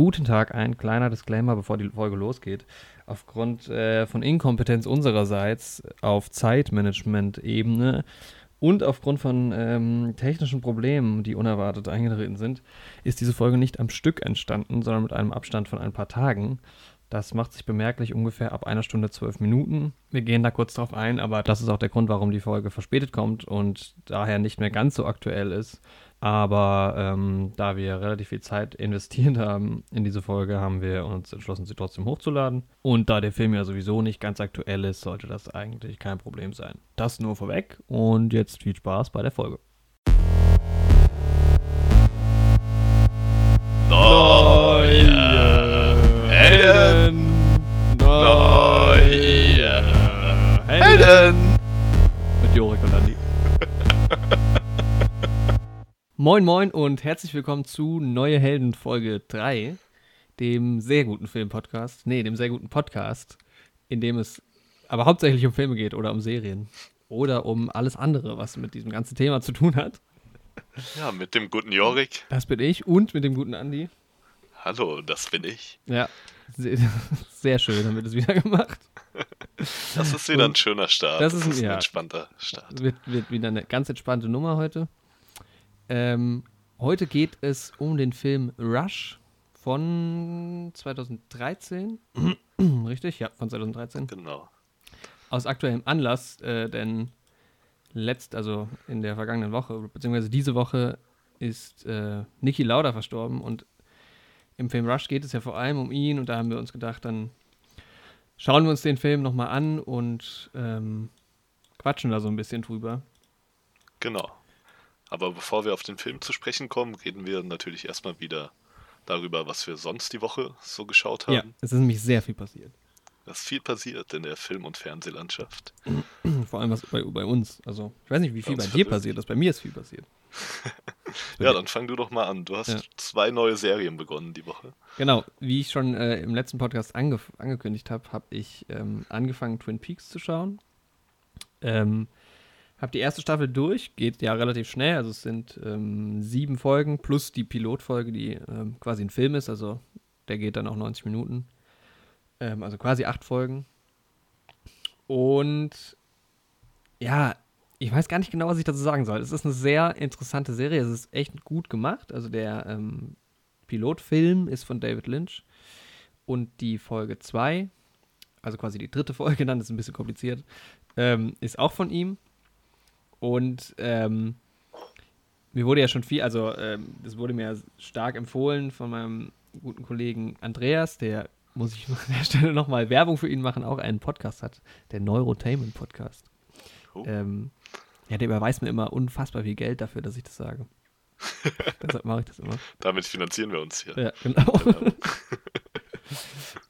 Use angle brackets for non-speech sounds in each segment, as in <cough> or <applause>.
Guten Tag, ein kleiner Disclaimer, bevor die Folge losgeht. Aufgrund äh, von Inkompetenz unsererseits auf Zeitmanagement-Ebene und aufgrund von ähm, technischen Problemen, die unerwartet eingetreten sind, ist diese Folge nicht am Stück entstanden, sondern mit einem Abstand von ein paar Tagen. Das macht sich bemerklich ungefähr ab einer Stunde zwölf Minuten. Wir gehen da kurz drauf ein, aber das ist auch der Grund, warum die Folge verspätet kommt und daher nicht mehr ganz so aktuell ist. Aber ähm, da wir relativ viel Zeit investiert haben in diese Folge, haben wir uns entschlossen, sie trotzdem hochzuladen. Und da der Film ja sowieso nicht ganz aktuell ist, sollte das eigentlich kein Problem sein. Das nur vorweg und jetzt viel Spaß bei der Folge. Neue Helden. Neue Helden. Mit Jorik moin moin und herzlich willkommen zu Neue Helden Folge 3, dem sehr guten Film-Podcast. Nee, dem sehr guten Podcast, in dem es aber hauptsächlich um Filme geht oder um Serien. Oder um alles andere, was mit diesem ganzen Thema zu tun hat. Ja, mit dem guten Jorik. Das bin ich und mit dem guten Andi. Hallo, das bin ich. Ja, sehr, <laughs> sehr schön, haben wir das wieder gemacht. Das ist wieder ein schöner Start. Das ist ein- ein ja. entspannter Start. Wird, wird wieder eine ganz entspannte Nummer heute. Ähm, heute geht es um den Film Rush von 2013. <clears throat> Richtig? Ja, von 2013. Genau. Aus aktuellem Anlass, äh, denn letzt, also in der vergangenen Woche, beziehungsweise diese Woche, ist äh, Niki Lauda verstorben und im Film Rush geht es ja vor allem um ihn und da haben wir uns gedacht, dann schauen wir uns den Film nochmal an und ähm, quatschen da so ein bisschen drüber. Genau. Aber bevor wir auf den Film zu sprechen kommen, reden wir natürlich erstmal wieder darüber, was wir sonst die Woche so geschaut haben. Ja, es ist nämlich sehr viel passiert. Es ist viel passiert in der Film- und Fernsehlandschaft. <clears throat> Vor allem was bei, bei uns. Also, ich weiß nicht, wie viel Bei bei dir passiert ist. Bei mir ist viel passiert. <laughs> Ja, dann fang du doch mal an. Du hast Ja. zwei neue Serien begonnen die Woche. Genau, wie ich schon äh, im letzten Podcast ange angekündigt habe, habe ich ähm, angefangen, Twin Peaks zu schauen. Ähm, habe die erste Staffel durch, geht ja relativ schnell, also es sind ähm, sieben Folgen plus die Pilotfolge, die ähm, quasi ein Film ist, also der geht dann auch 90 Minuten. Ähm, also quasi acht Folgen. Und ja, ich weiß gar nicht genau, was ich dazu sagen soll. Es ist eine sehr interessante Serie, es ist echt gut gemacht. Also der ähm, Pilotfilm ist von David Lynch und die Folge 2, also quasi die dritte Folge, <laughs> dann ist ein bisschen kompliziert, ähm, ist auch von ihm. Und ähm, mir wurde ja schon viel, also ähm, das wurde mir stark empfohlen von meinem guten Kollegen Andreas, der, muss ich <laughs> an der Stelle nochmal Werbung für ihn machen, auch einen Podcast hat, der Neurotainment Podcast. Oh. Ähm, ja, der überweist mir immer unfassbar viel Geld dafür, dass ich das sage. <laughs> Deshalb mache ich das immer. Damit finanzieren wir uns hier. Ja, genau. <laughs>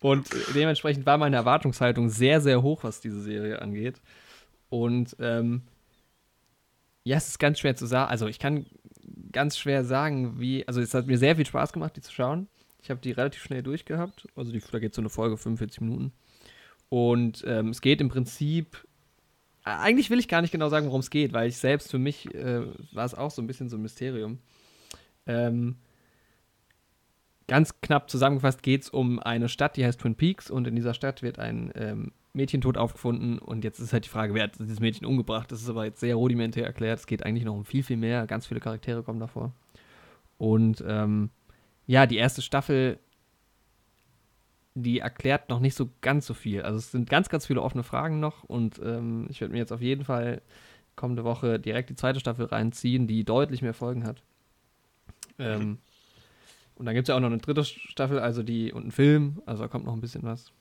Und dementsprechend war meine Erwartungshaltung sehr, sehr hoch, was diese Serie angeht. Und ähm, ja, es ist ganz schwer zu sagen. Also ich kann ganz schwer sagen, wie. Also es hat mir sehr viel Spaß gemacht, die zu schauen. Ich habe die relativ schnell durchgehabt. Also die, da geht so eine Folge 45 Minuten. Und ähm, es geht im Prinzip. Eigentlich will ich gar nicht genau sagen, worum es geht, weil ich selbst für mich äh, war es auch so ein bisschen so ein Mysterium. Ähm, Ganz knapp zusammengefasst geht es um eine Stadt, die heißt Twin Peaks und in dieser Stadt wird ein ähm, Mädchen tot aufgefunden und jetzt ist halt die Frage, wer hat dieses Mädchen umgebracht? Das ist aber jetzt sehr rudimentär erklärt. Es geht eigentlich noch um viel, viel mehr. Ganz viele Charaktere kommen davor. Und ähm, ja, die erste Staffel, die erklärt noch nicht so ganz so viel. Also es sind ganz, ganz viele offene Fragen noch und ähm, ich werde mir jetzt auf jeden Fall kommende Woche direkt die zweite Staffel reinziehen, die deutlich mehr Folgen hat. Ähm, und dann gibt es ja auch noch eine dritte Staffel, also die und einen Film, also da kommt noch ein bisschen was.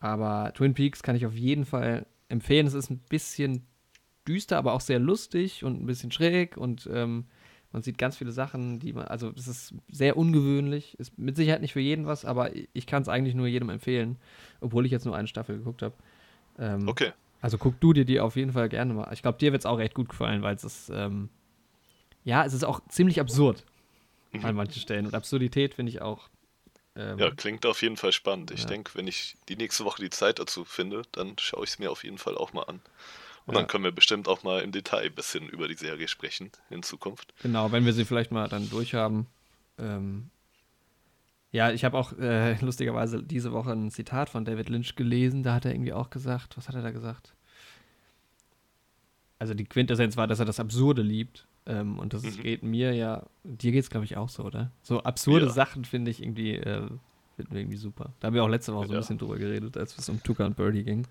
Aber Twin Peaks kann ich auf jeden Fall empfehlen. Es ist ein bisschen düster, aber auch sehr lustig und ein bisschen schräg und ähm, man sieht ganz viele Sachen, die man, also es ist sehr ungewöhnlich, ist mit Sicherheit nicht für jeden was, aber ich kann es eigentlich nur jedem empfehlen, obwohl ich jetzt nur eine Staffel geguckt habe. Ähm, Okay. also guck du dir die auf jeden Fall gerne mal. Ich glaube, dir wird es auch recht gut gefallen, weil es ist, ähm, ja, es ist auch ziemlich absurd Mhm. an manchen Stellen. Und Absurdität finde ich auch. Ähm, Ja, klingt auf jeden Fall spannend. Ich Ja. denke, wenn ich die nächste Woche die Zeit dazu finde, dann schaue ich es mir auf jeden Fall auch mal an. Und Ja. dann können wir bestimmt auch mal im Detail ein bisschen über die Serie sprechen in Zukunft. Genau, wenn wir sie vielleicht mal dann durchhaben. Ähm, Ja, ich habe auch äh, <laughs> lustigerweise diese Woche ein Zitat von David Lynch gelesen. Da hat er irgendwie auch gesagt, was hat er da gesagt? Also die Quintessenz war, dass er das Absurde liebt. Ähm, und das Mhm. geht mir ja, dir geht es glaube ich auch so, oder? So absurde Ja. Sachen finde ich irgendwie, äh, finden wir irgendwie super. Da haben wir auch letzte Woche so ein Ja. bisschen drüber geredet, als es um Tucker und Birdie ging.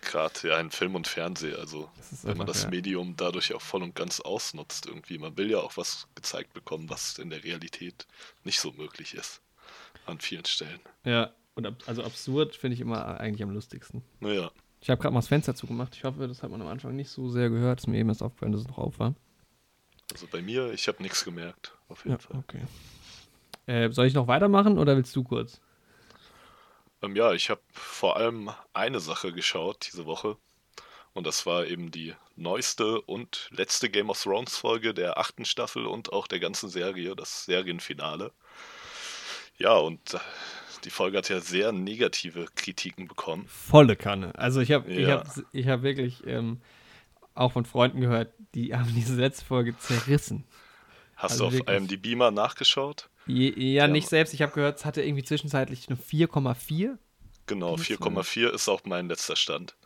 Gerade ja in Film und Fernsehen, also wenn man einfach, das ja. Medium dadurch auch voll und ganz ausnutzt irgendwie. Man will ja auch was gezeigt bekommen, was in der Realität nicht so möglich ist. An vielen Stellen. Ja, und ab, also absurd finde ich immer eigentlich am lustigsten. Naja, Ich habe gerade mal das Fenster zugemacht. Ich hoffe, das hat man am Anfang nicht so sehr gehört. Ist mir eben erst aufgefallen, dass es noch auf war. Also bei mir, ich habe nichts gemerkt, auf jeden Ja, Fall. okay. Äh, soll ich noch weitermachen oder willst du kurz? Ähm, ja, ich habe vor allem eine Sache geschaut diese Woche. Und das war eben die neueste und letzte Game of Thrones Folge der achten Staffel und auch der ganzen Serie, das Serienfinale. Ja, und äh, die Folge hat ja sehr negative Kritiken bekommen. Volle Kanne. Also ich habe ich Ja. hab, ich hab wirklich ähm, auch von Freunden gehört, die haben <laughs> diese letzte Folge zerrissen. Hast Also du auf wirklich. IMDb mal nachgeschaut? Je, ja, Ja, nicht ma- selbst. Ich habe gehört, es hatte irgendwie zwischenzeitlich eine 4,4. Genau, Das, äh, 4,4 ist auch mein letzter Stand.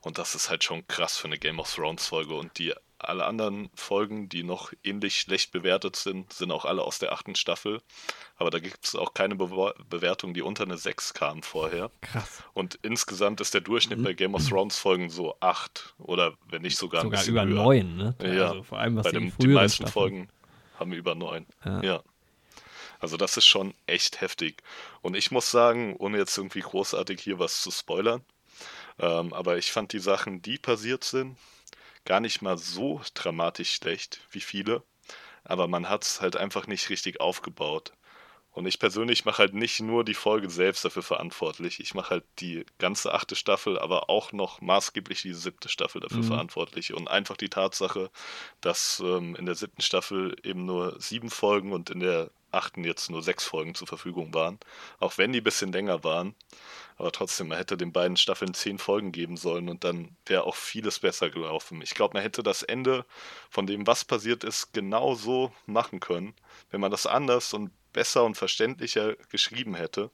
Und das ist halt schon krass für eine Game of Thrones Folge. Und die alle anderen Folgen, die noch ähnlich schlecht bewertet sind, sind auch alle aus der achten Staffel. Aber da gibt es auch keine Bewa- Bewertung, die unter eine 6 kam vorher. Krass. Und insgesamt ist der Durchschnitt bei Game of Thrones Folgen so 8 oder wenn nicht sogar, Sogar über höher. 9, ne? Ja, Also vor allem was Bei die dem, die meisten Staffeln- Folgen haben wir über 9. Ja. Ja. Also das ist schon echt heftig. Und ich muss sagen, ohne jetzt irgendwie großartig hier was zu spoilern, ähm, aber ich fand die Sachen, die passiert sind, gar nicht mal so dramatisch schlecht wie viele. Aber man hat es halt einfach nicht richtig aufgebaut. Und ich persönlich mache halt nicht nur die Folge selbst dafür verantwortlich. Ich mache halt die ganze achte Staffel, aber auch noch maßgeblich die siebte Staffel dafür Mhm. verantwortlich. Und einfach die Tatsache, dass ähm, in der siebten Staffel eben nur sieben Folgen und in der achten jetzt nur sechs Folgen zur Verfügung waren. Auch wenn die ein bisschen länger waren. Aber trotzdem, man hätte den beiden Staffeln zehn Folgen geben sollen und dann wäre auch vieles besser gelaufen. Ich glaube, man hätte das Ende von dem, was passiert ist, genau so machen können, wenn man das anders und besser und verständlicher geschrieben hätte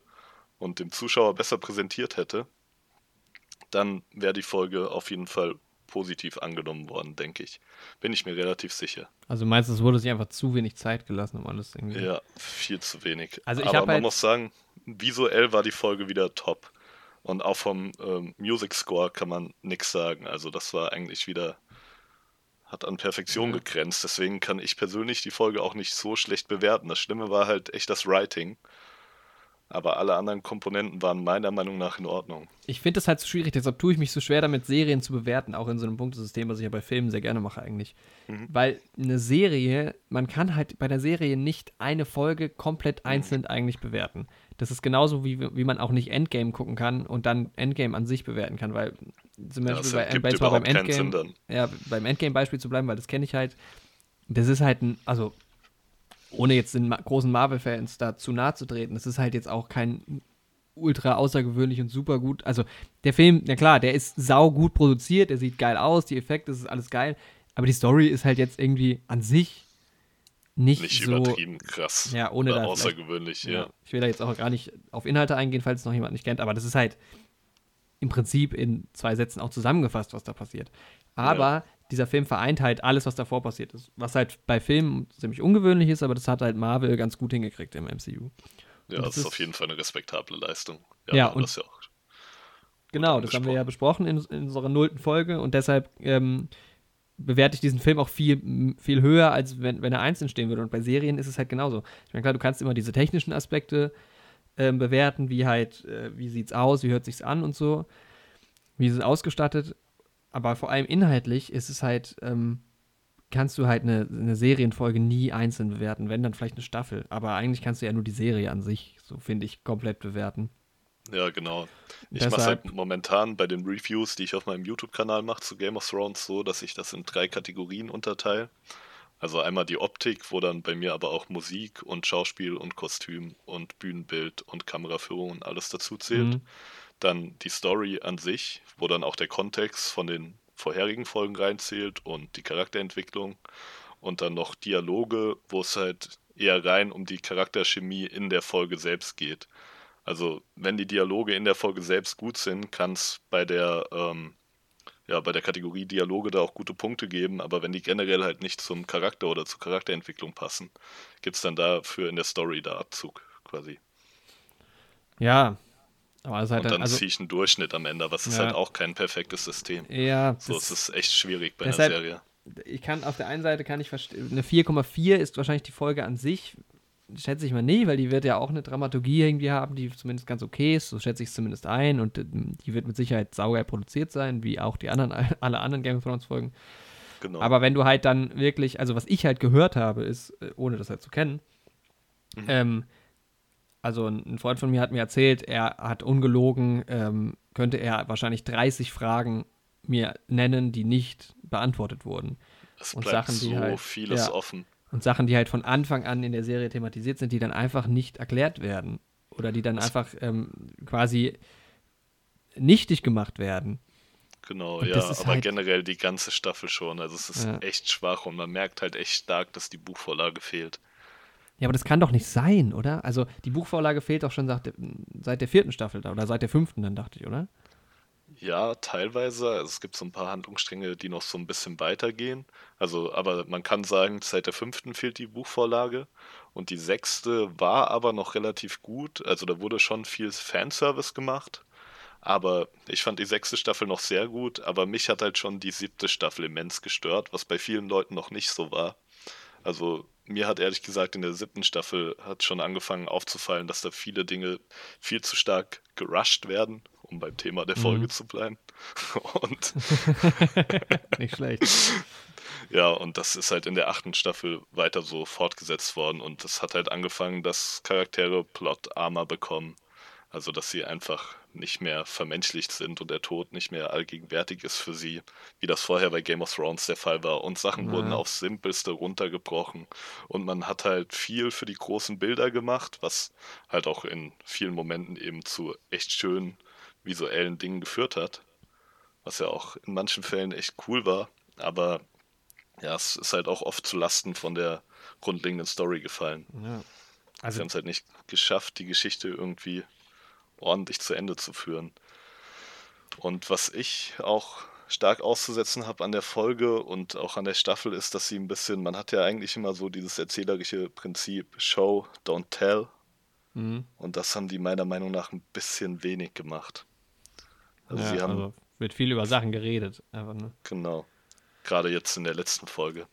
und dem Zuschauer besser präsentiert hätte, dann wäre die Folge auf jeden Fall positiv angenommen worden, denke ich. Bin ich mir relativ sicher. Also meinst du, es wurde sich einfach zu wenig Zeit gelassen, um alles irgendwie. Ja, viel zu wenig. Also ich Aber man halt- muss sagen, visuell war die Folge wieder top. Und auch vom ähm, Music Score kann man nichts sagen. Also das war eigentlich wieder, hat an Perfektion Ja. gegrenzt. Deswegen kann ich persönlich die Folge auch nicht so schlecht bewerten. Das Schlimme war halt echt das Writing. Aber alle anderen Komponenten waren meiner Meinung nach in Ordnung. Ich finde das halt so schwierig, deshalb tue ich mich so schwer damit, Serien zu bewerten, auch in so einem Punktesystem, was ich ja bei Filmen sehr gerne mache eigentlich. Mhm. Weil eine Serie, man kann halt bei der Serie nicht eine Folge komplett Mhm. einzeln eigentlich bewerten. Das ist genauso wie, wie man auch nicht Endgame gucken kann und dann Endgame an sich bewerten kann, weil zum Beispiel bei, bei, jetzt mal beim Endgame, ja, beim Endgame-Beispiel zu bleiben, weil das kenne ich halt. Das ist halt ein, also ohne jetzt den großen Marvel-Fans da zu nahe zu treten, das ist halt jetzt auch kein ultra außergewöhnlich und super gut. Also der Film, na klar, der ist sau gut produziert, der sieht geil aus, die Effekte, das ist alles geil, aber die Story ist halt jetzt irgendwie an sich nicht, Nicht so übertrieben krass. Ja, ohne da außergewöhnlich, ja. ja. Ich will da jetzt auch gar nicht auf Inhalte eingehen, falls es noch jemand nicht kennt, aber das ist halt im Prinzip in zwei Sätzen auch zusammengefasst, was da passiert. Aber Ja. dieser Film vereint halt alles, was davor passiert ist. Was halt bei Filmen ziemlich ungewöhnlich ist, aber das hat halt Marvel ganz gut hingekriegt im MCU. Ja, das das ist auf jeden Fall eine respektable Leistung. Ja, haben und- das ja auch. Genau, das haben wir ja besprochen in, in unserer nullten Folge und deshalb ähm, bewerte ich diesen Film auch viel, viel höher, als wenn, wenn er einzeln stehen würde. Und bei Serien ist es halt genauso. Ich meine, klar, du kannst immer diese technischen Aspekte ähm, bewerten, wie halt, äh, wie sieht's aus, wie hört sich's an und so, wie ist es ausgestattet. Aber vor allem inhaltlich ist es halt, ähm, kannst du halt eine, eine Serienfolge nie einzeln bewerten, wenn dann vielleicht eine Staffel. Aber eigentlich kannst du ja nur die Serie an sich, so finde ich, komplett bewerten. Ja, genau. Ich mache halt momentan bei den Reviews, die ich auf meinem YouTube-Kanal mache zu Game of Thrones, so, dass ich das in drei Kategorien unterteile. Also einmal die Optik, wo dann bei mir aber auch Musik und Schauspiel und Kostüm und Bühnenbild und Kameraführung und alles dazu zählt. Mhm. Dann die Story an sich, wo dann auch der Kontext von den vorherigen Folgen reinzählt und die Charakterentwicklung. Und dann noch Dialoge, wo es halt eher rein um die Charakterchemie in der Folge selbst geht. Also wenn die Dialoge in der Folge selbst gut sind, kann es bei der ähm, ja, bei der Kategorie Dialoge da auch gute Punkte geben, aber wenn die generell halt nicht zum Charakter oder zur Charakterentwicklung passen, gibt es dann dafür in der Story da Abzug quasi. Ja, aber es ist halt Und dann also, ziehe ich einen Durchschnitt am Ende, aber es ist Ja. halt auch kein perfektes System. ja, So, das- es ist echt schwierig bei einer Serie. ich kann auf der einen Seite kann ich verstehen, eine 4,4 ist wahrscheinlich die Folge an sich, schätze ich mal nie, weil die wird ja auch eine Dramaturgie irgendwie haben, die zumindest ganz okay ist, so schätze ich es zumindest ein und ähm, die wird mit Sicherheit saugeil produziert sein, wie auch die anderen, <laughs> alle anderen Game of Thrones Folgen. Genau. Aber wenn du halt dann wirklich, also was ich halt gehört habe, ist, äh, ohne das halt zu kennen, Mhm. ähm, also ein Freund von mir hat mir erzählt, er hat ungelogen, ähm, könnte er wahrscheinlich 30 Fragen mir nennen, die nicht beantwortet wurden. es bleibt Sachen, so halt- vieles ja. offen. Und Sachen, die halt von Anfang an in der Serie thematisiert sind, die dann einfach nicht erklärt werden. Oder die dann einfach ähm, quasi nichtig gemacht werden. Genau, Und ja, aber halt- generell die ganze Staffel schon. Also es ist Ja. echt schwach und man merkt halt echt stark, dass die Buchvorlage fehlt. Ja, aber das kann doch nicht sein, oder? Also die Buchvorlage fehlt doch schon seit der, seit der vierten Staffel da, oder seit der fünften dann, dachte ich, oder? Ja, teilweise. Also es gibt so ein paar Handlungsstränge, die noch so ein bisschen weitergehen. Also, aber man kann sagen, seit der fünften fehlt die Buchvorlage. Und die sechste war aber noch relativ gut. Also da wurde schon viel Fanservice gemacht. Aber ich fand die sechste Staffel noch sehr gut. Aber mich hat halt schon die siebte Staffel immens gestört, was bei vielen Leuten noch nicht so war. Also mir hat ehrlich gesagt in der siebten Staffel hat schon angefangen aufzufallen, dass da viele Dinge viel zu stark gerusht werden, um beim Thema der Folge Mhm. zu bleiben. <laughs> Und <laughs> nicht schlecht. <laughs> ja, und das ist halt in der achten Staffel weiter so fortgesetzt worden. Und das hat halt angefangen, dass Charaktere Plot-Armor bekommen. Also, dass sie einfach nicht mehr vermenschlicht sind und der Tod nicht mehr allgegenwärtig ist für sie, wie das vorher bei Game of Thrones der Fall war. Und Sachen Ja. wurden aufs Simpelste runtergebrochen. Und man hat halt viel für die großen Bilder gemacht, was halt auch in vielen Momenten eben zu echt schönen visuellen Dingen geführt hat. Was ja auch in manchen Fällen echt cool war. Aber ja, es ist halt auch oft zu Lasten von der grundlegenden Story gefallen. Ja. Sie Also, haben es halt nicht geschafft, die Geschichte irgendwie ordentlich zu Ende zu führen. Und was ich auch stark auszusetzen habe an der Folge und auch an der Staffel ist, dass sie ein bisschen, man hat ja eigentlich immer so dieses erzählerische Prinzip Show, don't tell. mhm. Und das haben die meiner Meinung nach ein bisschen wenig gemacht. Also ja, sie haben, also wird viel über Sachen geredet. Einfach, ne? genau, gerade jetzt in der letzten Folge.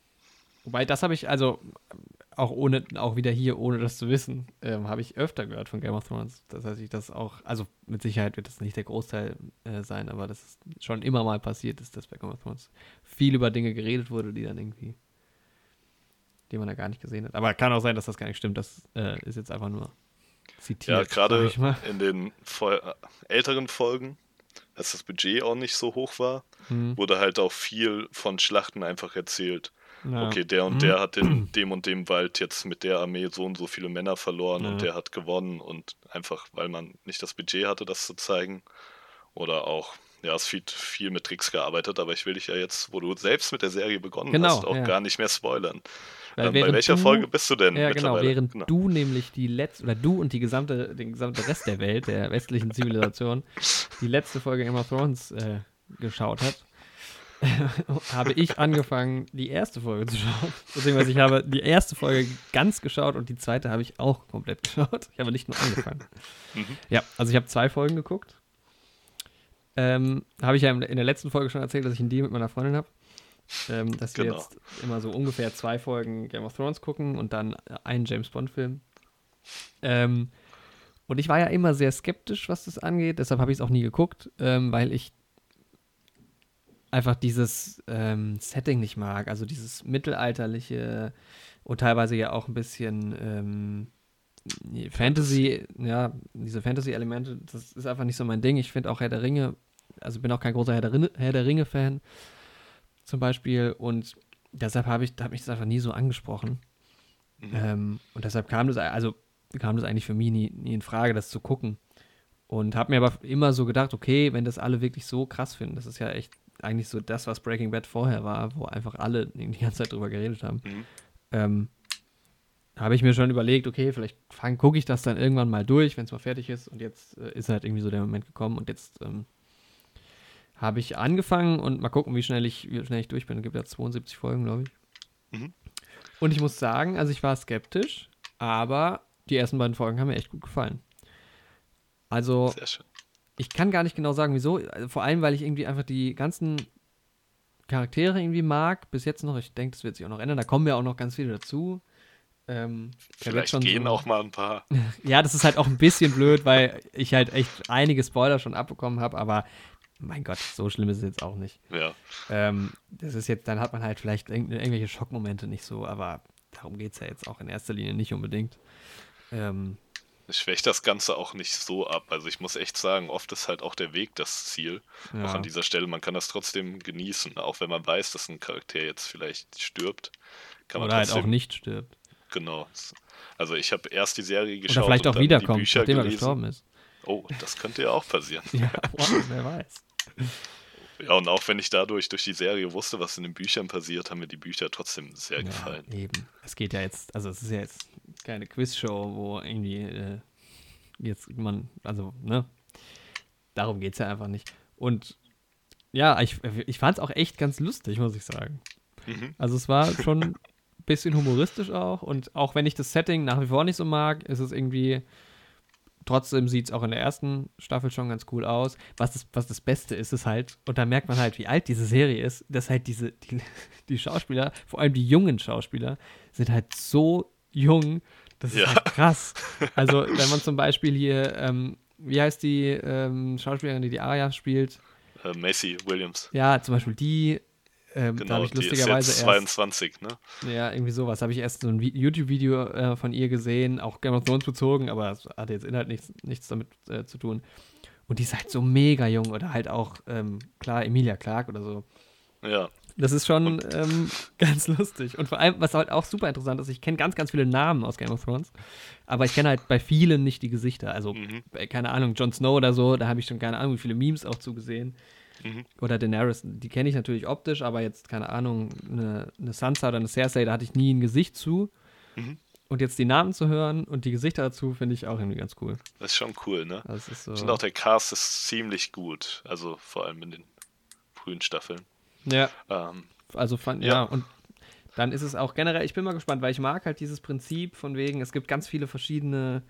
Wobei, das habe ich, also auch ohne, auch wieder hier, ohne das zu wissen, ähm, habe ich öfter gehört von Game of Thrones. Das heißt, ich das auch, also mit Sicherheit wird das nicht der Großteil äh, sein, aber das ist schon immer mal passiert ist, dass bei Game of Thrones viel über Dinge geredet wurde, die dann irgendwie, die man da gar nicht gesehen hat. Aber kann auch sein, dass das gar nicht stimmt. Das äh, ist jetzt einfach nur zitiert. Ja, gerade in den äh, älteren Folgen, als das Budget auch nicht so hoch war, Mhm. wurde halt auch viel von Schlachten einfach erzählt. Ja. Okay, der und Mhm. der hat in <clears throat> dem und dem Wald jetzt mit der Armee so und so viele Männer verloren Ja. und der hat gewonnen und einfach, weil man nicht das Budget hatte, das zu zeigen. Oder auch, ja, es wird viel mit Tricks gearbeitet, aber ich will dich ja jetzt, wo du selbst mit der Serie begonnen Genau, hast, auch ja. gar nicht mehr spoilern. Weil Ähm, bei welcher du- Folge bist du denn Ja, genau, während du nämlich die letzte, oder du und die gesamte, den gesamte Rest der Welt, der westlichen Zivilisation, die letzte Folge Game of Thrones äh, geschaut hat, <laughs> habe ich angefangen, die erste Folge zu schauen. Beziehungsweise ich habe die erste Folge ganz geschaut und die zweite habe ich auch komplett geschaut. Ich habe nicht nur angefangen. Mhm. Ja, also ich habe zwei Folgen geguckt. Ähm, habe ich ja in in der letzten Folge schon erzählt, dass ich einen Deal mit meiner Freundin habe. Ähm, dass wir Genau. jetzt immer so ungefähr zwei Folgen Game of Thrones gucken und dann einen James Bond-Film. Ähm, und ich war ja immer sehr skeptisch, was das angeht, deshalb habe ich es auch nie geguckt, ähm, weil ich einfach dieses ähm, Setting nicht mag, also dieses mittelalterliche und teilweise ja auch ein bisschen ähm, Fantasy, ja, diese Fantasy-Elemente, das ist einfach nicht so mein Ding. Ich finde auch Herr der Ringe, also bin auch kein großer Herr der, Rinne, Herr der Ringe-Fan zum Beispiel und deshalb habe ich, hat mich das einfach nie so angesprochen. Mhm. Ähm, und deshalb kam das, also kam das eigentlich für mich nie, nie in Frage, das zu gucken. Und habe mir aber immer so gedacht, okay, wenn das alle wirklich so krass finden, das ist ja echt eigentlich so das, was Breaking Bad vorher war, wo einfach alle die ganze Zeit drüber geredet haben. Mhm. Ähm, habe ich mir schon überlegt, okay, vielleicht gucke ich das dann irgendwann mal durch, wenn es mal fertig ist. Und jetzt äh, ist halt irgendwie so der Moment gekommen. Und jetzt ähm, habe ich angefangen und mal gucken, wie schnell ich, wie schnell ich durch bin. Es gibt ja 72 Folgen, glaube ich. Mhm. Und ich muss sagen, also ich war skeptisch, aber die ersten beiden Folgen haben mir echt gut gefallen. Also, ich kann gar nicht genau sagen, wieso. Also, vor allem, weil ich irgendwie einfach die ganzen Charaktere irgendwie mag. Bis jetzt noch. Ich denke, das wird sich auch noch ändern. Da kommen ja auch noch ganz viele dazu. Ähm, Vielleicht gehen so, auch mal ein paar. <laughs> ja, das ist halt auch ein bisschen blöd, weil ich halt echt einige Spoiler schon abbekommen habe, aber mein Gott, so schlimm ist es jetzt auch nicht. Ja. Ähm, das ist jetzt, dann hat man halt vielleicht irg irgendwelche Schockmomente nicht so, aber darum geht es ja jetzt auch in erster Linie nicht unbedingt. Ähm, ich schwäche das Ganze auch nicht so ab. Also ich muss echt sagen, oft ist halt auch der Weg das Ziel. Ja. Auch an dieser Stelle, man kann das trotzdem genießen, auch wenn man weiß, dass ein Charakter jetzt vielleicht stirbt. Kann Oder halt auch nicht stirbt. Genau. Also ich habe erst die Serie geschaut. Oder vielleicht auch wiederkommt, nachdem er gestorben ist. Oh, das könnte ja auch passieren. <laughs> ja, wow, wer weiß. Ja, und auch wenn ich dadurch durch die Serie wusste, was in den Büchern passiert, haben mir die Bücher trotzdem sehr ja, gefallen. Eben. Es geht ja jetzt, also es ist ja jetzt keine Quizshow, wo irgendwie äh, jetzt man, also, ne? Darum geht es ja einfach nicht. Und ja, ich, ich fand es auch echt ganz lustig, muss ich sagen. Mhm. Also es war schon ein bisschen humoristisch auch. Und auch wenn ich das Setting nach wie vor nicht so mag, ist es irgendwie trotzdem sieht es auch in der ersten Staffel schon ganz cool aus. Was das, was das Beste ist, ist halt, und da merkt man halt, wie alt diese Serie ist, dass halt diese, die, <laughs> die Schauspieler, vor allem die jungen Schauspieler, sind halt so jung. Das ist ja. halt krass. <laughs> Also, wenn man zum Beispiel hier, ähm, wie heißt die ähm, Schauspielerin, die die Aria spielt? Uh, Macy Williams. Ja, zum Beispiel die ähm, genau, da habe ich lustigerweise ist jetzt 22, erst, ne? Ja, irgendwie sowas. Habe ich erst so ein YouTube-Video äh, von ihr gesehen, auch Game of Thrones bezogen, aber es hatte jetzt inhalt nichts, nichts damit äh, zu tun. Und die ist halt so mega jung oder halt auch, ähm, klar, Emilia Clark oder so. Ja. Das ist schon ähm, <laughs> ganz lustig. Und vor allem, was halt auch super interessant ist, ich kenne ganz, ganz viele Namen aus Game of Thrones, aber ich kenne halt bei vielen nicht die Gesichter. Also, mhm. keine Ahnung, Jon Snow oder so, da habe ich schon keine Ahnung, wie viele Memes auch zugesehen. Mhm. Oder Daenerys, die kenne ich natürlich optisch, aber jetzt, keine Ahnung, eine, eine Sansa oder eine Cersei, da hatte ich nie ein Gesicht zu. Mhm. Und jetzt die Namen zu hören und die Gesichter dazu, finde ich auch irgendwie ganz cool. Das ist schon cool, ne? Das ist so ich finde auch, der Cast ist ziemlich gut. Also vor allem in den frühen Staffeln. Ja. Ähm, also fand, ja. ja, und dann ist es auch generell, ich bin mal gespannt, weil ich mag halt dieses Prinzip von wegen, es gibt ganz viele verschiedene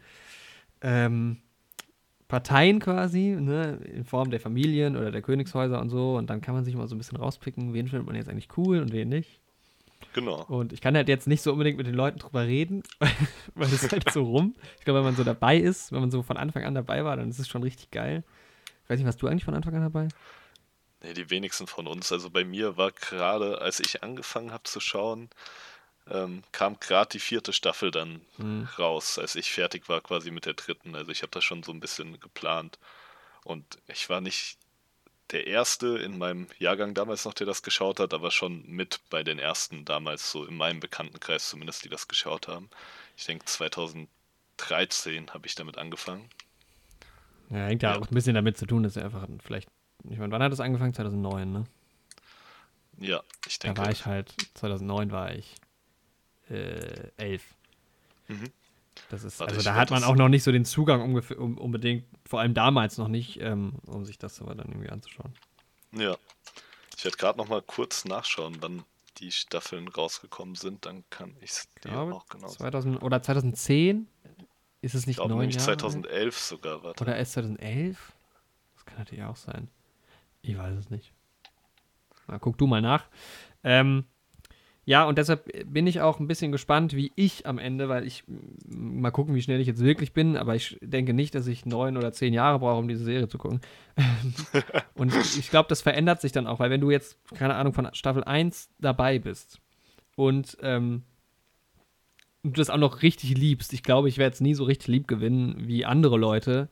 ähm, Parteien quasi, ne, in Form der Familien oder der Königshäuser und so. Und dann kann man sich mal so ein bisschen rauspicken, wen findet man jetzt eigentlich cool und wen nicht. Genau. Und ich kann halt jetzt nicht so unbedingt mit den Leuten drüber reden, <laughs> weil es halt so rum. Ich glaube, wenn man so dabei ist, wenn man so von Anfang an dabei war, dann ist es schon richtig geil. Ich weiß nicht, warst du eigentlich von Anfang an dabei? Nee, die wenigsten von uns. Also bei mir war gerade, als ich angefangen habe zu schauen, ähm, kam gerade die vierte Staffel dann mhm. raus, als ich fertig war quasi mit der dritten. Also ich habe das schon so ein bisschen geplant. Und ich war nicht der Erste in meinem Jahrgang damals noch, der das geschaut hat, aber schon mit bei den Ersten damals, so in meinem Bekanntenkreis zumindest, die das geschaut haben. Ich denke 2013 habe ich damit angefangen. Ja, hängt ja, ja, auch ein bisschen damit zu tun, dass er einfach vielleicht, ich meine, wann hat das angefangen? 2009, ne? Ja, ich denke. Da war ich halt, 2009 war ich äh, 11. Mhm. Das ist, Warte, also da hat man auch noch nicht so den Zugang um, unbedingt, vor allem damals noch nicht, ähm, um sich das aber dann irgendwie anzuschauen. Ja. Ich werde gerade noch mal kurz nachschauen, wann die Staffeln rausgekommen sind, dann kann ich es dir auch genau 2000 Oder 2010? Ist es nicht ich neun Jahre? 2011 sogar, warte. Oder erst 2011? Das kann natürlich auch sein. Ich weiß es nicht. Na, guck du mal nach. Ähm, ja, und deshalb bin ich auch ein bisschen gespannt, wie ich am Ende, weil ich mal gucken, wie schnell ich jetzt wirklich bin, aber ich denke nicht, dass ich neun oder zehn Jahre brauche, um diese Serie zu gucken. <laughs> und ich glaube, das verändert sich dann auch, weil wenn du jetzt, keine Ahnung, von Staffel 1 dabei bist und ähm, du das auch noch richtig liebst, ich glaube, ich werde es nie so richtig lieb gewinnen wie andere Leute,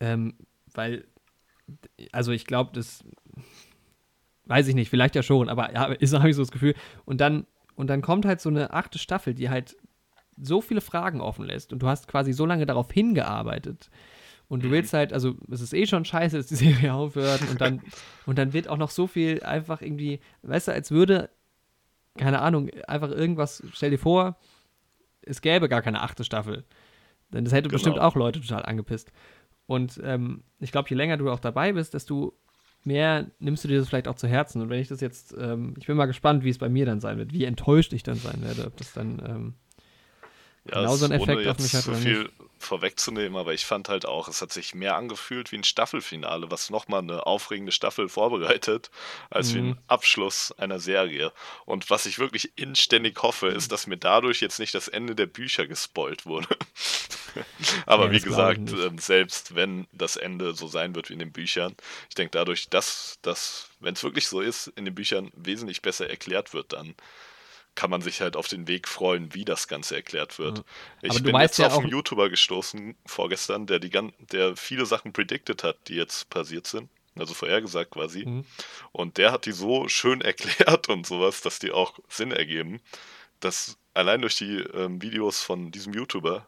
ähm, weil, also ich glaube, das Weiß ich nicht, vielleicht ja schon, aber ja, <laughs> ist habe ich so das Gefühl. Und dann, und dann kommt halt so eine achte Staffel, die halt so viele Fragen offen lässt und du hast quasi so lange darauf hingearbeitet. Und du mhm. willst halt, also es ist eh schon scheiße, dass die Serie <laughs> aufhört und dann, und dann wird auch noch so viel einfach irgendwie, weißt du, als würde, keine Ahnung, einfach irgendwas, stell dir vor, es gäbe gar keine achte Staffel. Denn das hätte Genau. bestimmt auch Leute total angepisst. Und ähm, ich glaube, je länger du auch dabei bist, desto mehr nimmst du dir das vielleicht auch zu Herzen. Und wenn ich das jetzt, ähm, ich bin mal gespannt, wie es bei mir dann sein wird, wie enttäuscht ich dann sein werde, ob das dann ähm, Ja, Genau so ein Effekt auf mich hat oder viel vorwegzunehmen, aber ich fand halt auch, es hat sich mehr angefühlt wie ein Staffelfinale, was nochmal eine aufregende Staffel vorbereitet, als wie Mhm. ein Abschluss einer Serie. Und was ich wirklich inständig hoffe, ist, dass mir dadurch jetzt nicht das Ende der Bücher gespoilt wurde. <laughs> aber Ja, wie gesagt, ähm, selbst wenn das Ende so sein wird wie in den Büchern, ich denke dadurch, dass das, wenn es wirklich so ist, in den Büchern wesentlich besser erklärt wird, dann kann man sich halt auf den Weg freuen, wie das Ganze erklärt wird. Ja. Ich Aber bin jetzt ja auf einen YouTuber gestoßen vorgestern, der die gan der viele Sachen predicted hat, die jetzt passiert sind. Also vorhergesagt quasi. Mhm. Und der hat die so schön <laughs> erklärt und sowas, dass die auch Sinn ergeben, dass allein durch die ähm, Videos von diesem YouTuber,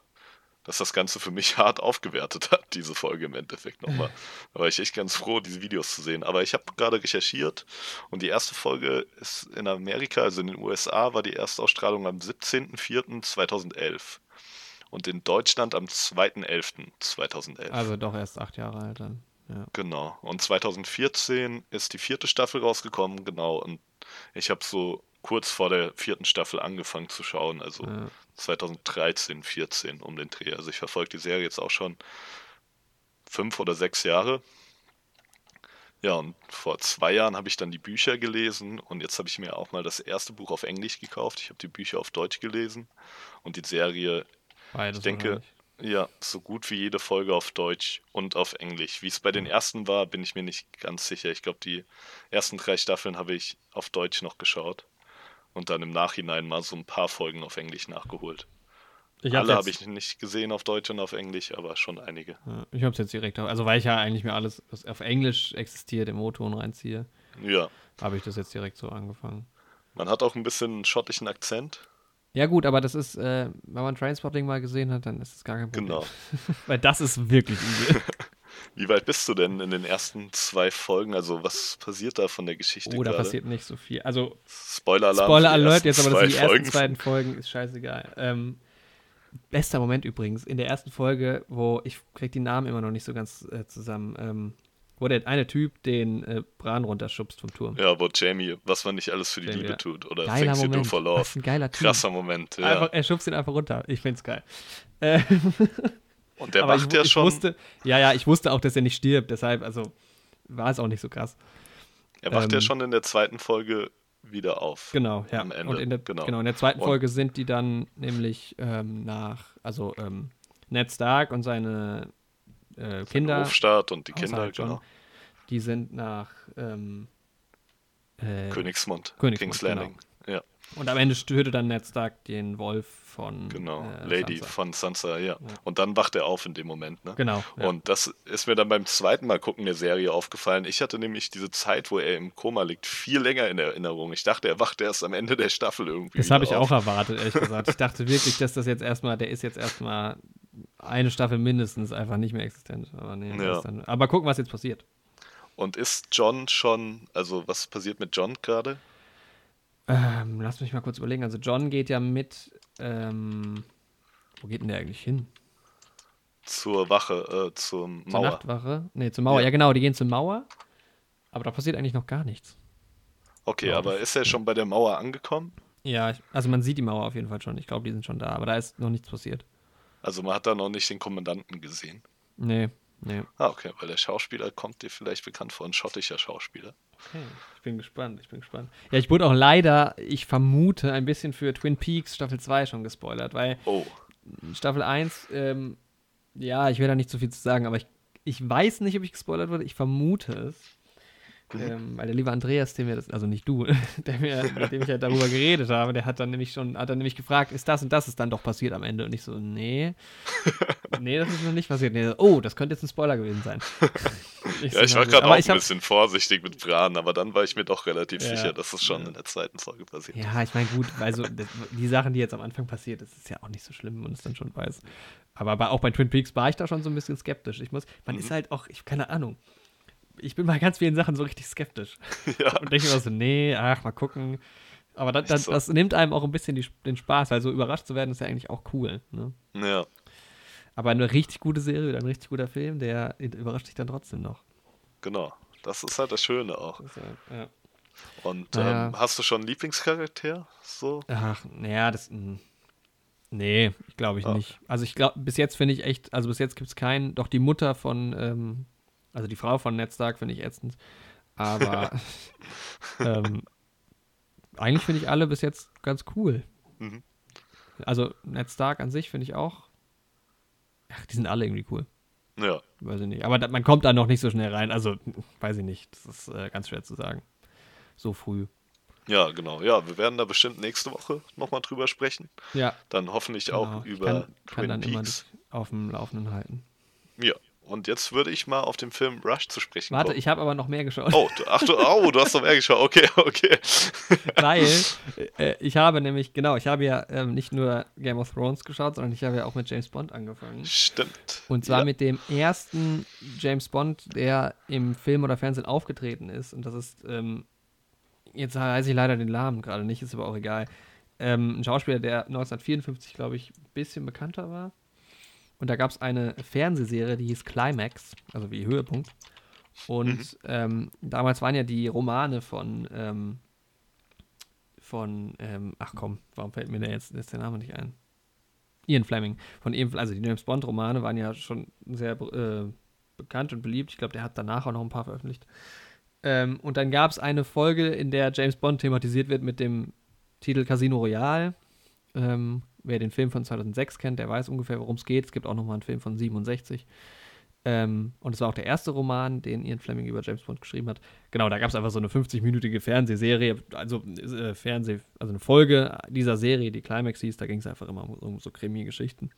dass das Ganze für mich <laughs> hart aufgewertet hat, diese Folge im Endeffekt nochmal. Da war ich echt ganz froh, diese Videos zu sehen. Aber ich habe gerade recherchiert und die erste Folge ist in Amerika, also in den USA, war die Erstausstrahlung am 17.04.2011 und in Deutschland am 2.11.2011. Also doch erst acht Jahre alt dann. Ja. Genau. Und 2014 ist die vierte Staffel rausgekommen, genau. Und ich habe so kurz vor der vierten Staffel angefangen zu schauen, also Ja. 2013, 14 um den Dreh. Also ich verfolge die Serie jetzt auch schon fünf oder sechs Jahre. Ja, und vor zwei Jahren habe ich dann die Bücher gelesen und jetzt habe ich mir auch mal das erste Buch auf Englisch gekauft. Ich habe die Bücher auf Deutsch gelesen und die Serie Beides Ich denke, ja, so gut wie jede Folge auf Deutsch und auf Englisch. Wie es bei den ersten war, bin ich mir nicht ganz sicher. Ich glaube, die ersten drei Staffeln habe ich auf Deutsch noch geschaut und dann im Nachhinein mal so ein paar Folgen auf Englisch nachgeholt. Ich hab's Alle habe ich nicht gesehen auf Deutsch und auf Englisch, aber schon einige. Ja, ich hab's jetzt direkt also weil ich ja eigentlich mir alles, was auf Englisch existiert, im O-Ton reinziehe, Ja, habe ich das jetzt direkt so angefangen. man hat auch ein bisschen einen schottischen Akzent. Ja gut, aber das ist, äh, wenn man Trainspotting mal gesehen hat, dann ist es gar kein Problem. Genau. <laughs> Weil das ist wirklich übel. Wie weit bist du denn in den ersten zwei Folgen? Also was passiert da von der Geschichte oh, da passiert nicht so viel. Also Spoiler-Alarm. Spoiler für die Alert ersten jetzt, aber das sind die ersten beiden Folgen, ist scheißegal. Ähm, bester Moment übrigens, in der ersten Folge, wo ich krieg die Namen immer noch nicht so ganz äh, zusammen, ähm, wo der eine Typ den äh, Bran runterschubst vom Turm. Ja, wo Jamie, was man nicht alles für die Jamie, Liebe ja. tut. Oder Geiler Things You Do Moment. for Was Love. ein geiler Typ. Krasser Moment, ja. Einfach, er schubst ihn einfach runter. Ich find's geil. Äh, <laughs> Und der wacht ich, ja ich schon, Wusste, ja, ja, ich wusste auch, dass er nicht stirbt, deshalb, also war es auch nicht so krass. er wacht ja ähm, schon in der zweiten Folge wieder auf. Genau, ja. Am Ende, Und in der, genau. genau. in der zweiten Und- Folge sind die dann nämlich ähm, nach, also ähm, Ned Stark und seine äh, Kinder, Hofstaat und die Kinder, genau. die sind nach ähm, äh, Königsmund, Königsmund, King's genau. Landing. Ja, Und am Ende störte dann Ned Stark den Wolf von genau. äh, Lady Sansa. von Sansa, ja. Und dann wacht er auf in dem Moment, ne? Genau. Ja. Und das ist mir dann beim zweiten Mal gucken der Serie aufgefallen. Ich hatte nämlich diese Zeit, wo er im Koma liegt, viel länger in Erinnerung. Ich dachte, er wacht erst am Ende der Staffel irgendwie. das habe ich auf. auch erwartet, ehrlich gesagt. Ich dachte wirklich, dass das jetzt erstmal, der ist jetzt erstmal eine Staffel mindestens einfach nicht mehr existent. Aber nee, Ja. dann, aber gucken, was jetzt passiert. Und ist John schon, also was passiert mit John gerade? Ähm, lass mich mal kurz überlegen. Also John geht ja mit. Ähm, wo geht denn der eigentlich hin? Zur Wache, äh, zum Zur Mauer. Nachtwache? Nee, zur Mauer. Ja. Ja. genau, die gehen zur Mauer. Aber da passiert eigentlich noch gar nichts. Okay, Ja, aber ist er schon bei der Mauer angekommen? Ja, ich, also man sieht die Mauer auf jeden Fall schon. Ich glaube, die sind schon da. Aber da ist noch nichts passiert. Also man hat da noch nicht den Kommandanten gesehen. Nee, nee. Ah, okay, weil der Schauspieler kommt dir vielleicht bekannt vor, ein schottischer Schauspieler. Okay, ich bin gespannt, ich bin gespannt. Ja, ich wurde auch leider, ich vermute, ein bisschen für Twin Peaks Staffel 2 schon gespoilert, weil Oh, Staffel 1, ähm, ja, ich will da nicht zu viel zu sagen, aber ich, ich weiß nicht, ob ich gespoilert wurde, ich vermute es. Ähm, weil der liebe Andreas, der mir das, also nicht du, <laughs> der mir, mit dem ich ja darüber geredet habe, der hat dann nämlich schon, hat dann nämlich gefragt, ist das und das ist dann doch passiert am Ende? Und ich so, nee. <laughs> nee, das ist noch nicht passiert. Nee, oh, das könnte jetzt ein Spoiler gewesen sein. <laughs> ja, so, ich war gut. gerade auch Aber ein ich hab, bisschen vorsichtig mit Bran, aber dann war ich mir doch relativ Ja. sicher, dass es schon Ja. in der zweiten Folge passiert. Ja, ich meine, gut, also das, die Sachen, die jetzt am Anfang passiert, das ist ja auch nicht so schlimm, wenn man es dann schon weiß. Aber bei, auch bei Twin Peaks war ich da schon so ein bisschen skeptisch. Ich muss, man Mhm. ist halt auch, ich keine Ahnung. Ich bin bei ganz vielen Sachen so richtig skeptisch. <laughs> Ja. Und denke auch so, nee, ach, mal gucken. Aber das, das, das, nimmt einem auch ein bisschen die, den Spaß, weil so überrascht zu werden ist ja eigentlich auch cool. Ne? Ja. Aber eine richtig gute Serie oder ein richtig guter Film, der überrascht dich dann trotzdem noch. Genau. Das ist halt das Schöne auch. Das ja. Und naja. ähm, hast du schon einen Lieblingscharakter? So? Ach, naja, das. Hm. Nee, glaube ich ah. nicht. Also ich glaube, bis jetzt finde ich echt, also bis jetzt gibt es keinen, doch die Mutter von, ähm, also die Frau von Ned Stark finde ich ätzend. Aber <laughs> ähm, eigentlich finde ich alle bis jetzt ganz cool. Mhm. Also Ned Stark an sich finde ich auch. Ach, die sind alle irgendwie cool. Ja. Weiß ich nicht. Aber da, man kommt da noch nicht so schnell rein. Also, weiß ich nicht. Das ist äh, ganz schwer zu sagen. So früh. Ja, genau. Ja, wir werden da bestimmt nächste Woche nochmal drüber sprechen. Ja. Dann hoffentlich genau. auch über kann, Twin kann dann Peaks. immer auf dem Laufenden halten. Ja, und jetzt würde ich mal auf den Film Rush zu sprechen Warte, kommen. ich habe aber noch mehr geschaut. Oh, du, ach du, oh, du hast noch mehr geschaut. Okay, okay. <laughs> Weil <laughs> äh, ich habe nämlich, genau, ich habe ja ähm, nicht nur Game of Thrones geschaut, sondern ich habe ja auch mit James Bond angefangen. Stimmt. Und zwar ja. mit dem ersten James Bond, der im Film oder Fernsehen aufgetreten ist. Und das ist, ähm, jetzt weiß ich leider den Namen gerade nicht, ist aber auch egal. Ähm, ein Schauspieler, der 1954, glaube ich, ein bisschen bekannter war. Und da gab es eine Fernsehserie, die hieß Climax, also wie Höhepunkt. Und mhm. ähm, damals waren ja die Romane von, ähm, von, ähm, ach komm, warum fällt mir da jetzt, jetzt der Name nicht ein? Ian Fleming. Von ihm, also die James Bond-Romane waren ja schon sehr äh, bekannt und beliebt. Ich glaube, der hat danach auch noch ein paar veröffentlicht. Ähm, und dann gab es eine Folge, in der James Bond thematisiert wird mit dem Titel Casino Royale. Ähm, wer den Film von 2006 kennt, der weiß ungefähr, worum es geht. Es gibt auch noch mal einen Film von 67. Ähm, und es war auch der erste Roman, den Ian Fleming über James Bond geschrieben hat. Genau, da gab es einfach so eine 50-minütige Fernsehserie, also äh, Fernseh, also eine Folge dieser Serie, die Climax hieß, da ging es einfach immer um, um so Krimi-Geschichten.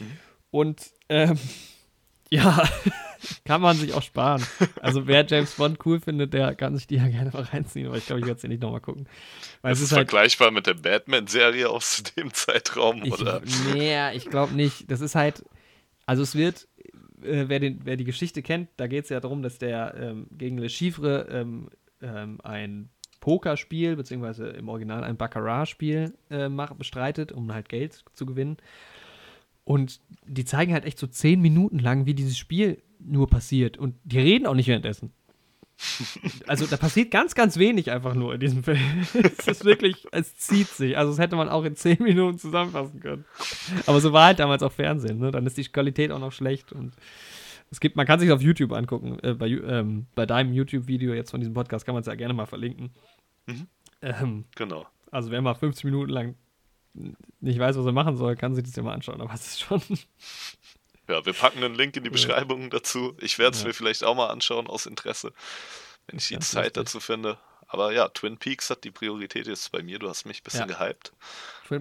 Mhm. Und ähm, ja, <laughs> kann man sich auch sparen. Also wer James Bond cool findet, der kann sich die ja gerne mal reinziehen, aber ich glaube, ich werde es nicht nochmal gucken. Weil ist es ist halt vergleichbar mit der Batman-Serie aus <laughs> dem Zeitraum, ich, oder? Nee, ich glaube nicht. Das ist halt, also es wird, äh, wer, den, wer die Geschichte kennt, da geht es ja darum, dass der ähm, gegen Le Chiffre ähm, ähm, ein Pokerspiel, beziehungsweise im Original ein Baccarat-Spiel äh, bestreitet, um halt Geld zu gewinnen. Und die zeigen halt echt so zehn Minuten lang, wie dieses Spiel nur passiert. Und die reden auch nicht währenddessen. <laughs> Also da passiert ganz, ganz wenig einfach nur in diesem Film. <laughs> es ist wirklich, es zieht sich. Also das hätte man auch in zehn Minuten zusammenfassen können. Aber so war halt damals auch Fernsehen. Ne? Dann ist die Qualität auch noch schlecht. Und es gibt, man kann sich auf YouTube angucken. Äh, bei, ähm, bei deinem YouTube-Video jetzt von diesem Podcast kann man es ja gerne mal verlinken. Mhm. Ähm, genau. Also wer mal 50 Minuten lang nicht weiß, was er machen soll, kann sich das ja mal anschauen, aber es ist schon. <laughs> Ja, wir packen einen Link in die Beschreibung dazu. Ich werde es ja. mir vielleicht auch mal anschauen aus Interesse, wenn ich die Zeit lustig. dazu finde. Aber ja, Twin Peaks hat die Priorität jetzt bei mir. Du hast mich ein bisschen ja. gehypt.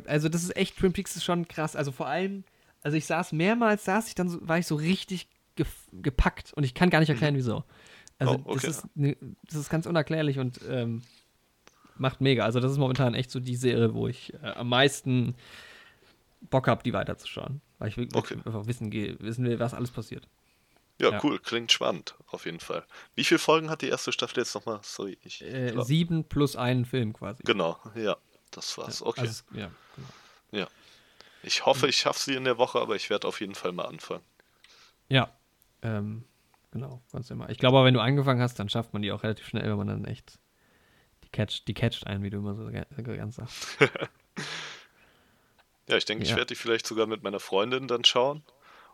Also, das ist echt, Twin Peaks ist schon krass. Also, vor allem, also ich saß mehrmals, saß ich dann, so, war ich so richtig ge gepackt und ich kann gar nicht erklären, wieso. Also, oh, okay. das, ist, ne, das ist ganz unerklärlich und ähm, macht mega. Also das ist momentan echt so die Serie, wo ich äh, am meisten Bock habe, die weiterzuschauen. Weil ich wirklich okay. einfach wissen, wissen will, was alles passiert. Ja, ja, cool, klingt spannend, auf jeden Fall. Wie viele Folgen hat die erste Staffel jetzt nochmal? Sorry, ich. Äh, sieben plus einen Film quasi. Genau, ja, das war's. Okay. Also, ja, genau. ja. Ich hoffe, ich schaffe sie in der Woche, aber ich werde auf jeden Fall mal anfangen. Ja, ähm, genau, ganz immer. Ich glaube aber, wenn du angefangen hast, dann schafft man die auch relativ schnell, wenn man dann echt catcht, die catcht einen, wie du immer so ganz sagst. <laughs> ja, ich denke, ja. ich werde die vielleicht sogar mit meiner Freundin dann schauen.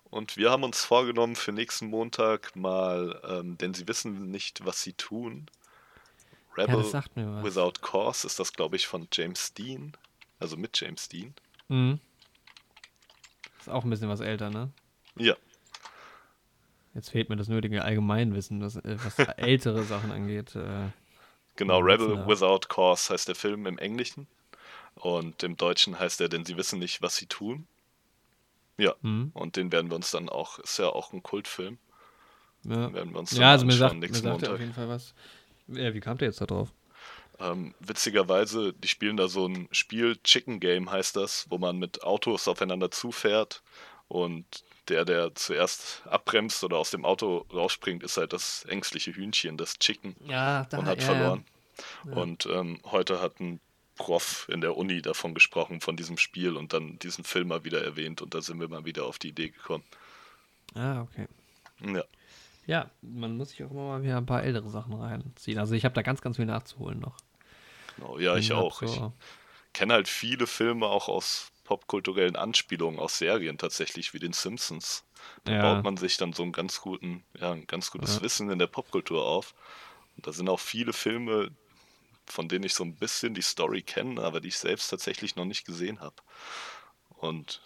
Und wir haben uns vorgenommen für nächsten Montag mal, ähm, denn sie wissen nicht, was sie tun. Rebel ja, Without Cause ist das, glaube ich, von James Dean. Also mit James Dean. Mhm. Ist auch ein bisschen was älter, ne? Ja. Jetzt fehlt mir das nötige Allgemeinwissen, was, äh, was <laughs> ältere Sachen angeht. Äh, Genau, Rebel Without Cause heißt der Film im Englischen. Und im Deutschen heißt er, denn sie wissen nicht, was sie tun. Ja, mhm. und den werden wir uns dann auch, ist ja auch ein Kultfilm. Ja, werden wir uns ja also mir sagt, mir sagt er auf jeden Fall was. Ja, wie kam der jetzt da drauf? Ähm, witzigerweise, die spielen da so ein Spiel, Chicken Game heißt das, wo man mit Autos aufeinander zufährt und der, der zuerst abbremst oder aus dem Auto rausspringt, ist halt das ängstliche Hühnchen, das Chicken ja, da, und hat ja, verloren. Ja. Und ähm, heute hat ein Prof in der Uni davon gesprochen, von diesem Spiel und dann diesen Film mal wieder erwähnt und da sind wir mal wieder auf die Idee gekommen. Ah, okay. Ja. Ja, man muss sich auch immer mal wieder ein paar ältere Sachen reinziehen. Also ich habe da ganz, ganz viel nachzuholen noch. Genau, ja, ich Bin auch. grad Ich so- kenne halt viele Filme auch aus popkulturellen Anspielungen, aus Serien tatsächlich, wie den Simpsons. Da Ja. baut man sich dann so einen ganz guten, ja, ein ganz gutes Ja. Wissen in der Popkultur auf. Und da sind auch viele Filme, von denen ich so ein bisschen die Story kenne, aber die ich selbst tatsächlich noch nicht gesehen habe. Und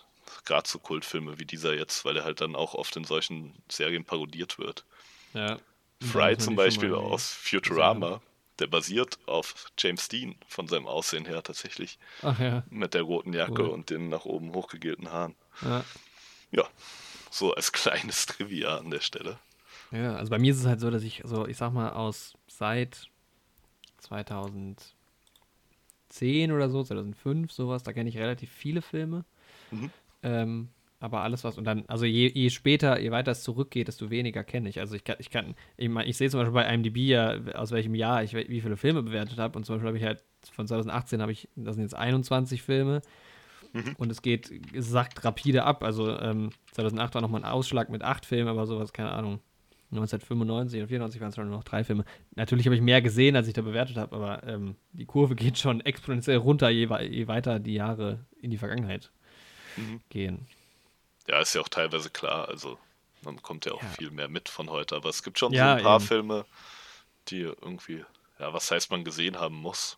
gerade so Kultfilme wie dieser jetzt, weil er halt dann auch oft in solchen Serien parodiert wird. Ja. Fry zum Beispiel aus. aus Futurama, der basiert auf James Dean von seinem Aussehen her tatsächlich. Ach ja. Mit der roten Jacke Cool. und den nach oben hochgegelten Haaren. ja. Ja, so als kleines Trivia an der Stelle. Ja, also bei mir ist es halt so, dass ich so, ich sag mal, aus seit 2010 oder so, 2005, sowas, da kenne ich relativ viele Filme. Mhm. Ähm, aber alles was, und dann, also je, je später, je weiter es zurückgeht, desto weniger kenne ich. Also ich kann, ich kann, ich, mein, ich sehe zum Beispiel bei IMDb ja, aus welchem Jahr ich wie viele Filme bewertet habe. Und zum Beispiel habe ich halt von 2018 habe ich, das sind jetzt 21 Filme. Mhm. Und es geht, es sackt rapide ab. Also ähm, 2008 war nochmal ein Ausschlag mit acht Filmen, aber sowas, keine Ahnung. 1995 und 94 waren es schon nur noch drei Filme. Natürlich habe ich mehr gesehen, als ich da bewertet habe, aber ähm, die Kurve <laughs> geht schon exponentiell runter, je, je weiter die Jahre in die Vergangenheit Mhm. gehen. Ja, ist ja auch teilweise klar. Also man bekommt ja auch Ja. viel mehr mit von heute. Aber es gibt schon Ja, so ein paar eben. Filme, die irgendwie, ja, was heißt man gesehen haben muss.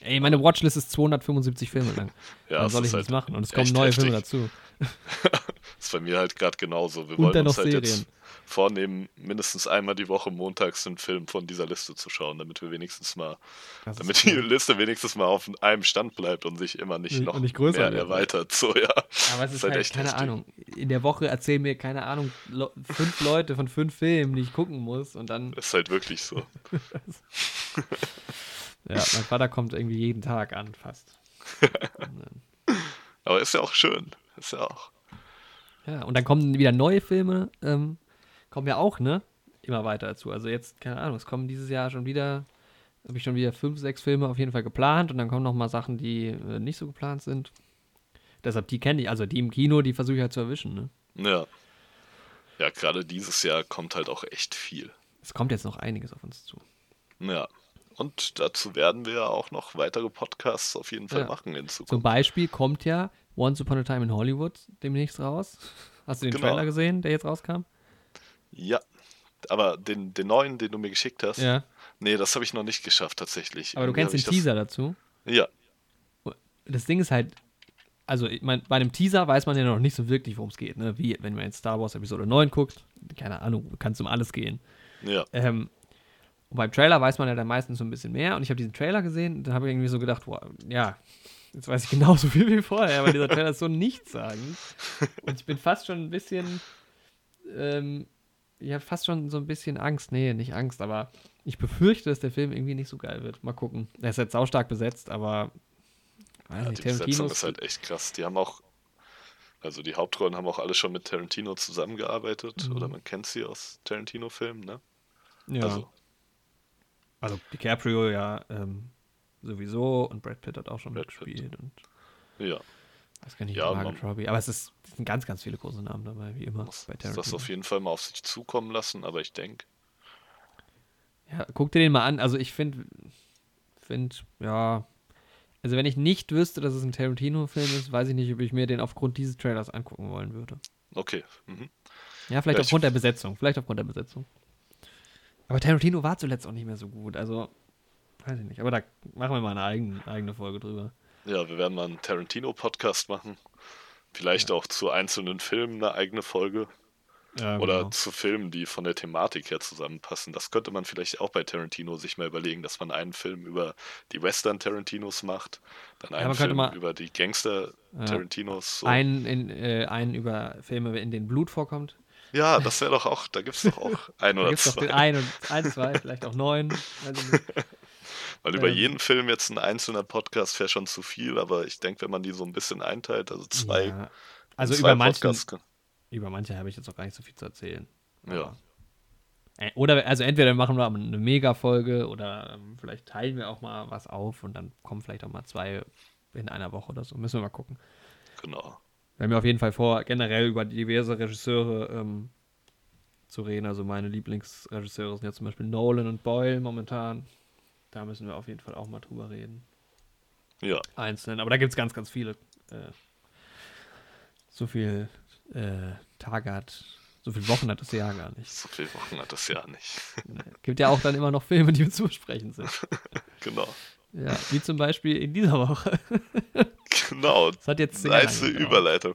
Ey, meine Watchlist ist 275 Filme lang. <laughs> Ja, Dann soll ich ist nichts halt machen. Und es kommen neue Filme heftig. dazu. <laughs> ist bei mir halt gerade genauso. Wir Und wollen dann uns noch halt Serien. jetzt vornehmen, mindestens einmal die Woche montags einen Film von dieser Liste zu schauen, damit wir wenigstens mal, Das damit die. Liste wenigstens mal auf einem Stand bleibt und sich immer nicht Und noch nicht größer mehr wird. erweitert. So, ja. Aber es ist halt, keine heftig. Ahnung. In der Woche erzählen mir, keine Ahnung, fünf Leute von fünf Filmen, die ich gucken muss. Und dann, Ist halt wirklich so. <laughs> ja, mein Vater kommt irgendwie jeden Tag an, fast. <laughs> Aber ist ja auch schön. Ist ja auch. Ja, und dann kommen wieder neue Filme, ähm, kommen ja auch, ne? Immer weiter dazu. Also jetzt, keine Ahnung, es kommen dieses Jahr schon wieder, habe ich schon wieder fünf, sechs Filme auf jeden Fall geplant und dann kommen noch mal Sachen, die äh, nicht so geplant sind. Deshalb, die kenne ich, also die im Kino, die versuche ich halt zu erwischen, ne? Ja. Ja, gerade dieses Jahr kommt halt auch echt viel. Es kommt jetzt noch einiges auf uns zu. Ja. Und dazu werden wir ja auch noch weitere Podcasts auf jeden Fall Ja. machen in Zum Zukunft. Beispiel kommt ja Once Upon a Time in Hollywood demnächst raus. Hast du den Genau. Trailer gesehen, der jetzt rauskam? Ja. Aber den, den neuen, den du mir geschickt hast, Ja. nee, das habe ich noch nicht geschafft tatsächlich. Aber du kennst den ich das- Teaser dazu. Ja, das Ding ist halt, also ich mein, bei einem Teaser weiß man ja noch nicht so wirklich, worum es geht. Ne? Wie wenn man jetzt Star Wars Episode 9 guckt, keine Ahnung, kann es um alles gehen. ja. Ähm, und beim Trailer weiß man ja dann meistens so ein bisschen mehr. Und ich habe diesen Trailer gesehen und dann habe ich irgendwie so gedacht, wow, ja, jetzt weiß ich <laughs> genauso viel wie vorher, weil dieser Trailer ist so nichtssagend. <laughs> Und ich bin fast schon ein bisschen, ähm, ich habe fast schon so ein bisschen Angst. Nee, nicht Angst, aber ich befürchte, dass der Film irgendwie nicht so geil wird. Mal gucken. Er ist jetzt saustark besetzt, aber weiß ja nicht, die Besetzung ist halt echt krass. Die haben auch, also die Hauptrollen haben auch alle schon mit Tarantino zusammengearbeitet. Mhm. Oder man kennt sie aus Tarantino-Filmen, ne? Ja. Also, Also DiCaprio ja ähm, sowieso und Brad Pitt hat auch schon Brad Pitt. mitgespielt und ja, weiß gar nicht, Ja, Margaret Robbie. Aber es, ist, es sind ganz, ganz viele große Namen dabei, wie immer muss, bei muss das Tarantino. auf jeden Fall mal auf sich zukommen lassen, aber ich denke, Ja, guck dir den mal an. Also ich finde, find, ja, also wenn ich nicht wüsste, dass es ein Tarantino-Film ist, weiß ich nicht, ob ich mir den aufgrund dieses Trailers angucken wollen würde. okay. Mhm. Ja, vielleicht Ja, ich- aufgrund der Besetzung. Vielleicht aufgrund der Besetzung. Aber Tarantino war zuletzt auch nicht mehr so gut. Also, weiß ich nicht. Aber da machen wir mal eine eigene, eigene Folge drüber. Ja, wir werden mal einen Tarantino-Podcast machen. Vielleicht auch zu einzelnen Filmen eine eigene Folge. Ja, Oder genau. zu Filmen, die von der Thematik her zusammenpassen. Das könnte man vielleicht auch bei Tarantino sich mal überlegen, dass man einen Film über die Western-Tarantinos macht, dann einen könnte Film über die Gangster-Tarantinos. So. Einen, in, äh, einen über Filme, in denen Blut vorkommt. Ja, das wäre doch auch, da gibt es doch auch <laughs> ein Da oder gibt es doch zwei. den einen und ein, zwei, vielleicht auch neun. Nicht. <laughs> Weil über ähm, jeden Film jetzt ein einzelner Podcast wäre schon zu viel, aber ich denke, wenn man die so ein bisschen einteilt, also zwei, Ja. Also zwei über manchen, Podcasts über manche habe ich jetzt auch gar nicht so viel zu erzählen. Ja. Oder, also entweder machen wir eine Mega-Folge oder ähm, vielleicht teilen wir auch mal was auf und dann kommen vielleicht auch mal zwei in einer Woche oder so. Müssen wir mal gucken. Genau. Wir haben ja auf jeden Fall vor, generell über diverse Regisseure ähm, zu reden. Also meine Lieblingsregisseure sind ja zum Beispiel Nolan und Boyle momentan. Da müssen wir auf jeden Fall auch mal drüber reden. Ja. Einzeln. Aber da gibt es ganz, ganz viele. Äh, so viel äh, Tage hat, so viele Wochen hat das Jahr gar nicht. So viele Wochen hat das Jahr nicht. Gibt ja auch dann immer noch Filme, die zu besprechen sind. <laughs> genau. Ja, wie zum Beispiel in dieser Woche. <laughs> Genau. Das hat jetzt Nice. Überleitung.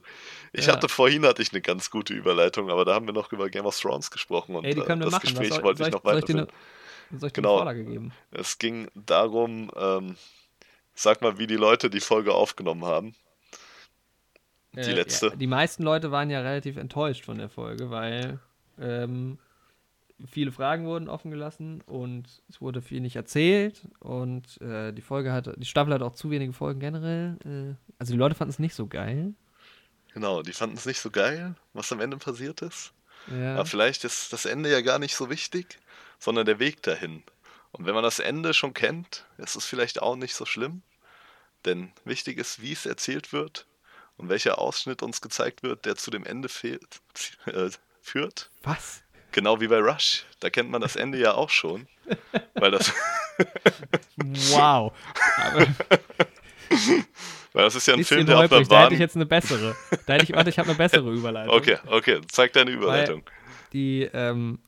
Ich Ja. hatte vorhin hatte ich eine ganz gute Überleitung, aber da haben wir noch über Game of Thrones gesprochen und Ey, die äh, können wir das machen. Gespräch soll, wollte soll ich noch ich weiterführen. Eine, soll ich Genau. Vorlage geben? Es ging darum, ähm, sag mal, wie die Leute die Folge aufgenommen haben. Die Äh, letzte. Ja, die meisten Leute waren ja relativ enttäuscht von der Folge, weil ähm, viele Fragen wurden offen gelassen und es wurde viel nicht erzählt und äh, die Folge hatte, die Staffel hat auch zu wenige Folgen generell. Äh, also die Leute fanden es nicht so geil. Genau, die fanden es nicht so geil, was am Ende passiert ist. Ja. Aber vielleicht ist das Ende ja gar nicht so wichtig, sondern der Weg dahin. Und wenn man das Ende schon kennt, ist es vielleicht auch nicht so schlimm. Denn wichtig ist, wie es erzählt wird und welcher Ausschnitt uns gezeigt wird, der zu dem Ende fehlt, <laughs> äh, führt. Was? Genau wie bei Rush. Da kennt man das Ende ja auch schon. <laughs> Weil das, <laughs> Wow. Aber weil das ist ja ein bisschen Film, der auf holprig, einer da hätte ich jetzt eine bessere. Da hätte ich, warte, ich habe eine bessere Überleitung. Okay, okay, zeig deine Überleitung. die, ähm,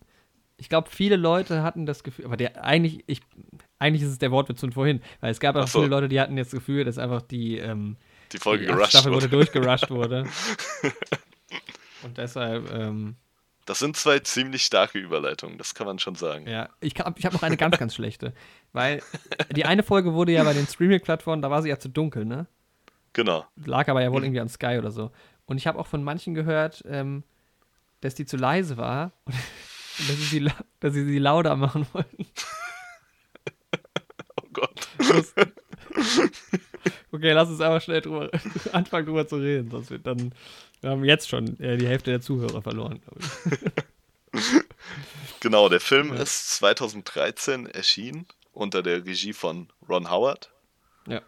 ich glaube, viele Leute hatten das Gefühl, aber der eigentlich, ich, eigentlich ist es der Wortwitz von vorhin, weil es gab auch so. viele Leute, die hatten jetzt das Gefühl, dass einfach die, ähm, Die Folge die gerusht Staffel wurde durchgerusht wurde. <laughs> Und deshalb, ähm, Das sind zwei ziemlich starke Überleitungen, das kann man schon sagen. ja, ich, kann- ich habe noch eine ganz, ganz schlechte, weil die eine Folge wurde ja bei den Streaming-Plattformen, da war sie ja zu dunkel, ne? Genau. Lag aber ja wohl irgendwie an Sky oder so. Und ich habe auch von manchen gehört, ähm, dass die zu leise war und dass sie sie, dass sie sie lauter machen <laughs> wollten. Oh Gott. Okay, lass uns aber schnell drüber, <laughs> anfangen drüber zu reden, sonst wird dann, wir haben jetzt schon äh, die Hälfte der Zuhörer verloren, glaube ich. <laughs> Genau, der Film Ja. ist 2013 erschienen unter der Regie von Ron Howard. Ja.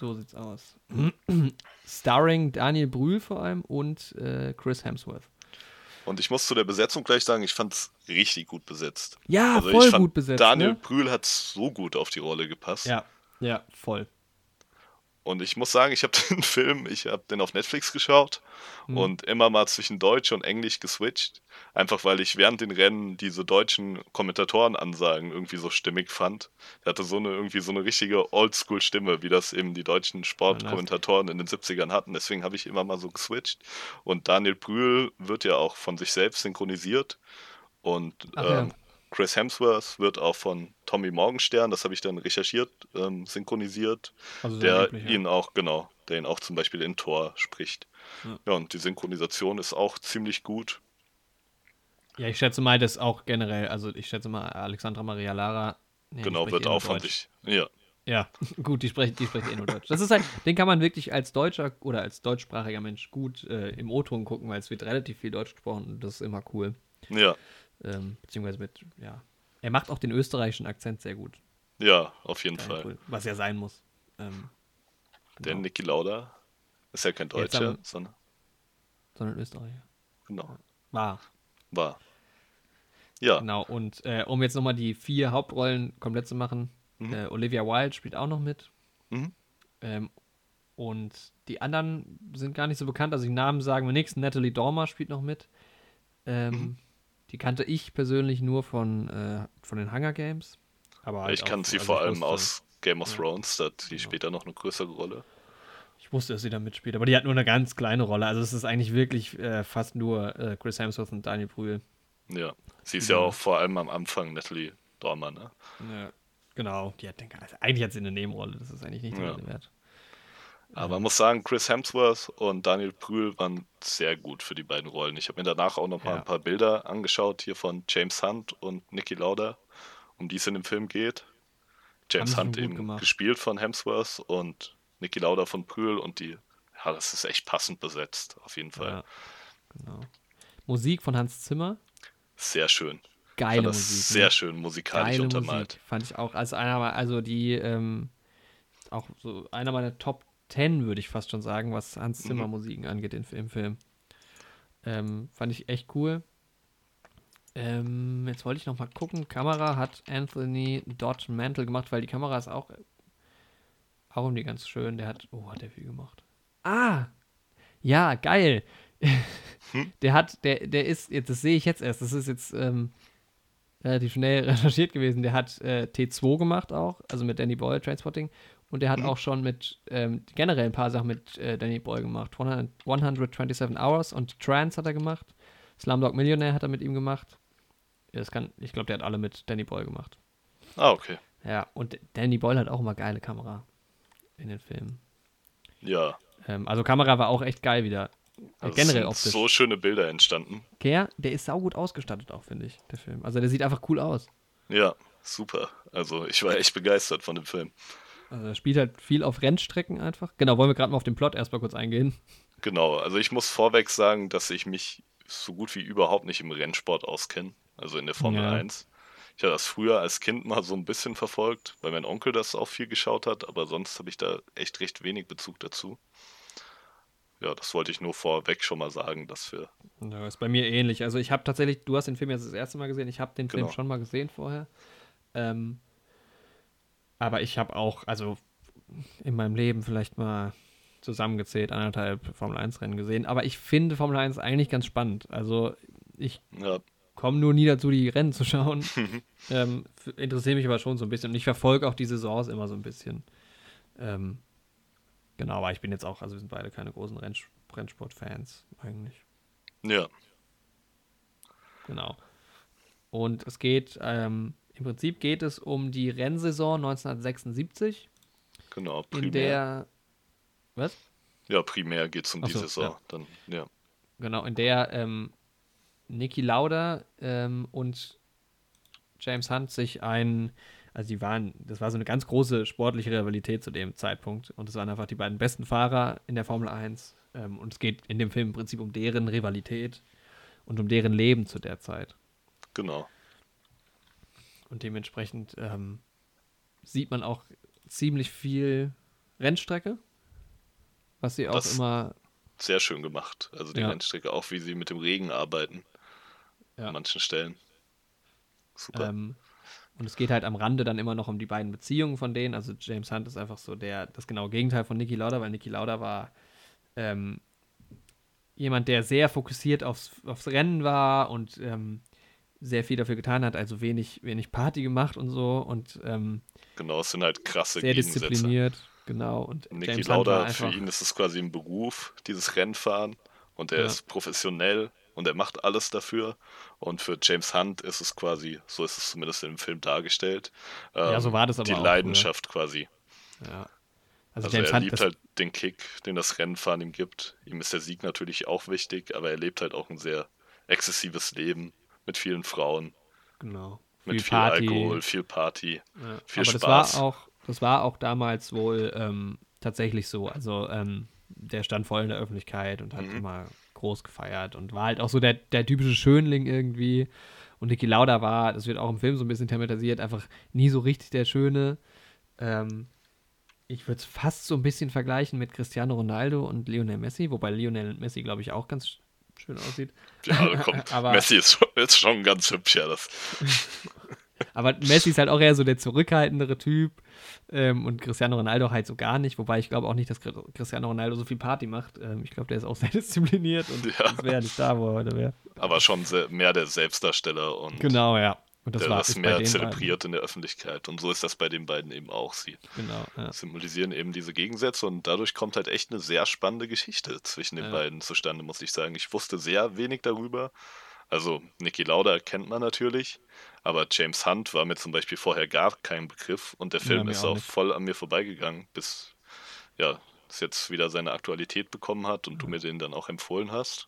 So sieht's aus. <clears throat> Starring Daniel Brühl vor allem und äh, Chris Hemsworth. Und ich muss zu der Besetzung gleich sagen, ich fand es richtig gut besetzt. Ja, Also voll ich fand, gut besetzt. Daniel ne? Brühl hat so gut auf die Rolle gepasst. Ja, ja, voll. Und ich muss sagen, ich habe <laughs> den Film, ich habe den auf Netflix geschaut Hm. und immer mal zwischen Deutsch und Englisch geswitcht. Einfach weil ich während den Rennen diese deutschen Kommentatorenansagen irgendwie so stimmig fand. Der hatte so eine irgendwie so eine richtige Oldschool-Stimme, wie das eben die deutschen Sportkommentatoren in den 70ern hatten. Deswegen habe ich immer mal so geswitcht. Und Daniel Brühl wird ja auch von sich selbst synchronisiert. Und Ach ja. Chris Hemsworth wird auch von Tommy Morgenstern, das habe ich dann recherchiert, ähm, synchronisiert Also der ja. ihn auch, genau, der ihn auch zum Beispiel in Tor spricht. Ja. Ja. und die Synchronisation ist auch ziemlich gut. Ja, ich schätze mal, das auch generell, also ich schätze mal, Alexandra Maria Lara. nee, genau, wird eh auch von sich. Ja, Ja, <laughs> gut, die spricht, die spricht eh nur Deutsch. Das ist halt, den kann man wirklich als Deutscher oder als deutschsprachiger Mensch gut äh, im O-Ton gucken, weil es wird relativ viel Deutsch gesprochen und das ist immer cool. ja, Ähm, beziehungsweise mit, ja. Er macht auch den österreichischen Akzent sehr gut. ja, auf jeden Fall. cool, was ja sein muss. Ähm, Der genau, Niki Lauda ist ja kein Jetzt Deutscher, haben- sondern sondern Österreicher. genau, War. war. Ja, Genau, und äh, um jetzt nochmal die vier Hauptrollen komplett zu machen, Mhm. äh, Olivia Wilde spielt auch noch mit. Mhm. Ähm, und die anderen sind gar nicht so bekannt, also die Namen sagen wir nichts. Natalie Dormer spielt noch mit. Ähm, Mhm. Die kannte ich persönlich nur von, äh, von den Hunger Games. Aber halt ich kann auch- sie also vor allem wusste- aus Game of Ja. Thrones, da hat die Genau. später noch eine größere Rolle. Ich wusste, dass sie da mitspielt, aber die hat nur eine ganz kleine Rolle. Also es ist eigentlich wirklich äh, fast nur äh, Chris Hemsworth und Daniel Brühl. Ja, sie ist ja Genau. auch vor allem am Anfang Natalie Dormer, ne? Ja, genau. Die hat, den, also eigentlich hat sie eine Nebenrolle, das ist eigentlich nicht Ja. Wert. Aber man muss sagen, Chris Hemsworth und Daniel Brühl waren sehr gut für die beiden Rollen. Ich habe mir danach auch noch mal Ja. ein paar Bilder angeschaut hier von James Hunt und Niki Lauda, um die es in dem Film geht. James Hunt eben gemacht. gespielt von Hemsworth und Niki Lauda von Brühl und die, ja, das ist echt passend besetzt, auf jeden Fall. Ja, genau. Musik von Hans Zimmer. sehr schön. Geile das Musik. Sehr ne? schön musikalisch Geile untermalt. Musik, fand ich auch. Als einer, also die, ähm, auch so einer meiner Top 10, würde ich fast schon sagen, was Hans Mhm. Zimmer Musiken angeht in, im Film. Ähm, fand ich echt cool. Ähm, jetzt wollte ich noch mal gucken. Kamera hat Anthony Dodge Mantle gemacht, weil die Kamera ist auch, auch irgendwie ganz schön. Der hat, oh, hat der viel gemacht. Ah, ja, geil. <laughs> Der hat, der, der ist, jetzt, das sehe ich jetzt erst, das ist jetzt ähm, relativ schnell <laughs> recherchiert gewesen. Der hat äh, T2 gemacht auch, also mit Danny Boyle, Transporting. Und der hat auch schon mit ähm, generell ein paar Sachen mit äh, Danny Boyle gemacht. 100, 127 Hours und Trance hat er gemacht. Slumdog Millionaire hat er mit ihm gemacht. Ja, Das kann, ich glaube, der hat alle mit Danny Boyle gemacht. Ah, okay. Ja, und Danny Boyle hat auch immer geile Kamera in den Filmen. Ja. Ähm, also Kamera war auch echt geil wieder. Also generell optisch. so schöne Bilder entstanden. Der, der ist saugut ausgestattet auch, finde ich, der Film. Also der sieht einfach cool aus. Ja, super. Also ich war echt begeistert von dem Film. Also er spielt halt viel auf Rennstrecken einfach. Genau, wollen wir gerade mal auf den Plot erstmal kurz eingehen. Genau, also ich muss vorweg sagen, dass ich mich so gut wie überhaupt nicht im Rennsport auskenne, also in der Formel Ja. 1. Ich habe das früher als Kind mal so ein bisschen verfolgt, weil mein Onkel das auch viel geschaut hat, aber sonst habe ich da echt recht wenig Bezug dazu. Ja, das wollte ich nur vorweg schon mal sagen, dass wir. Ja, ist bei mir ähnlich. Also ich habe tatsächlich, du hast den Film jetzt das erste Mal gesehen, ich habe den Film Genau. schon mal gesehen vorher. Ähm, aber ich habe auch, also in meinem Leben vielleicht mal zusammengezählt, anderthalb Formel 1 Rennen gesehen. Aber ich finde Formel 1 eigentlich ganz spannend. Also ich Ja, komme nur nie dazu, die Rennen zu schauen. <laughs> ähm, f- interessiere mich aber schon so ein bisschen. Und ich verfolge auch die Saisons immer so ein bisschen. Ähm, genau, aber ich bin jetzt auch, also wir sind beide keine großen Renns Rennsport-Fans eigentlich. ja, Genau. Und es geht, ähm, im Prinzip geht es um die Rennsaison 1976, genau. in Primär, der, was? ja, primär geht es um Ach die so, Saison. ja. Dann, ja. Genau, in der ähm, Niki Lauda ähm, und James Hunt sich ein, also die waren, das war so eine ganz große sportliche Rivalität zu dem Zeitpunkt und es waren einfach die beiden besten Fahrer in der Formel 1 ähm, und es geht in dem Film im Prinzip um deren Rivalität und um deren Leben zu der Zeit. Genau. Und dementsprechend ähm, sieht man auch ziemlich viel Rennstrecke, was sie auch Das- immer. Sehr schön gemacht. Also die Ja. Rennstrecke, auch wie sie mit dem Regen arbeiten. Ja. An manchen Stellen. Super. Ähm, und es geht halt am Rande dann immer noch um die beiden Beziehungen von denen. Also James Hunt ist einfach so der, das genaue Gegenteil von Niki Lauda, weil Niki Lauda war ähm, jemand, der sehr fokussiert aufs, aufs Rennen war und ähm, sehr viel dafür getan hat, also wenig, wenig Party gemacht und so und ähm, genau, es sind halt krasse sehr Gegensätze. diszipliniert, genau. Und Niki James Lauda, für ihn ist es quasi ein Beruf, dieses Rennfahren. Und er Ja. ist professionell und er macht alles dafür. Und für James Hunt ist es quasi, so ist es zumindest im Film dargestellt, Ja, ähm, so war das aber die auch Leidenschaft quasi. ja. Also, Also James er Hunt, liebt halt den Kick, den das Rennfahren ihm gibt. Ihm ist der Sieg natürlich auch wichtig, aber er lebt halt auch ein sehr exzessives Leben mit vielen Frauen, genau, mit viel viel Party. Alkohol, viel Party. Ja, Viel aber Spaß. das war auch, das war auch damals wohl ähm, tatsächlich so. Also ähm, der stand voll in der Öffentlichkeit und hat Mhm. immer groß gefeiert und war halt auch so der, der typische Schönling irgendwie. Und Niki Lauda war, das wird auch im Film so ein bisschen thematisiert, einfach nie so richtig der Schöne. Ähm, ich würde es fast so ein bisschen vergleichen mit Cristiano Ronaldo und Lionel Messi, wobei Lionel Messi, glaube ich, auch ganz schön aussieht. Ja, komm, <laughs> Aber- Messi ist schon, ist schon ganz hübsch, ja. Das, <laughs> Aber Messi ist halt auch eher so der zurückhaltendere Typ ähm, und Cristiano Ronaldo halt so gar nicht. Wobei ich glaube auch nicht, dass Cri- Cristiano Ronaldo so viel Party macht. Ähm, ich glaube, der ist auch <laughs> sehr diszipliniert und Ja. sonst wäre nicht da, wo er heute wäre. aber schon sehr, mehr der Selbstdarsteller und Genau, ja. Und das der war das ist mehr zelebriert in der Öffentlichkeit. Und so ist das bei den beiden eben auch. Sie Beiden. Genau, ja. symbolisieren eben diese Gegensätze und dadurch kommt halt echt eine sehr spannende Geschichte zwischen den Ja. beiden zustande, muss ich sagen. Ich wusste sehr wenig darüber. Also Niki Lauda kennt man natürlich, aber James Hunt war mir zum Beispiel vorher gar kein Begriff und der Ja, Film mir ist auch auch voll an mir vorbeigegangen, bis ja, es jetzt wieder seine Aktualität bekommen hat und du mir den dann auch empfohlen hast.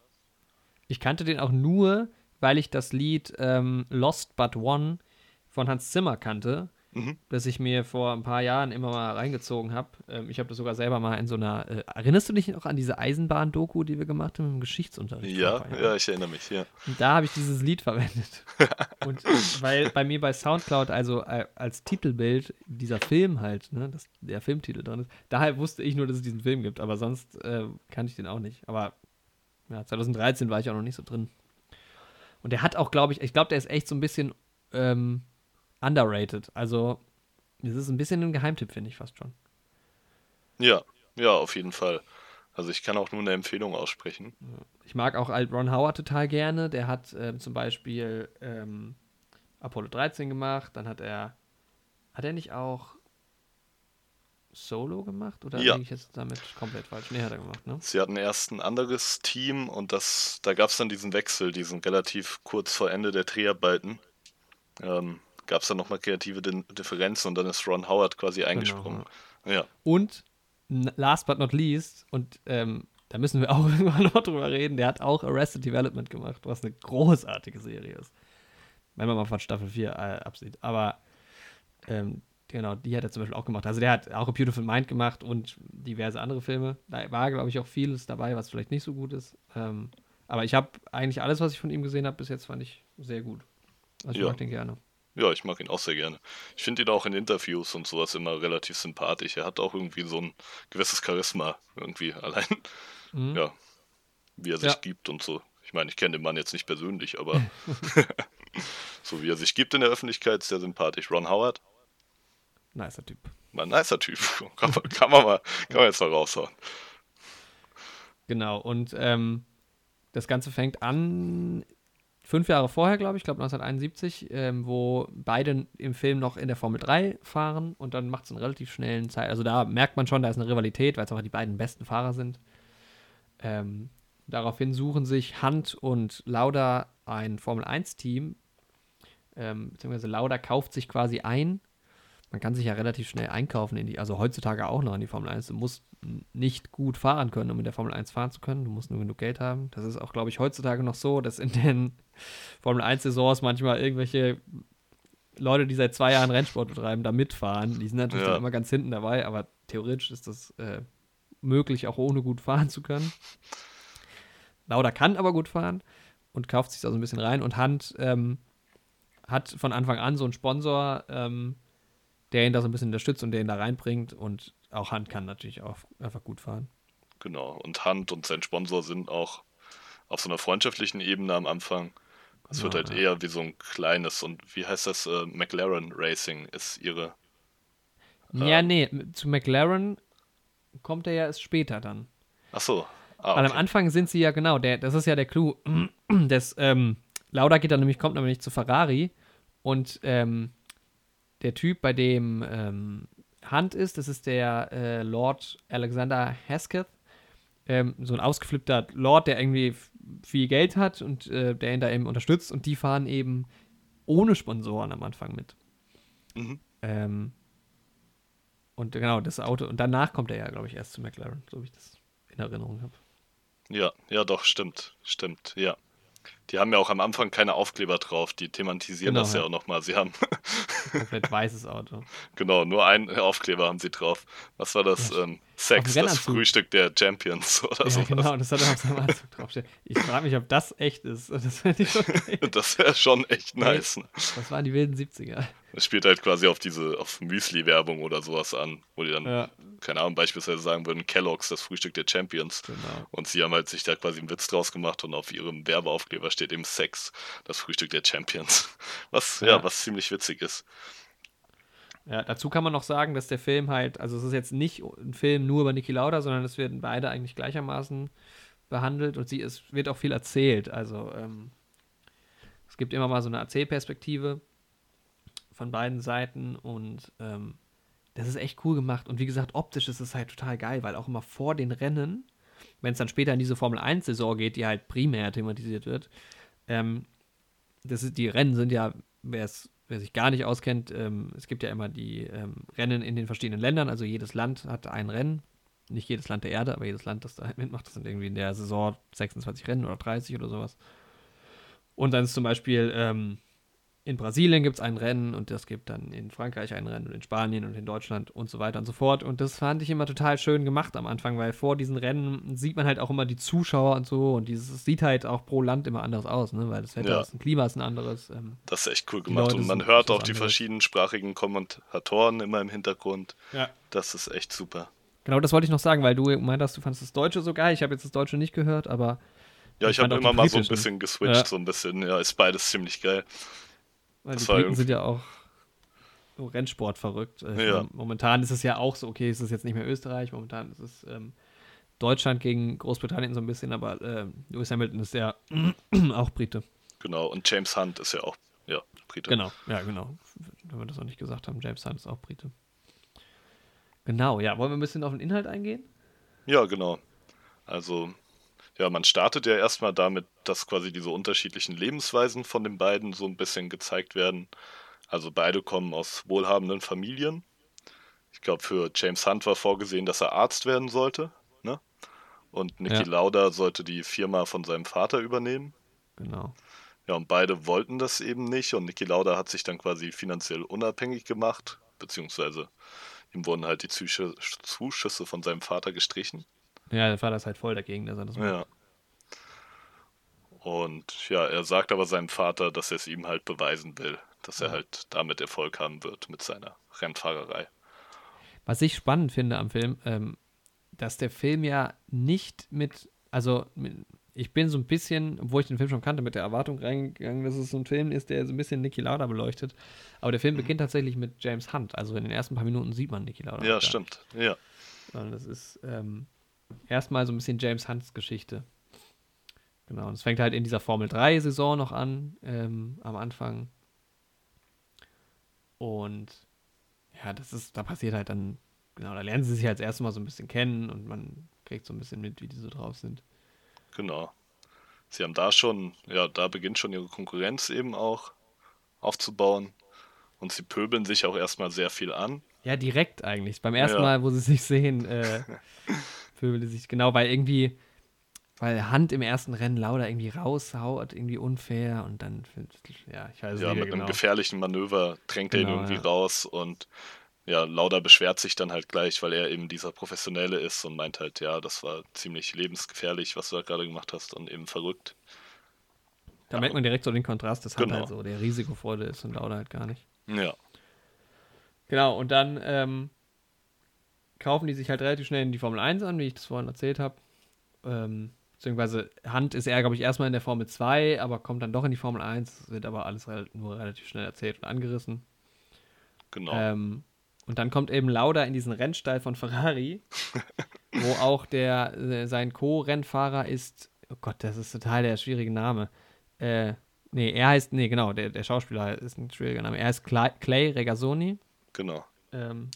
Ich kannte den auch nur, weil ich das Lied ähm, Lost But One von Hans Zimmer kannte. mhm. das ich mir vor ein paar Jahren immer mal reingezogen habe. Ähm, ich habe das sogar selber mal in so einer. Äh, erinnerst du dich noch an diese Eisenbahn-Doku, die wir gemacht haben im Geschichtsunterricht? Ja, ja, ich erinnere mich, ja. Und da habe ich dieses Lied verwendet. <laughs> Und weil bei mir bei Soundcloud also äh, als Titelbild dieser Film halt, ne, das, der Filmtitel drin ist, daher wusste ich nur, dass es diesen Film gibt, aber sonst äh, kannte ich den auch nicht. Aber ja, 2013 war ich auch noch nicht so drin. Und der hat auch, glaube ich, ich glaube, der ist echt so ein bisschen ähm, underrated. Also, es ist ein bisschen ein Geheimtipp, finde ich fast schon. Ja, ja, auf jeden Fall. Also ich kann auch nur eine Empfehlung aussprechen. Ich mag auch Alt Ron Howard total gerne. Der hat ähm, zum Beispiel ähm, Apollo 13 gemacht. Dann hat er, hat er nicht auch Solo gemacht? Oder ja. ich jetzt damit komplett falsch? Nee, hat er gemacht, ne? Sie hatten erst ein anderes Team und das, da gab es dann diesen Wechsel, diesen relativ kurz vor Ende der Dreharbeiten. Ähm, gab es dann nochmal kreative Differenzen und dann ist Ron Howard quasi genau, eingesprungen. Genau, ja. ja. Und last but not least, und ähm, da müssen wir <laughs> auch irgendwann noch drüber reden, der hat auch Arrested Development gemacht, was eine großartige Serie ist. Wenn man mal von Staffel 4 äh, absieht. Aber ähm, genau, die hat er zum Beispiel auch gemacht. Also der hat auch A Beautiful Mind gemacht und diverse andere Filme. Da war, glaube ich, auch vieles dabei, was vielleicht nicht so gut ist. Ähm, aber ich habe eigentlich alles, was ich von ihm gesehen habe, bis jetzt fand ich sehr gut. Also ich ja. mag den gerne. Ja, ich mag ihn auch sehr gerne. Ich finde ihn auch in Interviews und sowas immer relativ sympathisch. Er hat auch irgendwie so ein gewisses Charisma irgendwie allein. Mhm. Ja, wie er sich ja. gibt und so. Ich meine, ich kenne den Mann jetzt nicht persönlich, aber <laughs> <laughs> so wie er sich gibt in der Öffentlichkeit, sehr sympathisch. Ron Howard. Nicer Typ. Mal ein nicer Typ. <laughs> kann, man, kann, man mal, kann man jetzt mal raushauen. Genau, und ähm, das Ganze fängt an fünf Jahre vorher, glaube ich, glaube 1971, ähm, wo beide im Film noch in der Formel 3 fahren und dann macht es einen relativ schnellen Zeit. Also da merkt man schon, da ist eine Rivalität, weil es auch die beiden besten Fahrer sind. Ähm, daraufhin suchen sich Hunt und Lauda ein Formel 1-Team, ähm, beziehungsweise Lauda kauft sich quasi ein man kann sich ja relativ schnell einkaufen in die, also heutzutage auch noch in die Formel 1. Du musst nicht gut fahren können, um in der Formel 1 fahren zu können. Du musst nur genug Geld haben. Das ist auch, glaube ich, heutzutage noch so, dass in den <laughs> Formel 1-Saisons manchmal irgendwelche Leute, die seit zwei Jahren Rennsport betreiben, da mitfahren. Die sind natürlich ja. immer ganz hinten dabei, aber theoretisch ist das äh, möglich, auch ohne gut fahren zu können. Lauda kann aber gut fahren und kauft sich da so ein bisschen rein. Und Hand ähm, hat von Anfang an so einen Sponsor, ähm, der ihn da so ein bisschen unterstützt und der ihn da reinbringt. Und auch Hand kann natürlich auch einfach gut fahren. Genau, und Hand und sein Sponsor sind auch auf so einer freundschaftlichen Ebene am Anfang. Es genau, wird halt ja. eher wie so ein kleines und wie heißt das? Äh, McLaren Racing ist ihre. Äh, ja, nee, zu McLaren kommt er ja erst später dann. Ach so. Ah, Weil am Anfang sind sie ja genau, der, das ist ja der Clou. <clears throat> des, ähm, Lauda geht dann nämlich, kommt nämlich zu Ferrari und ähm, der Typ, bei dem ähm, Hunt ist, das ist der äh, Lord Alexander Hesketh. Ähm, so ein ausgeflippter Lord, der irgendwie viel Geld hat und äh, der ihn da eben unterstützt und die fahren eben ohne Sponsoren am Anfang mit. Mhm. Ähm, und genau, das Auto. Und danach kommt er ja, glaube ich, erst zu McLaren, so wie ich das in Erinnerung habe. Ja, ja, doch, stimmt. Stimmt, ja. Die haben ja auch am Anfang keine Aufkleber drauf, die thematisieren genau, das ja, ja auch nochmal. Sie haben. Komplett weißes Auto. <laughs> Genau, nur einen Aufkleber haben sie drauf. Was war das? Ja, ähm, Sex, das Frühstück der Champions oder ja, sowas. Genau, das hat er auf seinem Anzug draufstehen. Ich frage mich, ob das echt ist. <laughs> Das wäre <laughs> wär schon echt nice. Ne? Das waren die wilden 70er. Es spielt halt quasi auf diese, auf Müsli-Werbung oder sowas an, wo die dann, ja. keine Ahnung, beispielsweise sagen würden, Kellogg's, das Frühstück der Champions. Genau. Und sie haben halt sich da quasi einen Witz draus gemacht und auf ihrem Werbeaufkleber steht eben Sex, das Frühstück der Champions. <laughs> Was, ja, ja was ziemlich witzig ist. Ja, dazu kann man noch sagen, dass der Film halt, also es ist jetzt nicht ein Film nur über Niki Lauda, sondern es werden beide eigentlich gleichermaßen behandelt und sie es wird auch viel erzählt. Also ähm, es gibt immer mal so eine Erzählperspektive von beiden Seiten und ähm, das ist echt cool gemacht. Und wie gesagt, optisch ist es halt total geil, weil auch immer vor den Rennen, wenn es dann später in diese Formel 1-Saison geht, die halt primär thematisiert wird, ähm, das ist, die Rennen sind ja, wer es wer sich gar nicht auskennt, ähm, es gibt ja immer die ähm, Rennen in den verschiedenen Ländern. Also jedes Land hat ein Rennen. Nicht jedes Land der Erde, aber jedes Land, das da <laughs> mitmacht, das sind irgendwie in der Saison 26 Rennen oder 30 oder sowas. Und dann ist zum Beispiel ähm, in Brasilien gibt es ein Rennen und es gibt dann in Frankreich ein Rennen und in Spanien und in Deutschland und so weiter und so fort. Und das fand ich immer total schön gemacht am Anfang, weil vor diesen Rennen sieht man halt auch immer die Zuschauer und so und dieses sieht halt auch pro Land immer anders aus, ne? weil das Wetter ja. ist ein Klima ist ein anderes. Ähm, das ist echt cool gemacht und man hört auch die verschiedensprachigen Kommentatoren immer im Hintergrund. Ja. Das ist echt super. Genau, das wollte ich noch sagen, weil du meintest, du fandest das Deutsche so geil. Ich habe jetzt das Deutsche nicht gehört, aber ja, ich, ich habe immer mal so ein bisschen geswitcht, ja. so ein bisschen. Ja, ist beides ziemlich geil. Weil das die Briten sind ja auch so Rennsport verrückt. Äh, ja. momentan ist es ja auch so, okay, es ist jetzt nicht mehr Österreich, momentan ist es ähm, Deutschland gegen Großbritannien so ein bisschen, aber äh, Lewis Hamilton ist ja <clears throat> auch Brite. Genau, und James Hunt ist ja auch ja, Brite. Genau, ja, genau. Wenn wir das noch nicht gesagt haben, James Hunt ist auch Brite. Genau, ja. Wollen wir ein bisschen auf den Inhalt eingehen? Ja, genau. Also, ja, man startet ja erstmal damit, dass quasi diese unterschiedlichen Lebensweisen von den beiden so ein bisschen gezeigt werden. Also beide kommen aus wohlhabenden Familien. Ich glaube, für James Hunt war vorgesehen, dass er Arzt werden sollte. Ne? Und Niki ja. Lauda sollte die Firma von seinem Vater übernehmen. Genau. Ja, und beide wollten das eben nicht. Und Niki Lauda hat sich dann quasi finanziell unabhängig gemacht. Beziehungsweise ihm wurden halt die Zuschüsse von seinem Vater gestrichen. Ja, der Vater ist halt voll dagegen, dass er das macht. Ja. Und ja, er sagt aber seinem Vater, dass er es ihm halt beweisen will, dass er halt damit Erfolg haben wird mit seiner Rennfahrerei. Was ich spannend finde am Film, ähm, dass der Film ja nicht mit, also mit, ich bin so ein bisschen, obwohl ich den Film schon kannte, mit der Erwartung reingegangen, dass es so ein Film ist, der so ein bisschen Niki Lauda beleuchtet. Aber der Film mhm. beginnt tatsächlich mit James Hunt. Also in den ersten paar Minuten sieht man Niki Lauda. Ja, stimmt. Ja. Und das ist ähm, erstmal so ein bisschen James Hunts Geschichte. Genau, und es fängt halt in dieser Formel 3-Saison noch an, ähm, am Anfang. Und ja, das ist, da passiert halt dann, genau, da lernen sie sich halt das erste Mal so ein bisschen kennen und man kriegt so ein bisschen mit, wie die so drauf sind. Genau. Sie haben da schon, ja, da beginnt schon ihre Konkurrenz eben auch aufzubauen. Und sie pöbeln sich auch erstmal sehr viel an. Ja, direkt eigentlich. Beim ersten ja. Mal, wo sie sich sehen, äh, <laughs> sie sich, genau, weil irgendwie, weil Hand im ersten Rennen Lauda irgendwie raushaut, irgendwie unfair und dann, ja, ich weiß ja, nicht. Ja, mit genau. einem gefährlichen Manöver drängt genau, er ihn genau, irgendwie ja. raus und ja, Lauda beschwert sich dann halt gleich, weil er eben dieser Professionelle ist und meint halt, ja, das war ziemlich lebensgefährlich, was du da gerade gemacht hast und eben verrückt. Da ja. merkt man direkt so den Kontrast, dass genau. halt so der Risikofreude ist und Lauda halt gar nicht. Ja. Genau, und dann ähm, kaufen die sich halt relativ schnell in die Formel 1 an, wie ich das vorhin erzählt habe. Ähm, beziehungsweise Hand ist er, glaube ich, erstmal in der Formel 2, aber kommt dann doch in die Formel 1, wird aber alles nur relativ schnell erzählt und angerissen. Genau. Ähm, und dann kommt eben Lauda in diesen Rennstall von Ferrari, <laughs> wo auch der, äh, sein Co-Rennfahrer ist, oh Gott, das ist total der schwierige Name. Äh, nee, er heißt, nee, genau, der, der Schauspieler ist ein schwieriger Name. Er heißt Clay, Clay Regazzoni. Genau. Ähm,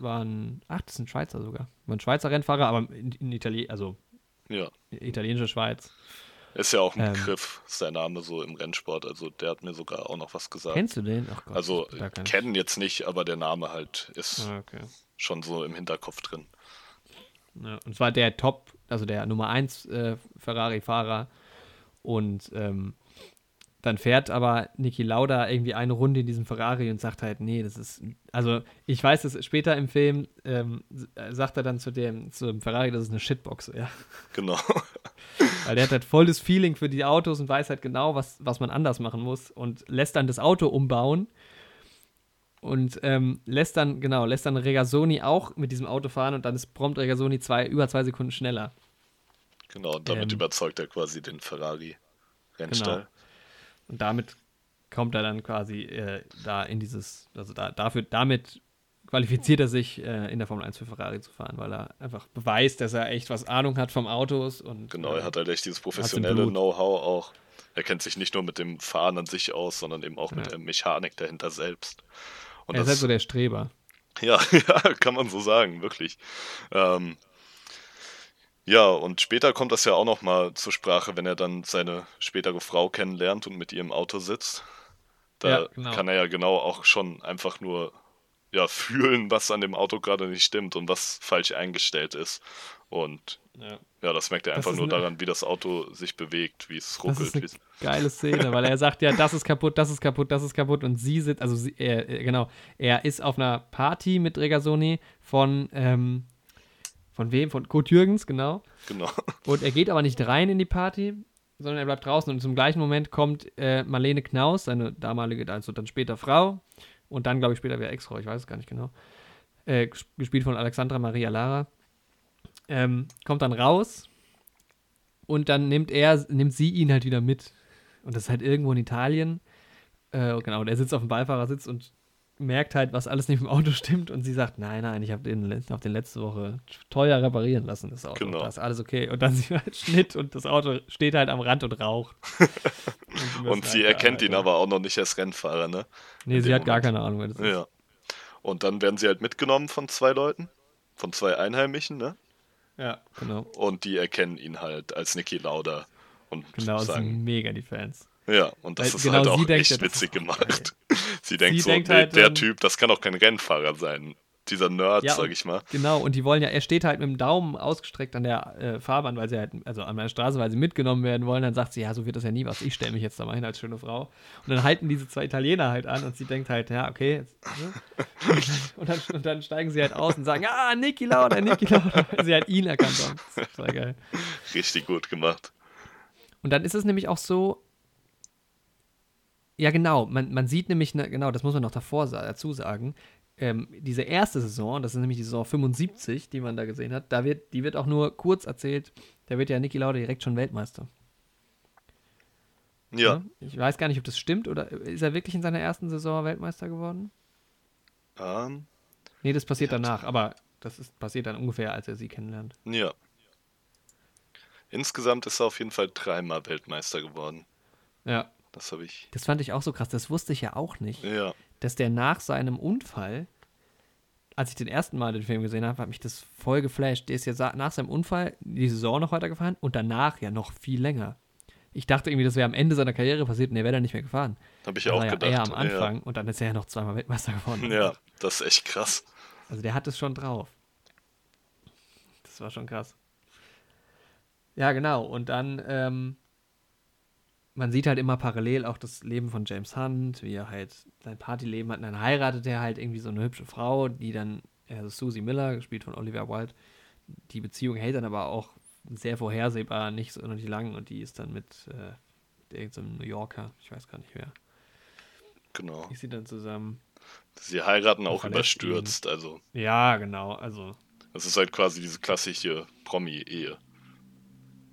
war ein, ach, das ist ein Schweizer sogar. War ein Schweizer Rennfahrer, aber in, in Italien, also ja. italienische Schweiz. Ist ja auch ein ähm, Begriff, ist der Name so im Rennsport. Also der hat mir sogar auch noch was gesagt. Kennst du den? Gott, also kennen jetzt nicht, aber der Name halt ist ah, okay. schon so im Hinterkopf drin. Ja, und zwar der Top, also der Nummer 1 äh, Ferrari-Fahrer. Und ähm, dann fährt aber Niki Lauda irgendwie eine Runde in diesem Ferrari und sagt halt, nee, das ist, also ich weiß, dass später im Film ähm, sagt er dann zu dem, zu dem Ferrari, das ist eine Shitbox, ja. Genau. <laughs> Weil der hat halt voll das Feeling für die Autos und weiß halt genau, was, was man anders machen muss und lässt dann das Auto umbauen und ähm, lässt dann, genau, lässt dann Regazzoni auch mit diesem Auto fahren und dann ist prompt Regazzoni zwei, über zwei Sekunden schneller. Genau, und damit ähm, überzeugt er quasi den Ferrari-Rennstall. Genau. Und damit kommt er dann quasi äh, da in dieses, also da, dafür, damit qualifiziert er sich äh, in der Formel 1 für Ferrari zu fahren, weil er einfach beweist, dass er echt was Ahnung hat vom Autos und genau, er hat halt echt dieses professionelle Know-how auch. Er kennt sich nicht nur mit dem Fahren an sich aus, sondern eben auch ja. mit der Mechanik dahinter selbst. Und er ist halt so der Streber. Ja, <laughs> ja, kann man so sagen, wirklich. Ähm, ja, und später kommt das ja auch noch mal zur Sprache, wenn er dann seine spätere Frau kennenlernt und mit ihr im Auto sitzt. Da ja, genau. kann er ja genau auch schon einfach nur ja, fühlen, was an dem Auto gerade nicht stimmt und was falsch eingestellt ist. Und Ja. ja, das merkt er einfach nur daran, wie das Auto sich bewegt, wie es ruckelt. Das ist eine geile Szene, weil er sagt ja, das ist kaputt, das ist kaputt, das ist kaputt und sie sitzt, also sie, er, genau, er ist auf einer Party mit Regasoni von, ähm, von wem? Von Kurt Jürgens, genau. Genau. Und er geht aber nicht rein in die Party, sondern er bleibt draußen und zum gleichen Moment kommt äh, Marlene Knaus, seine damalige, also dann später Frau und dann, glaube ich, später wieder Ex-Frau, ich weiß es gar nicht genau, äh, gespielt von Alexandra Maria Lara ähm, kommt dann raus und dann nimmt er, nimmt sie ihn halt wieder mit. Und das ist halt irgendwo in Italien. Äh, genau, und er sitzt auf dem Beifahrersitz und merkt halt, was alles nicht im Auto <laughs> stimmt. Und sie sagt, nein, nein, ich habe den, hab den letzte Woche teuer reparieren lassen, das Auto. Genau. Da ist alles okay. Und dann <laughs> sieht man halt Schnitt und das Auto steht halt am Rand und raucht. <laughs> und, und sie halt erkennt ihn aber auch noch nicht als Rennfahrer, ne? Nee, in sie hat Moment. gar keine Ahnung, wer das ist. Ja. Und dann werden sie halt mitgenommen von zwei Leuten, von zwei Einheimischen, ne? Ja, genau. Und die erkennen ihn halt als Niki Lauda. Und genau, sagen, sind mega die Fans. Ja, und das Weil, ist genau, halt auch echt witzig gemacht. <laughs> sie denkt sie so, denkt nee, halt, der ähm, Typ, das kann auch kein Rennfahrer sein dieser Nerd, ja, sag ich mal. Genau, und die wollen ja, er steht halt mit dem Daumen ausgestreckt an der äh, Fahrbahn, weil sie halt, also an der Straße, weil sie mitgenommen werden wollen. Dann sagt sie, ja, so wird das ja nie was. Ich stelle mich jetzt da mal hin als schöne Frau. Und dann halten diese zwei Italiener halt an und sie denkt halt, ja, okay. Jetzt, ne? <laughs> und, dann, und, dann, steigen sie halt aus und sagen, ah, Niki Lauda, Niki Lauda, weil <laughs> sie halt ihn erkannt haben. Das total geil. Richtig gut gemacht. Und dann ist es nämlich auch so, ja, genau. Man, man sieht nämlich, ne, genau, das muss man noch davor dazu sagen ähm, diese erste Saison, das ist nämlich die Saison 75, die man da gesehen hat, da wird, die wird auch nur kurz erzählt, da wird ja Niki Lauda direkt schon Weltmeister. Ja. ja. Ich weiß gar nicht, ob das stimmt oder ist er wirklich in seiner ersten Saison Weltmeister geworden? Ähm, nee, das passiert danach, aber das ist, passiert dann ungefähr, als er sie kennenlernt. Ja. Insgesamt ist er auf jeden Fall dreimal Weltmeister geworden. Ja. Das habe ich. Das fand ich auch so krass, das wusste ich ja auch nicht. Ja dass der nach seinem Unfall, als ich den ersten Mal den Film gesehen habe, hat mich das voll geflasht. Der ist ja nach seinem Unfall die Saison noch weitergefahren und danach ja noch viel länger. Ich dachte irgendwie, das wäre am Ende seiner Karriere passiert und er wäre dann nicht mehr gefahren. Habe ich ja auch ja gedacht. Eher am Anfang ja. und dann ist er ja noch zweimal Weltmeister geworden. Ja, das ist echt krass. Also der hat es schon drauf. Das war schon krass. Ja, genau. Und dann ähm, man sieht halt immer parallel auch das Leben von James Hunt, wie er halt sein Partyleben hat. Und dann heiratet er halt irgendwie so eine hübsche Frau, die dann, also Susie Miller, gespielt von Olivia Wilde, die Beziehung hält dann aber auch sehr vorhersehbar, nicht so nicht lang und die ist dann mit, äh, mit irgendeinem New Yorker, ich weiß gar nicht wer. Genau. Die sind dann zusammen. Sie heiraten auch überstürzt, ihn. also. Ja, genau, also. Das ist halt quasi diese klassische Promi-Ehe.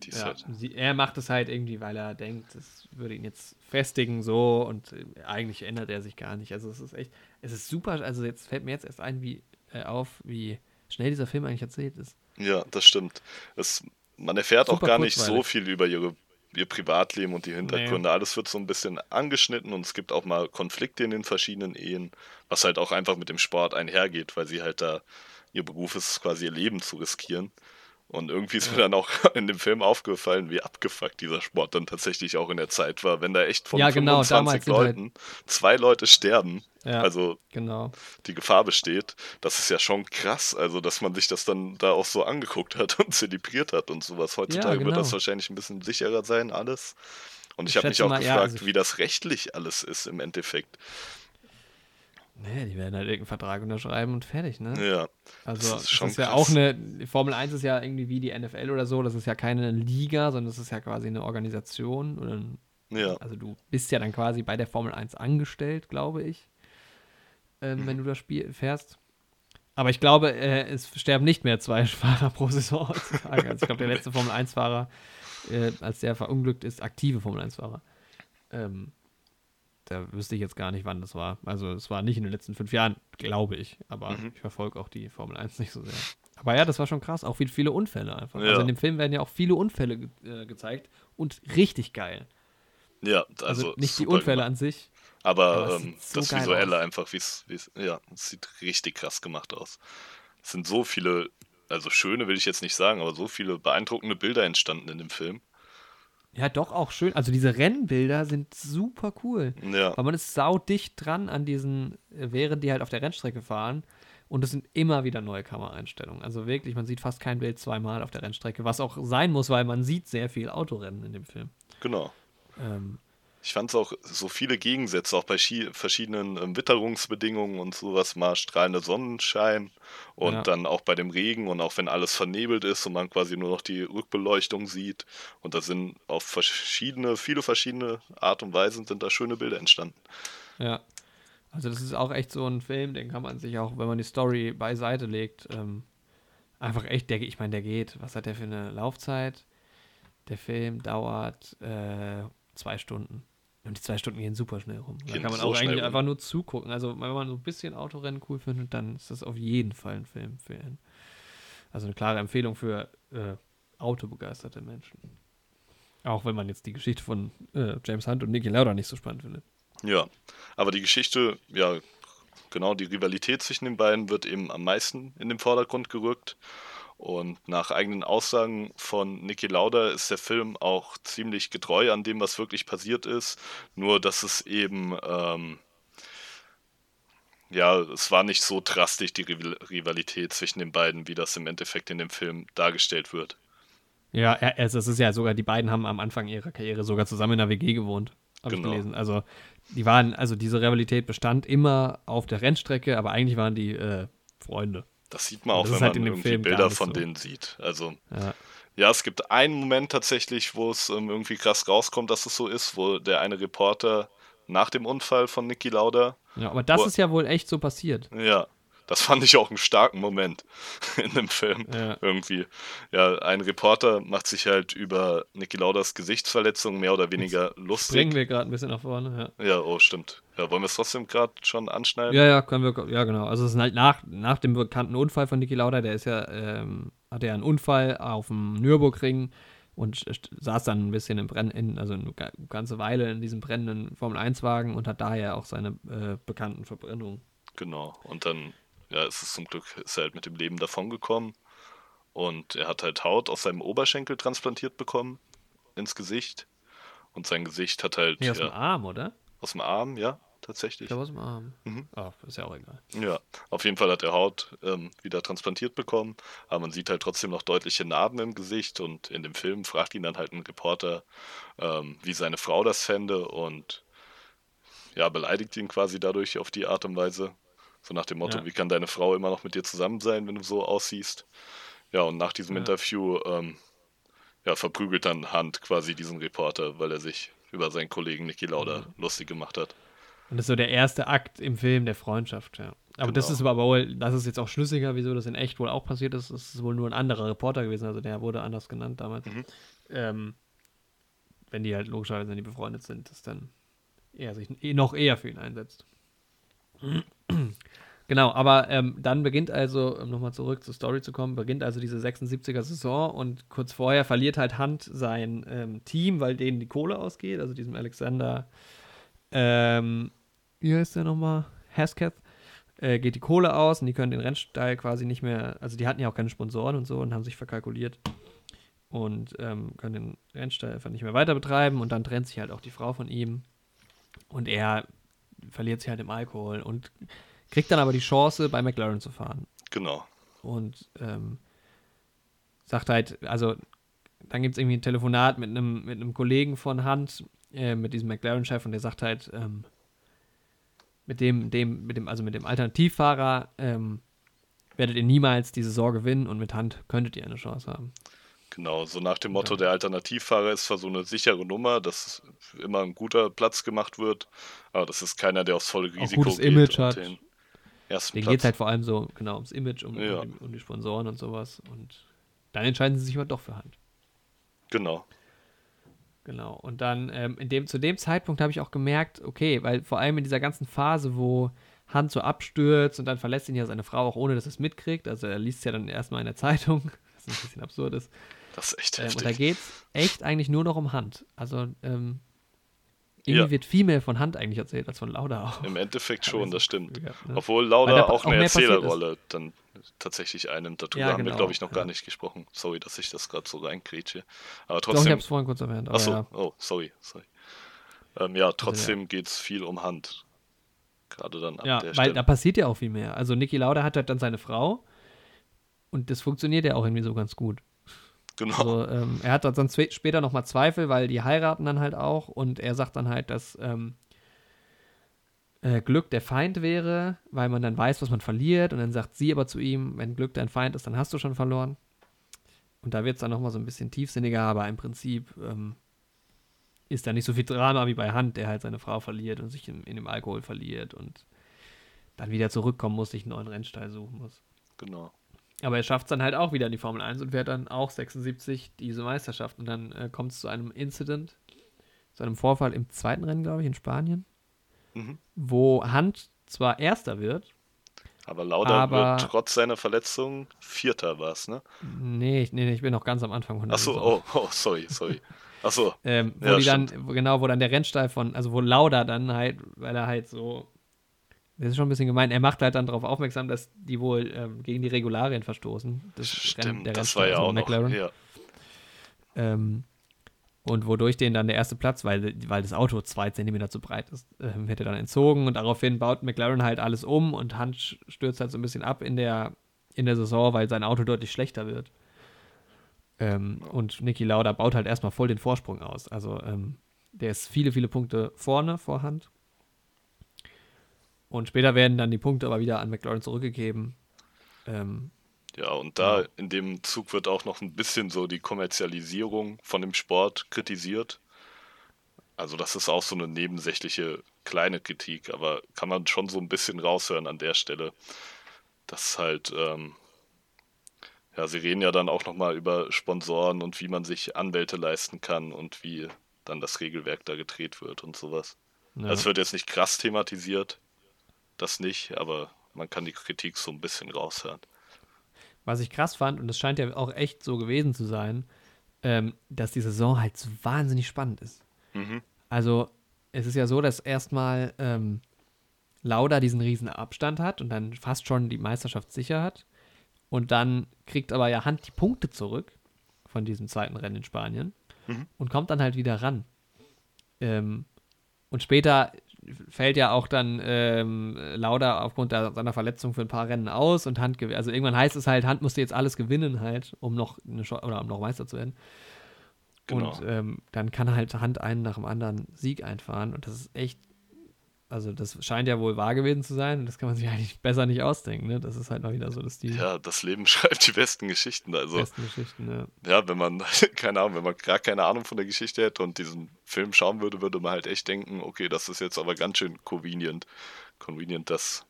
Ja, halt sie, er macht es halt irgendwie, weil er denkt, es würde ihn jetzt festigen so und äh, eigentlich ändert er sich gar nicht. Also es ist echt, es ist super, also jetzt fällt mir jetzt erst ein, wie äh, auf, wie schnell dieser Film eigentlich erzählt ist. Ja, das stimmt. Es, man erfährt super auch gar nicht so viel über ihre, ihr Privatleben und die Hintergründe. Nee. Alles wird so ein bisschen angeschnitten und es gibt auch mal Konflikte in den verschiedenen Ehen, was halt auch einfach mit dem Sport einhergeht, weil sie halt da, ihr Beruf ist quasi ihr Leben zu riskieren. Und irgendwie ist mir dann auch <laughs> in dem Film aufgefallen, wie abgefuckt dieser Sport dann tatsächlich auch in der Zeit war. Wenn da echt von ja, genau, 25 halt Leuten halt zwei Leute sterben, ja, also genau. die Gefahr besteht, das ist ja schon krass. Also, dass man sich das dann da auch so angeguckt hat <laughs> und zelebriert hat und sowas. Heutzutage ja, genau. wird das wahrscheinlich ein bisschen sicherer sein, alles. Und ich, ich habe mich auch mal, gefragt, also wie das rechtlich alles ist im Endeffekt. Nee, die werden halt irgendeinen Vertrag unterschreiben und fertig, ne? Ja. Also, das ist, schon das ist ja auch eine. Formel 1 ist ja irgendwie wie die NFL oder so. Das ist ja keine Liga, sondern das ist ja quasi eine Organisation. Oder ein, ja. Also, du bist ja dann quasi bei der Formel 1 angestellt, glaube ich. Ähm, mhm. Wenn du das Spiel fährst. Aber ich glaube, äh, es sterben nicht mehr zwei <laughs> Fahrer pro Saison heutzutage. Also, ich glaube, der letzte <laughs> Formel 1-Fahrer, äh, als der verunglückt ist, aktive Formel 1-Fahrer. Ähm, da wüsste ich jetzt gar nicht, wann das war. Also es war nicht in den letzten fünf Jahren, glaube ich. Aber mhm. ich verfolge auch die Formel 1 nicht so sehr. Aber ja, das war schon krass. Auch wie viele Unfälle einfach. Ja. Also in dem Film werden ja auch viele Unfälle ge äh, gezeigt und richtig geil. Ja, also, also nicht die Unfälle gemacht. an sich. Aber, aber ähm, so das Visuelle aus. einfach, wie es, ja, es sieht richtig krass gemacht aus. Es sind so viele, also schöne will ich jetzt nicht sagen, aber so viele beeindruckende Bilder entstanden in dem Film. Ja, doch auch schön. Also diese Rennbilder sind super cool. Ja. Weil man ist saudicht dran an diesen, während die halt auf der Rennstrecke fahren. Und es sind immer wieder neue Kameraeinstellungen. Also wirklich, man sieht fast kein Bild zweimal auf der Rennstrecke, was auch sein muss, weil man sieht sehr viel Autorennen in dem Film. Genau. Ähm, Ich fand es auch so viele Gegensätze, auch bei schi- verschiedenen ähm, Witterungsbedingungen und sowas, mal strahlender Sonnenschein und Ja. dann auch bei dem Regen und auch wenn alles vernebelt ist und man quasi nur noch die Rückbeleuchtung sieht. Und da sind auf verschiedene, viele verschiedene Art und Weisen sind da schöne Bilder entstanden. Ja. Also das ist auch echt so ein Film, den kann man sich auch, wenn man die Story beiseite legt, ähm, einfach echt, der, ich meine, der geht. Was hat der für eine Laufzeit? Der Film dauert äh, zwei Stunden. Und die zwei Stunden gehen super schnell rum. Da kann man so auch eigentlich rum. einfach nur zugucken. Also wenn man so ein bisschen Autorennen cool findet, dann ist das auf jeden Fall ein Film für ihn. Also eine klare Empfehlung für äh, autobegeisterte Menschen. Auch wenn man jetzt die Geschichte von äh, James Hunt und Niki Lauda nicht so spannend findet. Ja, aber die Geschichte, ja, genau, die Rivalität zwischen den beiden wird eben am meisten in den Vordergrund gerückt. Und nach eigenen Aussagen von Niki Lauda ist der Film auch ziemlich getreu an dem, was wirklich passiert ist. Nur, dass es eben, ähm, ja, es war nicht so drastisch, die Rival- Rivalität zwischen den beiden, wie das im Endeffekt in dem Film dargestellt wird. Ja, es es ist ja sogar, die beiden haben am Anfang ihrer Karriere sogar zusammen in der WG gewohnt, habe Genau. ich gelesen. Also die waren, also diese Rivalität bestand immer auf der Rennstrecke, aber eigentlich waren die äh, Freunde. Das sieht man auch, wenn halt man irgendwie Film Bilder von so. denen sieht. Also, Ja, Ja, es gibt einen Moment tatsächlich, wo es ähm, irgendwie krass rauskommt, dass es so ist, wo der eine Reporter nach dem Unfall von Niki Lauda, ja aber das Wo- ist ja wohl echt so passiert. ja, das fand ich auch einen starken Moment <laughs> in dem Film Ja. irgendwie. Ja, ein Reporter macht sich halt über Niki Laudas Gesichtsverletzung mehr oder weniger Bringen lustig. wir gerade ein bisschen nach vorne, ja. Ja, oh, stimmt. Ja, wollen wir es trotzdem gerade schon anschneiden? Ja, ja, können wir, ja genau. Also es ist halt nach, nach dem bekannten Unfall von Niki Lauda, der ist ja, ähm, hatte ja einen Unfall auf dem Nürburgring und saß dann ein bisschen im Brennen, in, also eine ga- ganze Weile in diesem brennenden Formel-1-Wagen und hat daher auch seine äh, bekannten Verbrennungen. Genau. Und dann, ja, ist es zum Glück, ist er halt mit dem Leben davongekommen. Und er hat halt Haut aus seinem Oberschenkel transplantiert bekommen ins Gesicht. Und sein Gesicht hat halt Nee, aus dem ja, Arm, oder? aus dem Arm, ja, tatsächlich. glaube aus dem Arm. Mhm. Ah, ist ja auch egal. Ja, auf jeden Fall hat er Haut ähm, wieder transplantiert bekommen, aber man sieht halt trotzdem noch deutliche Narben im Gesicht und in dem Film fragt ihn dann halt ein Reporter, ähm, wie seine Frau das fände und ja, beleidigt ihn quasi dadurch auf die Art und Weise. So nach dem Motto, Ja. wie kann deine Frau immer noch mit dir zusammen sein, wenn du so aussiehst? Ja, und nach diesem Ja. Interview ähm, ja, verprügelt dann Hunt quasi diesen Reporter, weil er sich über seinen Kollegen Niki Lauda Mhm. lustig gemacht hat. Und das ist so der erste Akt im Film der Freundschaft, ja. Aber das Genau. ist aber wohl, das ist jetzt auch schlüssiger, wieso das in echt wohl auch passiert ist. Es ist wohl nur ein anderer Reporter gewesen, also der wurde anders genannt damals. Mhm. Ähm, wenn die halt logischerweise, wenn die befreundet sind, dass dann er sich eh- noch eher für ihn einsetzt. <clears throat> Genau, aber ähm, dann beginnt also, um nochmal zurück zur Story zu kommen, beginnt also diese 76er Saison und kurz vorher verliert halt Hunt sein ähm, Team, weil denen die Kohle ausgeht, also diesem Alexander, ähm, wie heißt der nochmal? Hasketh, äh, geht die Kohle aus und die können den Rennstall quasi nicht mehr, also die hatten ja auch keine Sponsoren und so und haben sich verkalkuliert und ähm, können den Rennstall einfach nicht mehr weiter betreiben und dann trennt sich halt auch die Frau von ihm und er verliert sich halt im Alkohol und kriegt dann aber die Chance, bei McLaren zu fahren Genau. und ähm, sagt halt, also dann gibt es irgendwie ein Telefonat mit einem mit einem Kollegen von Hunt, äh, mit diesem McLaren-Chef und der sagt halt, ähm, mit dem, dem, mit dem, also mit dem Alternativfahrer ähm, werdet ihr niemals die Saison gewinnen und mit Hunt könntet ihr eine Chance haben. Genau, so nach dem Motto, der Alternativfahrer ist zwar so eine sichere Nummer, dass immer ein guter Platz gemacht wird, aber das ist keiner, der aufs volle Risiko gutes geht Image hat. den ersten geht es halt vor allem so genau ums Image, um, Ja. um, die, um die Sponsoren und sowas. Und dann entscheiden sie sich aber doch für Hunt. Genau, Genau. Und dann ähm, in dem, zu dem Zeitpunkt habe ich auch gemerkt, okay, weil vor allem in dieser ganzen Phase, wo Hans so abstürzt und dann verlässt ihn ja seine Frau auch ohne, dass er es mitkriegt. Also er liest ja dann erstmal in der Zeitung, <laughs> was ein bisschen absurd ist. das ist echt Ähm, und da geht es echt eigentlich nur noch um Hand. Also ähm, irgendwie Ja. wird viel mehr von Hand eigentlich erzählt als von Lauda auch. Im Endeffekt <laughs> schon, das stimmt. Gehabt, ne? Obwohl Lauda da auch eine. Erzählerrolle dann tatsächlich einnimmt. Darüber Ja, haben wir, genau, glaube ich, noch ja. gar nicht gesprochen. Sorry, dass ich das gerade so reinkrätsche. Aber Doch, ich trotzdem. habe es vorhin kurz erwähnt. Achso, ja. oh, sorry, sorry. Ähm, ja, trotzdem geht es viel um Hand. Gerade dann ab Ja, der weil Stelle. da passiert ja auch viel mehr. Also Niki Lauda hat halt dann seine Frau und das funktioniert ja auch irgendwie so ganz gut. genau. Also ähm, er hat dann später nochmal Zweifel, weil die heiraten dann halt auch und er sagt dann halt, dass ähm, äh, Glück der Feind wäre, weil man dann weiß, was man verliert und dann sagt sie aber zu ihm, wenn Glück dein Feind ist, dann hast du schon verloren. Und da wird es dann nochmal so ein bisschen tiefsinniger, aber im Prinzip ähm, ist da nicht so viel Drama wie bei Hand, der halt seine Frau verliert und sich in, in dem Alkohol verliert und dann wieder zurückkommen muss, sich einen neuen Rennstall suchen muss. genau. Aber er schafft es dann halt auch wieder in die Formel 1 und fährt dann auch 76 diese Meisterschaft. Und dann äh, kommt es zu einem Incident, zu einem Vorfall im zweiten Rennen, glaube ich, in Spanien, Mhm. wo Hand zwar Erster wird, Aber Lauda Aber- wird trotz seiner Verletzung Vierter war es, ne? nee, ich, nee, ich bin noch ganz am Anfang von der Achso, oh, oh, sorry, sorry. Achso, <laughs> Ähm, wo Ja, die dann, genau, wo dann der Rennstall von, also wo Lauda dann halt, weil er halt so, das ist schon ein bisschen gemein, er macht halt dann darauf aufmerksam, dass die wohl ähm, gegen die Regularien verstoßen. Das Renn- stimmt, der das war Rennstall, ja also auch noch. McLaren. Ja, Ähm, und wodurch denen dann der erste Platz, weil, weil das Auto zwei Zentimeter zu breit ist, wird er dann entzogen und daraufhin baut McLaren halt alles um und Hunt stürzt halt so ein bisschen ab in der, in der Saison, weil sein Auto deutlich schlechter wird. Ähm, und Niki Lauda baut halt erstmal voll den Vorsprung aus. Also ähm, der ist viele, viele Punkte vorne vor Hand. Und später werden dann die Punkte aber wieder an McLaren zurückgegeben. Ähm, ja, und da Genau. in dem Zug wird auch noch ein bisschen so die Kommerzialisierung von dem Sport kritisiert. Also das ist auch so eine nebensächliche kleine Kritik, aber kann man schon so ein bisschen raushören an der Stelle. Das halt, ähm, ja, sie reden ja dann auch nochmal über Sponsoren und wie man sich Anwälte leisten kann und wie dann das Regelwerk da gedreht wird und sowas. ja. Also es wird jetzt nicht krass thematisiert, das nicht, aber man kann die Kritik so ein bisschen raushören. Was ich krass fand, und das scheint ja auch echt so gewesen zu sein, ähm, dass die Saison halt so wahnsinnig spannend ist. Mhm. Also, es ist ja so, dass erstmal ähm, Lauda diesen riesen Abstand hat und dann fast schon die Meisterschaft sicher hat. Und dann kriegt aber ja Hand die Punkte zurück von diesem zweiten Rennen in Spanien Mhm. und kommt dann halt wieder ran. Ähm, und später fällt ja auch dann ähm, Lauda aufgrund der, seiner Verletzung für ein paar Rennen aus und Hand also irgendwann heißt es halt, Hand musste jetzt alles gewinnen halt, um noch eine oder um noch Meister zu werden. Genau. Und ähm, dann kann halt Hand einen nach dem anderen Sieg einfahren und das ist echt, also das scheint ja wohl wahr gewesen zu sein und das kann man sich <laughs> eigentlich besser nicht ausdenken, ne? Das ist halt mal wieder so, dass die Ja, das Leben <laughs> schreibt die besten Geschichten. Also, besten Geschichten, ne? ja, wenn man, <laughs> keine Ahnung, wenn man gar keine Ahnung von der Geschichte hätte und diesen Film schauen würde, würde man halt echt denken, okay, das ist jetzt aber ganz schön convenient. Convenient, dass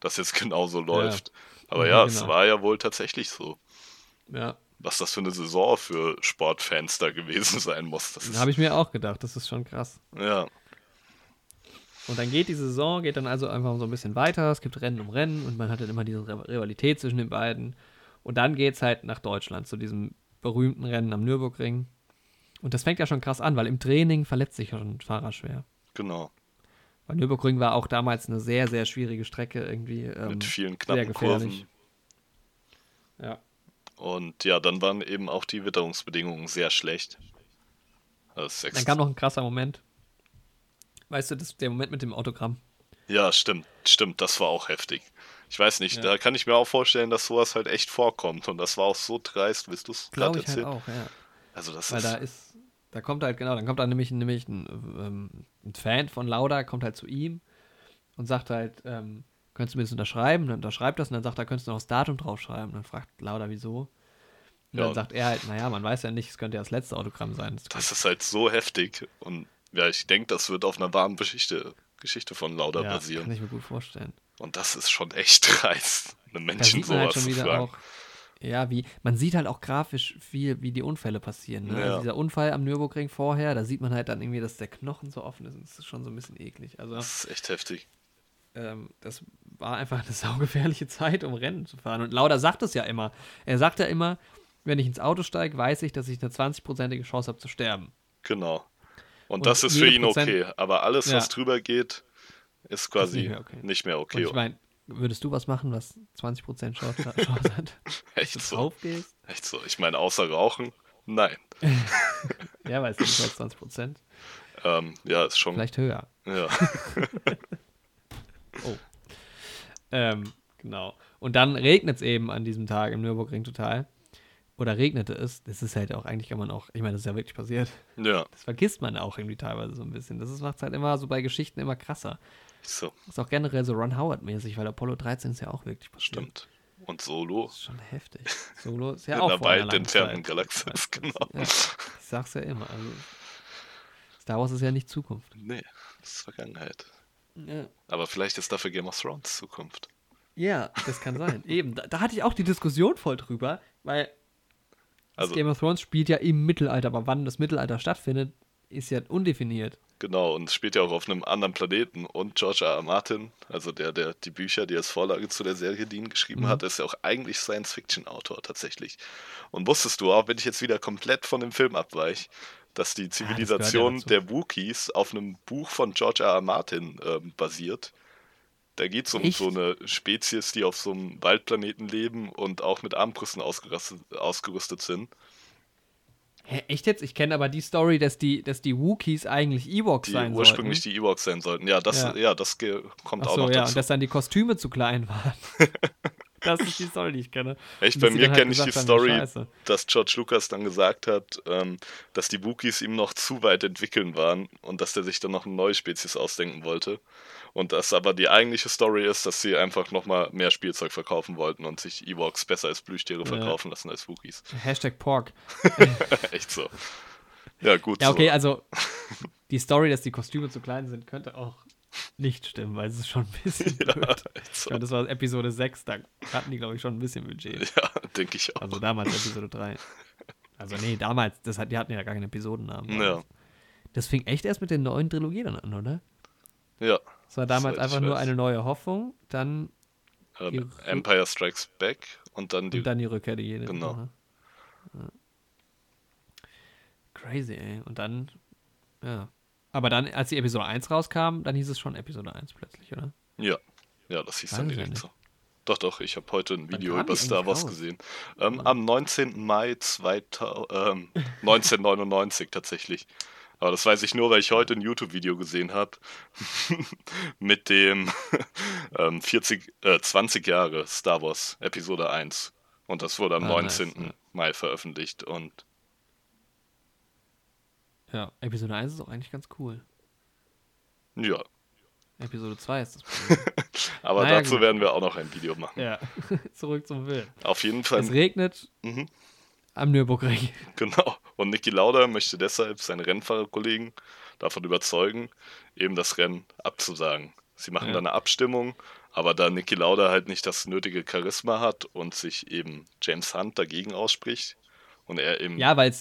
das jetzt genauso läuft. Aber Ja, ja, es genau. war ja wohl tatsächlich so. Ja, Was das für eine Saison für Sportfans da gewesen sein muss. Das habe ich mir auch gedacht, das ist schon krass. ja, Und dann geht die Saison, geht dann also einfach so ein bisschen weiter. Es gibt Rennen um Rennen und man hat dann immer diese Riv- Rivalität zwischen den beiden. Und dann geht es halt nach Deutschland zu diesem berühmten Rennen am Nürburgring. Und das fängt ja schon krass an, weil im Training verletzt sich schon ein Fahrer schwer. genau. Weil Nürburgring war auch damals eine sehr, sehr schwierige Strecke irgendwie. Ähm, Mit vielen sehr knappen gefährlich. Kurven. Ja. Und ja, dann waren eben auch die Witterungsbedingungen sehr schlecht. Dann kam noch ein krasser Moment. Weißt du, das, der Moment mit dem Autogramm. Ja, stimmt, stimmt, das war auch heftig. Ich weiß nicht, Ja. da kann ich mir auch vorstellen, dass sowas halt echt vorkommt. Und das war auch so dreist, willst du es gerade ich halt erzählen? auch, ja. Also das Weil ist, da ist, da kommt halt, genau, dann kommt da nämlich, nämlich ein, ähm, ein Fan von Lauda, kommt halt zu ihm und sagt halt, ähm, könntest du mir das unterschreiben? Dann unterschreibt das und dann sagt er, könntest du noch das Datum draufschreiben? Und dann fragt Lauda, wieso? Und Ja. dann sagt er halt, naja, man weiß ja nicht, es könnte ja das letzte Autogramm sein. Das das ist halt so heftig. Und ja, ich denke, das wird auf einer wahren Geschichte, Geschichte von Lauda ja, kann basieren. ich mir gut vorstellen. Und das ist schon echt <laughs> dreist, einem Menschen halt sowas schon zu fragen. auch, ja, wie, man sieht halt auch grafisch viel, wie die Unfälle passieren. Ne? Ja. Also dieser Unfall am Nürburgring vorher, da sieht man halt dann irgendwie, dass der Knochen so offen ist. Und das ist schon so ein bisschen eklig. Also, Das ist echt heftig. ähm, das war einfach eine <laughs> saugefährliche Zeit, um Rennen zu fahren. Und Lauda sagt es ja immer. Er sagt ja immer, wenn ich ins Auto steige, weiß ich, dass ich eine 20-prozentige Chance habe zu sterben. Genau. Und, Und das ist für ihn okay. Aber alles, Ja. was drüber geht, ist quasi nicht mehr okay. nicht mehr okay. Und ich meine, würdest du was machen, was 20% Chance, <laughs> hat, echt du so. draufgehst? Echt so. Ich meine, außer Rauchen, nein. <laughs> Ja, weiß nicht, als 20%. Ähm, ja, ist schon. Vielleicht höher. Ja. <laughs> Oh. Ähm, genau. Und dann regnet es eben an diesem Tag im Nürburgring total. Oder regnete es. Das ist halt auch, eigentlich kann man auch, ich meine, das ist ja wirklich passiert. Ja. Das vergisst man auch irgendwie teilweise so ein bisschen. Das macht es halt immer so bei Geschichten immer krasser. So, ist auch generell so Ron Howard-mäßig, weil Apollo 13 ist ja auch wirklich passiert. stimmt. Und Solo Das ist schon heftig. Solo ist ja in auch einer vor einer weit entfernten. Galaxis, genau. Ja, ich sag's ja immer. Also, Star Wars ist ja nicht Zukunft. Nee, das ist Vergangenheit. Ja. Aber vielleicht ist dafür Game of Thrones Zukunft. Ja, das kann sein. <laughs> Eben, da, da hatte ich auch die Diskussion voll drüber, weil Also- Game of Thrones spielt ja im Mittelalter, aber wann das Mittelalter stattfindet, ist ja undefiniert. Genau, und es spielt ja auch auf einem anderen Planeten. Und George R. R. Martin, also der, der die Bücher, die als Vorlage zu der Serie dienen, geschrieben Mhm. hat, ist ja auch eigentlich Science-Fiction-Autor tatsächlich. Und wusstest du auch, wenn ich jetzt wieder komplett von dem Film abweiche, dass die gehört ja Zivilisation dazu. der Wookies auf einem Buch von George R. R. Martin ähm, basiert? Da geht es um Echt? so eine Spezies, die auf so einem Waldplaneten leben und auch mit Armbrüsten ausgerüstet, sind. Hä, echt jetzt? Ich kenne aber die Story, dass die, dass die Wookies eigentlich Ewoks sein ursprünglich sollten. die Ewoks sein sollten. Ja, das, Ja. ja. das kommt auch Achso, noch ja, dazu. und dass dann die Kostüme zu klein waren. <laughs> das ist die Story, die ich kenne. Echt, bei mir halt kenne ich die Story, Scheiße. dass George Lucas dann gesagt hat, ähm, dass die Wookies ihm noch zu weit entwickeln waren und dass der sich dann noch eine neue Spezies ausdenken wollte. Und dass aber die eigentliche Story ist, dass sie einfach nochmal mehr Spielzeug verkaufen wollten und sich Ewoks besser als Plüschtiere verkaufen lassen als Wookies. Hashtag Pork. <laughs> Echt so. Ja, gut. Ja, okay, so. also <laughs> die Story, dass die Kostüme zu klein sind, könnte auch nicht stimmen, weil es ist schon ein bisschen <laughs> Ja, blöd. so. meine, das war Episode 6, da hatten die, glaube ich, schon ein bisschen Budget. Ja, denke ich auch. Also damals Episode 3. Also nee, damals, das hat, die hatten ja gar keinen Episodennamen. ja, Das fing echt erst mit der neuen Trilogie dann an, oder? ja. Es war damals ich einfach nur eine neue Hoffnung, dann Ähm, Empire Strikes Back und dann die. und dann die Rückkehr der Jedi. Genau. Ja. Crazy, ey. Und dann, ja. Aber dann, als die Episode 1 rauskam, dann hieß es schon Episode 1 plötzlich, oder? Ja, ja, das hieß Weiß dann ja direkt so. Doch, doch, ich habe heute ein Video über Star Wars raus? gesehen. Ähm, am 19. Mai 2000, ähm, <laughs> 1999 tatsächlich. Aber das weiß ich nur, weil ich heute ein YouTube-Video gesehen habe <laughs> mit dem <laughs> ähm, 40, äh, 20 Jahre Star Wars Episode 1. Und das wurde am Ah, nice, 19. ja. Mai veröffentlicht. Und Ja, Episode 1 ist auch eigentlich ganz cool. ja, Episode 2 ist das <laughs> Problem. aber Naja, dazu gut. werden wir auch noch ein Video machen. ja, zurück zum Film. Auf jeden Fall. Es regnet Mhm. Am Nürburgring. <laughs> Genau. Und Niki Lauda möchte deshalb seine Rennfahrerkollegen davon überzeugen, eben das Rennen abzusagen. Sie machen Ja. dann eine Abstimmung, aber da Niki Lauda halt nicht das nötige Charisma hat und sich eben James Hunt dagegen ausspricht und er eben Ja, weil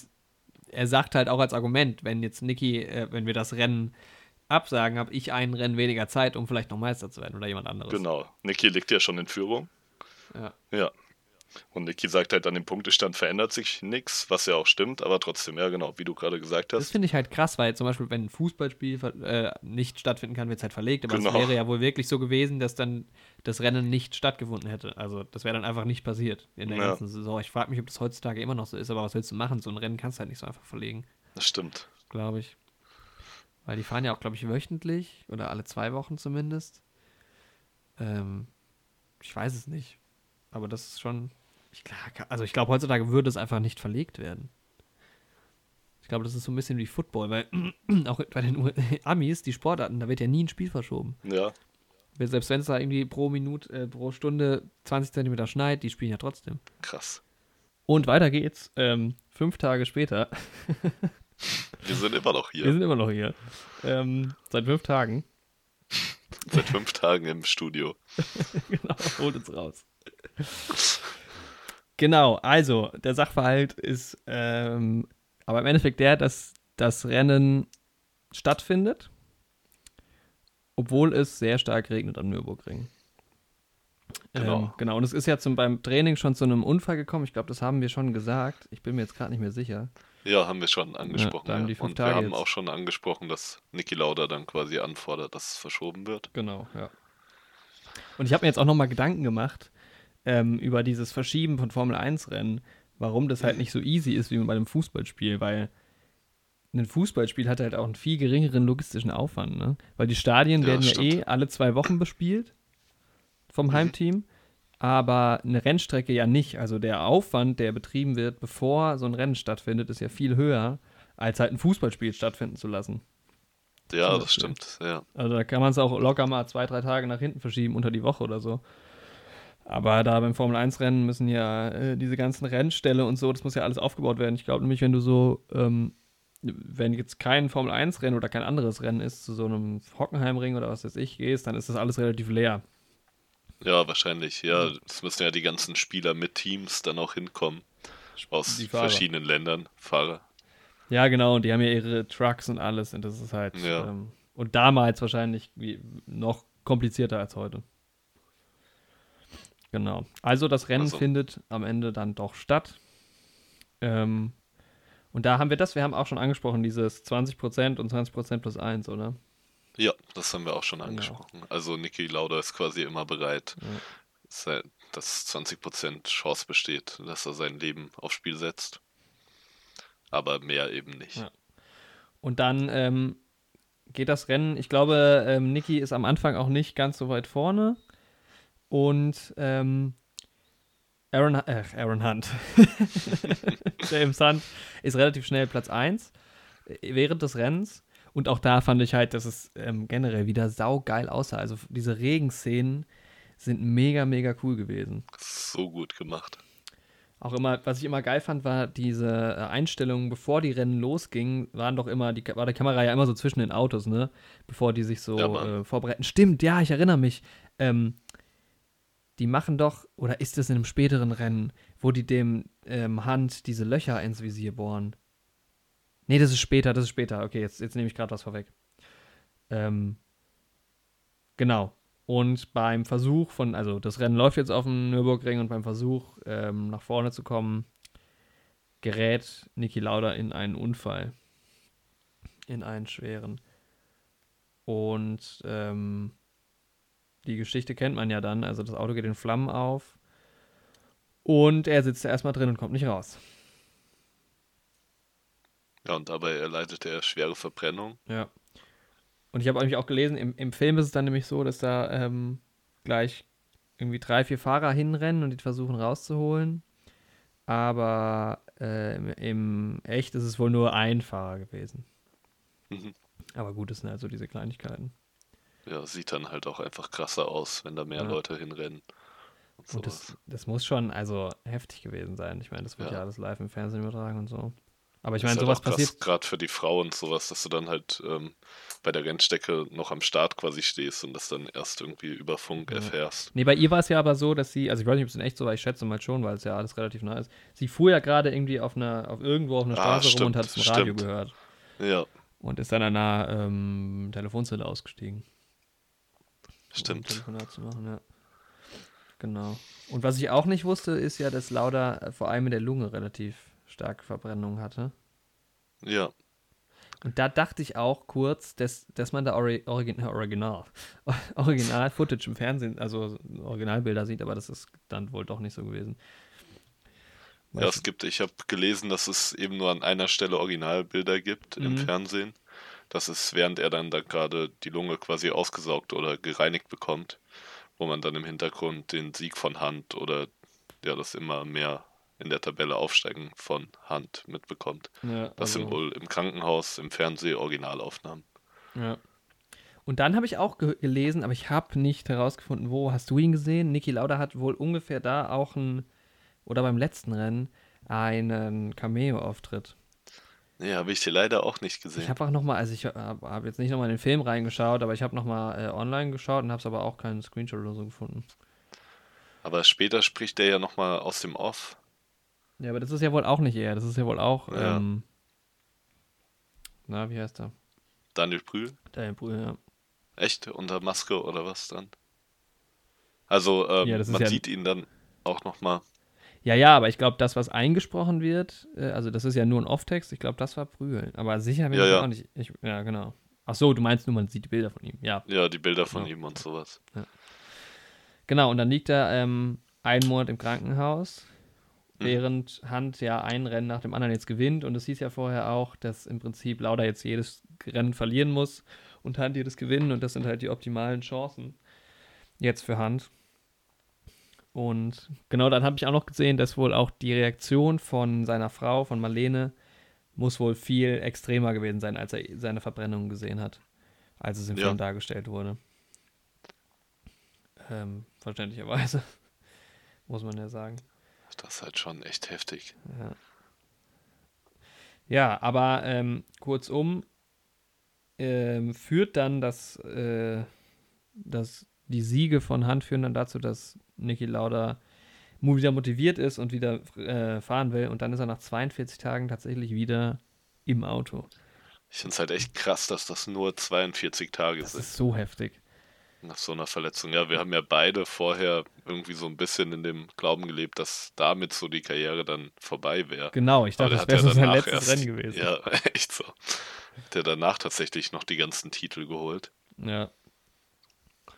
er sagt halt auch als Argument, wenn jetzt Niki, äh, wenn wir das Rennen absagen, habe ich ein Rennen weniger Zeit, um vielleicht noch Meister zu werden oder jemand anderes. genau, Niki liegt ja schon in Führung. Ja. Ja. Und Niki sagt halt, an dem Punktestand verändert sich nichts, was ja auch stimmt, aber trotzdem, ja genau, wie du gerade gesagt Das hast. finde ich halt krass, weil zum Beispiel, wenn ein Fußballspiel äh, nicht stattfinden kann, wird es halt verlegt. Aber es Genau. wäre ja wohl wirklich so gewesen, dass dann das Rennen nicht stattgefunden hätte. Also das wäre dann einfach nicht passiert in der Ja. ganzen Saison. Ich frage mich, ob das heutzutage immer noch so ist, aber was willst du machen? So ein Rennen kannst du halt nicht so einfach verlegen, Das stimmt. glaube ich. Weil die fahren ja auch, glaube ich, wöchentlich oder alle zwei Wochen zumindest. Ähm, ich weiß es nicht. Aber das ist schon. Ich, also ich glaube, heutzutage würde es einfach nicht verlegt werden. Ich glaube, das ist so ein bisschen wie Football, weil <clears throat> auch bei den <laughs> Amis, die Sportarten, da wird ja nie ein Spiel verschoben. Ja, Selbst wenn es da irgendwie pro Minute, äh, pro Stunde 20 Zentimeter schneit, die spielen ja trotzdem. krass. Und weiter geht's. Ähm, fünf Tage später. <laughs> Wir sind immer noch Wir hier. sind immer noch hier. Ähm, seit fünf Tagen. Seit fünf Tagen im Studio. <laughs> genau, holt uns raus. Genau, also der Sachverhalt ist ähm, aber im Endeffekt der, dass das Rennen stattfindet, obwohl es sehr stark regnet am Nürburgring. Genau. Ähm, genau, und es ist ja zum, beim Training schon zu einem Unfall gekommen. Ich glaube, das haben wir schon gesagt. Ich bin mir jetzt gerade nicht mehr sicher. Ja, haben wir schon angesprochen. da haben Ja, Und Tage wir haben jetzt. auch schon angesprochen, dass Niki Lauda dann quasi anfordert, dass es verschoben wird. Genau, ja. Und ich habe mir jetzt auch nochmal Gedanken gemacht ähm, über dieses Verschieben von Formel-1-Rennen, warum das halt nicht so easy ist wie bei einem Fußballspiel, weil ein Fußballspiel hat halt auch einen viel geringeren logistischen Aufwand, ne? Weil die Stadien Ja, werden ja stimmt. eh alle zwei Wochen bespielt vom Mhm. Heimteam, aber eine Rennstrecke ja nicht. Also der Aufwand, der betrieben wird, bevor so ein Rennen stattfindet, ist ja viel höher, als halt ein Fußballspiel stattfinden zu lassen. Ja, das stimmt. Ja. Also da kann man es auch locker mal zwei, drei Tage nach hinten verschieben, unter die Woche oder so. Aber da beim Formel-1-Rennen müssen ja äh, diese ganzen Rennställe und so, das muss ja alles aufgebaut werden. Ich glaube nämlich, wenn du so, ähm, wenn jetzt kein Formel-1-Rennen oder kein anderes Rennen ist, zu so einem Hockenheimring oder was weiß ich gehst, dann ist das alles relativ leer. ja, wahrscheinlich. Ja, es müssen ja die ganzen Spieler mit Teams dann auch hinkommen. Aus verschiedenen Ländern. Fahrer. Ja, genau, und die haben ja ihre Trucks und alles und das ist halt. Ja. Ähm, und damals wahrscheinlich noch komplizierter als heute. Genau. Also das Rennen Also- findet am Ende dann doch statt. Ähm, und da haben wir das, wir haben auch schon angesprochen, dieses 20% und 20% plus 1, oder? Ja, das haben wir auch schon Genau. angesprochen. Also Niki Lauda ist quasi immer bereit, Ja. dass 20% Chance besteht, dass er sein Leben aufs Spiel setzt. Aber mehr eben nicht. Ja. Und dann ähm, geht das Rennen. Ich glaube, ähm, Niki ist am Anfang auch nicht ganz so weit vorne. Und ähm, Aaron, äh, Aaron Hunt, <laughs> James Hunt, ist relativ schnell Platz 1 während des Rennens. Und auch da fand ich halt, dass es ähm, generell wieder saugeil aussah. Also diese Regenszenen sind mega, mega cool gewesen. So gut gemacht. Auch immer, was ich immer geil fand, war diese äh, Einstellungen, bevor die Rennen losgingen, waren doch immer, die, war die Kamera ja immer so zwischen den Autos, ne? Bevor die sich so Ja, äh, vorbereiten. Stimmt, ja, ich erinnere mich. Ähm, die machen doch, oder ist es in einem späteren Rennen, wo die dem ähm, Hand diese Löcher ins Visier bohren? Nee, das ist später, das ist später. Okay, jetzt, jetzt nehme ich gerade was vorweg. Ähm, genau. Und beim Versuch von, also das Rennen läuft jetzt auf dem Nürburgring und beim Versuch ähm, nach vorne zu kommen, gerät Niki Lauda in einen Unfall. In einen schweren. Und ähm, die Geschichte kennt man ja dann. Also das Auto geht in Flammen auf. Und er sitzt da erstmal drin und kommt nicht raus. Ja, und dabei erleidet er schwere Verbrennung. Ja. Und ich habe nämlich auch gelesen, im, im Film ist es dann nämlich so, dass da ähm, gleich irgendwie drei, vier Fahrer hinrennen und die versuchen rauszuholen. Aber äh, im, im Echt ist es wohl nur ein Fahrer gewesen. Mhm. Aber gut, das sind also diese Kleinigkeiten. Ja, sieht dann halt auch einfach krasser aus, wenn da mehr Ja. Leute hinrennen. Und Und das, das muss schon also heftig gewesen sein. Ich meine, das wird ja. Ja. alles live im Fernsehen übertragen und so. Aber ich meine, halt sowas passiert. Gerade für die Frauen und sowas, dass du dann halt ähm, bei der Rennstrecke noch am Start quasi stehst und das dann erst irgendwie über Funk Ja. erfährst. Nee, bei ihr war es ja aber so, dass sie, also ich weiß nicht, ob es in echt so war, ich schätze mal schon, weil es ja alles relativ nah ist. Sie fuhr ja gerade irgendwie auf einer, auf irgendwo auf einer Ah, Straße rum und stimmt, hat es im Radio stimmt. gehört. Ja, Und ist dann an einer ähm, Telefonzelle ausgestiegen. Um stimmt. Telefonat zu machen, ja. Genau. Und was ich auch nicht wusste, ist ja, dass Lauda äh, vor allem in der Lunge relativ stark Verbrennung hatte. Ja, Und da dachte ich auch kurz, dass, dass man da Ori Origin <laughs> Original, <laughs> Original-Footage im Fernsehen, also Originalbilder sieht, aber das ist dann wohl doch nicht so gewesen. ja, Weiß- es gibt, ich habe gelesen, dass es eben nur an einer Stelle Originalbilder gibt im Mhm. Fernsehen. Das ist, während er dann da gerade die Lunge quasi ausgesaugt oder gereinigt bekommt, wo man dann im Hintergrund den Sieg von Hand oder ja, das immer mehr in der Tabelle aufsteigen von Hand mitbekommt. ja, Das also- sind wohl im Krankenhaus, im Fernsehen Originalaufnahmen. Ja. Und dann habe ich auch ge gelesen, aber ich habe nicht herausgefunden, wo. Hast du ihn gesehen? Niki Lauda hat wohl ungefähr da auch ein, oder beim letzten Rennen, einen Cameo-Auftritt. Nee, habe ich dir leider auch nicht Ich gesehen. habe auch nochmal, also ich habe hab jetzt nicht nochmal in den Film reingeschaut, aber ich habe nochmal äh, online geschaut und habe es aber auch keinen Screenshot oder so gefunden. Aber später spricht er ja nochmal aus dem Off. Ja, aber das ist ja wohl auch nicht er, das ist ja wohl auch, Ja. ähm, na, wie heißt er? Daniel Brühl. Daniel Brühl, ja. Echt? Unter Maske oder was dann? Also, ähm, Ja, man ja- sieht ihn dann auch nochmal. Ja, ja, aber ich glaube, das, was eingesprochen wird, äh, also das ist ja nur ein Off-Text, ich glaube, das war Brühl. Aber sicher bin Ja, ich ja. auch nicht. Ich, ja, genau. Ach so, du meinst nur, man sieht die Bilder von ihm. Ja, Ja, die Bilder von Ja. ihm und sowas. genau. Und dann liegt er ähm, einen Monat im Krankenhaus, Mhm. während Hand ja ein Rennen nach dem anderen jetzt gewinnt. Und es hieß ja vorher auch, dass im Prinzip Lauda jetzt jedes Rennen verlieren muss und Hand jedes gewinnen. Und das sind halt die optimalen Chancen jetzt für Hand. Und genau dann habe ich auch noch gesehen, dass wohl auch die Reaktion von seiner Frau, von Marlene, muss wohl viel extremer gewesen sein, als er seine Verbrennung gesehen hat, als es im Ja. Film dargestellt wurde. Ähm, verständlicherweise, <laughs> muss man ja sagen. Das ist halt schon echt heftig. Ja, ja aber ähm, kurzum ähm, führt dann das, äh, das, die Siege von Hand führen dann dazu, dass Niki Lauda wieder motiviert ist und wieder äh, fahren will. Und dann ist er nach 42 Tagen tatsächlich wieder im Auto. Ich finde es halt echt krass, dass das nur 42 Tage Das sind ist so heftig. nach so einer Verletzung. Ja, wir haben ja beide vorher irgendwie so ein bisschen in dem Glauben gelebt, dass damit so die Karriere dann vorbei wäre. Genau, ich dachte, das hat wäre ja so sein letztes erst- Rennen gewesen. Ja, <laughs> echt so. Der danach tatsächlich noch die ganzen Titel geholt. ja.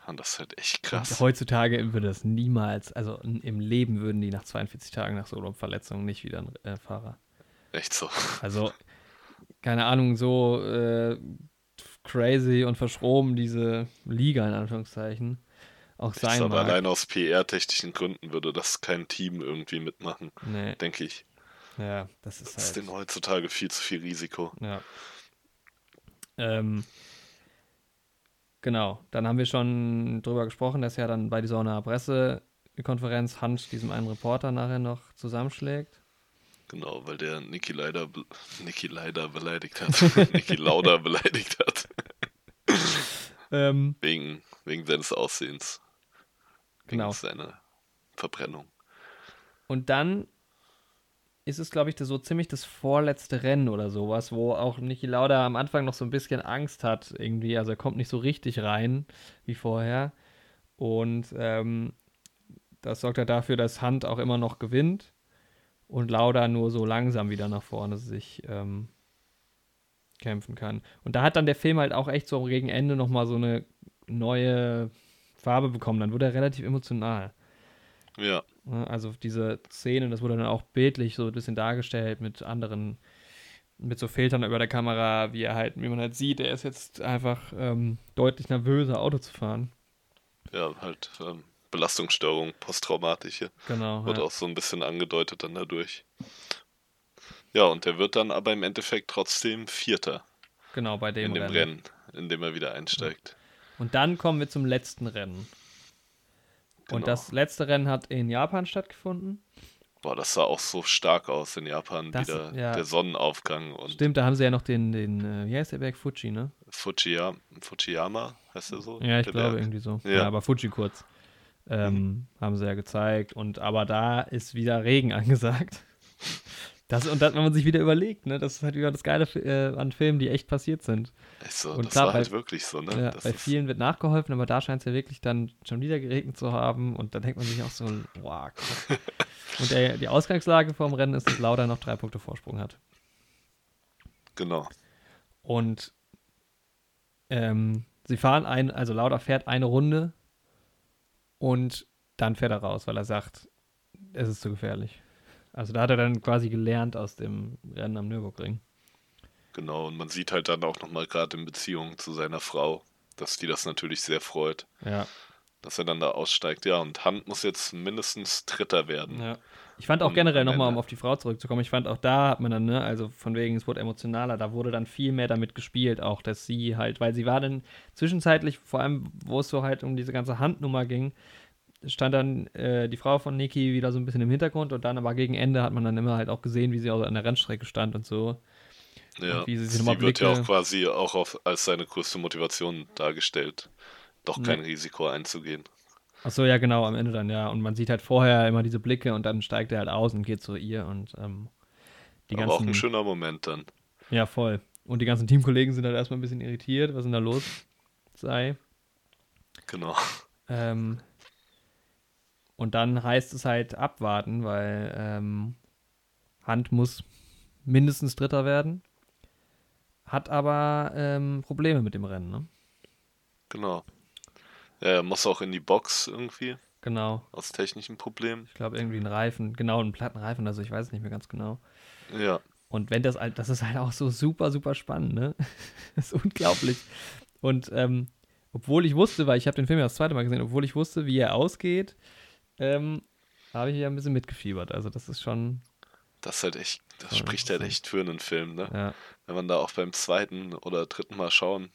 Und das ist halt echt Und krass. heutzutage würde das niemals, also im Leben würden die nach 42 Tagen nach so einer Verletzung nicht wieder ein äh, Fahrer. Echt so. <laughs> Also, keine Ahnung, so äh, crazy und verschroben diese Liga in Anführungszeichen auch sein glaube, mag. allein aus PR-technischen Gründen würde das kein Team irgendwie mitmachen, Nee, denke ich. ja, das ist Das ist halt. denen heutzutage viel zu viel Risiko. Ja. Ähm, genau, dann haben wir schon drüber gesprochen, dass ja dann bei dieser einer Pressekonferenz Hand diesem einen Reporter nachher noch zusammenschlägt. Genau, weil der Niki leider, Niki leider beleidigt hat. <laughs> Niki Lauda beleidigt hat. Ähm, Wegen, wegen seines Aussehens. Wegen Genau. seiner Verbrennung. Und dann ist es, glaube ich, so ziemlich das vorletzte Rennen oder sowas, wo auch Niki Lauda am Anfang noch so ein bisschen Angst hat irgendwie. Also er kommt nicht so richtig rein wie vorher. Und ähm, das sorgt ja dafür, dass Hand auch immer noch gewinnt und Lauda nur so langsam wieder nach vorne sich ähm, kämpfen kann. Und da hat dann der Film halt auch echt so gegen Ende nochmal so eine neue Farbe bekommen. Dann wurde er relativ emotional. Ja, Also diese Szene, das wurde dann auch bildlich so ein bisschen dargestellt mit anderen, mit so Filtern über der Kamera, wie er halt, wie man halt sieht, er ist jetzt einfach ähm, deutlich nervöser, Auto zu fahren. ja, halt ähm, Belastungsstörung, posttraumatische. Genau. Wird Ja. auch so ein bisschen angedeutet dann dadurch. Ja, und der wird dann aber im Endeffekt trotzdem Vierter Genau, bei dem, in dem Rennen. Rennen, in dem er wieder einsteigt. Und dann kommen wir zum letzten Rennen. Und Genau. das letzte Rennen hat in Japan stattgefunden. Boah, das sah auch so stark aus in Japan, Das- wieder ja. der Sonnenaufgang und Stimmt, da haben sie ja noch den, den äh, wie heißt der Berg? Fuji, ne? Fujiyama, Fujiyama heißt er so? Ja, ich Der glaube Berg. irgendwie so. Ja. Ja, aber Fuji kurz. Ähm, Haben sie ja gezeigt. Und aber da ist wieder Regen <laughs> angesagt. Das, und dann, wenn man sich wieder überlegt, ne, das ist halt wieder das Geile äh, an Filmen, die echt passiert sind. Also, Und das klar, war halt bei- wirklich so, ne? Ja, das bei vielen wird nachgeholfen, aber da scheint es ja wirklich dann schon wieder geregnet zu haben. Und dann denkt man sich auch so, boah, krass. <laughs> Und der, die Ausgangslage vom Rennen ist, dass Lauda noch drei Punkte Vorsprung hat. Genau. Und ähm, sie fahren ein, also Lauda fährt eine Runde und dann fährt er raus, weil er sagt, es ist zu gefährlich. Also da hat er dann quasi gelernt aus dem Rennen am Nürburgring. Genau, und man sieht halt dann auch nochmal gerade in Beziehung zu seiner Frau, dass die das natürlich sehr freut, Ja, dass er dann da aussteigt. Ja, und Hand muss jetzt mindestens Dritter werden. ja. Ich fand auch Und generell nochmal, um auf die Frau zurückzukommen, ich fand auch da hat man dann, ne, also von wegen, es wurde emotionaler, da wurde dann viel mehr damit gespielt, auch, dass sie halt, weil sie war dann zwischenzeitlich, vor allem, wo es so halt um diese ganze Handnummer ging, stand dann äh, die Frau von Niki wieder so ein bisschen im Hintergrund und dann aber gegen Ende hat man dann immer halt auch gesehen, wie sie auch an der Rennstrecke stand und so. Ja, Und wie sie sich sie nochmal wird ja auch quasi auch auf, als seine größte Motivation dargestellt, doch kein Risiko einzugehen. Ach so, ja, genau, am Ende dann, ja. Und man sieht halt vorher immer diese Blicke und dann steigt er halt aus und geht zu ihr und ähm, die Aber auch ganzen. ein schöner Moment dann. Ja, voll. Und die ganzen Teamkollegen sind halt erstmal ein bisschen irritiert, was denn da los sei. Genau. Ähm, und dann heißt es halt abwarten, weil ähm, Hand muss mindestens Dritter werden. Hat aber ähm, Probleme mit dem Rennen, ne? Genau. Er muss auch in die Box irgendwie, Genau. aus technischen Problemen. Ich glaube, irgendwie ein Reifen, genau, ein Plattenreifen, also ich weiß es nicht mehr ganz genau. Ja, Und wenn das halt, das ist halt auch so super, super spannend, ne? <laughs> das ist unglaublich. Und ähm, obwohl ich wusste, weil ich habe den Film ja das zweite Mal gesehen, obwohl ich wusste, wie er ausgeht, ähm, habe ich ja ein bisschen mitgefiebert. Also das ist schon. Das ist halt echt, das Ja, spricht halt echt für einen Film, ne? Ja. Wenn man da auch beim zweiten oder dritten Mal schauen,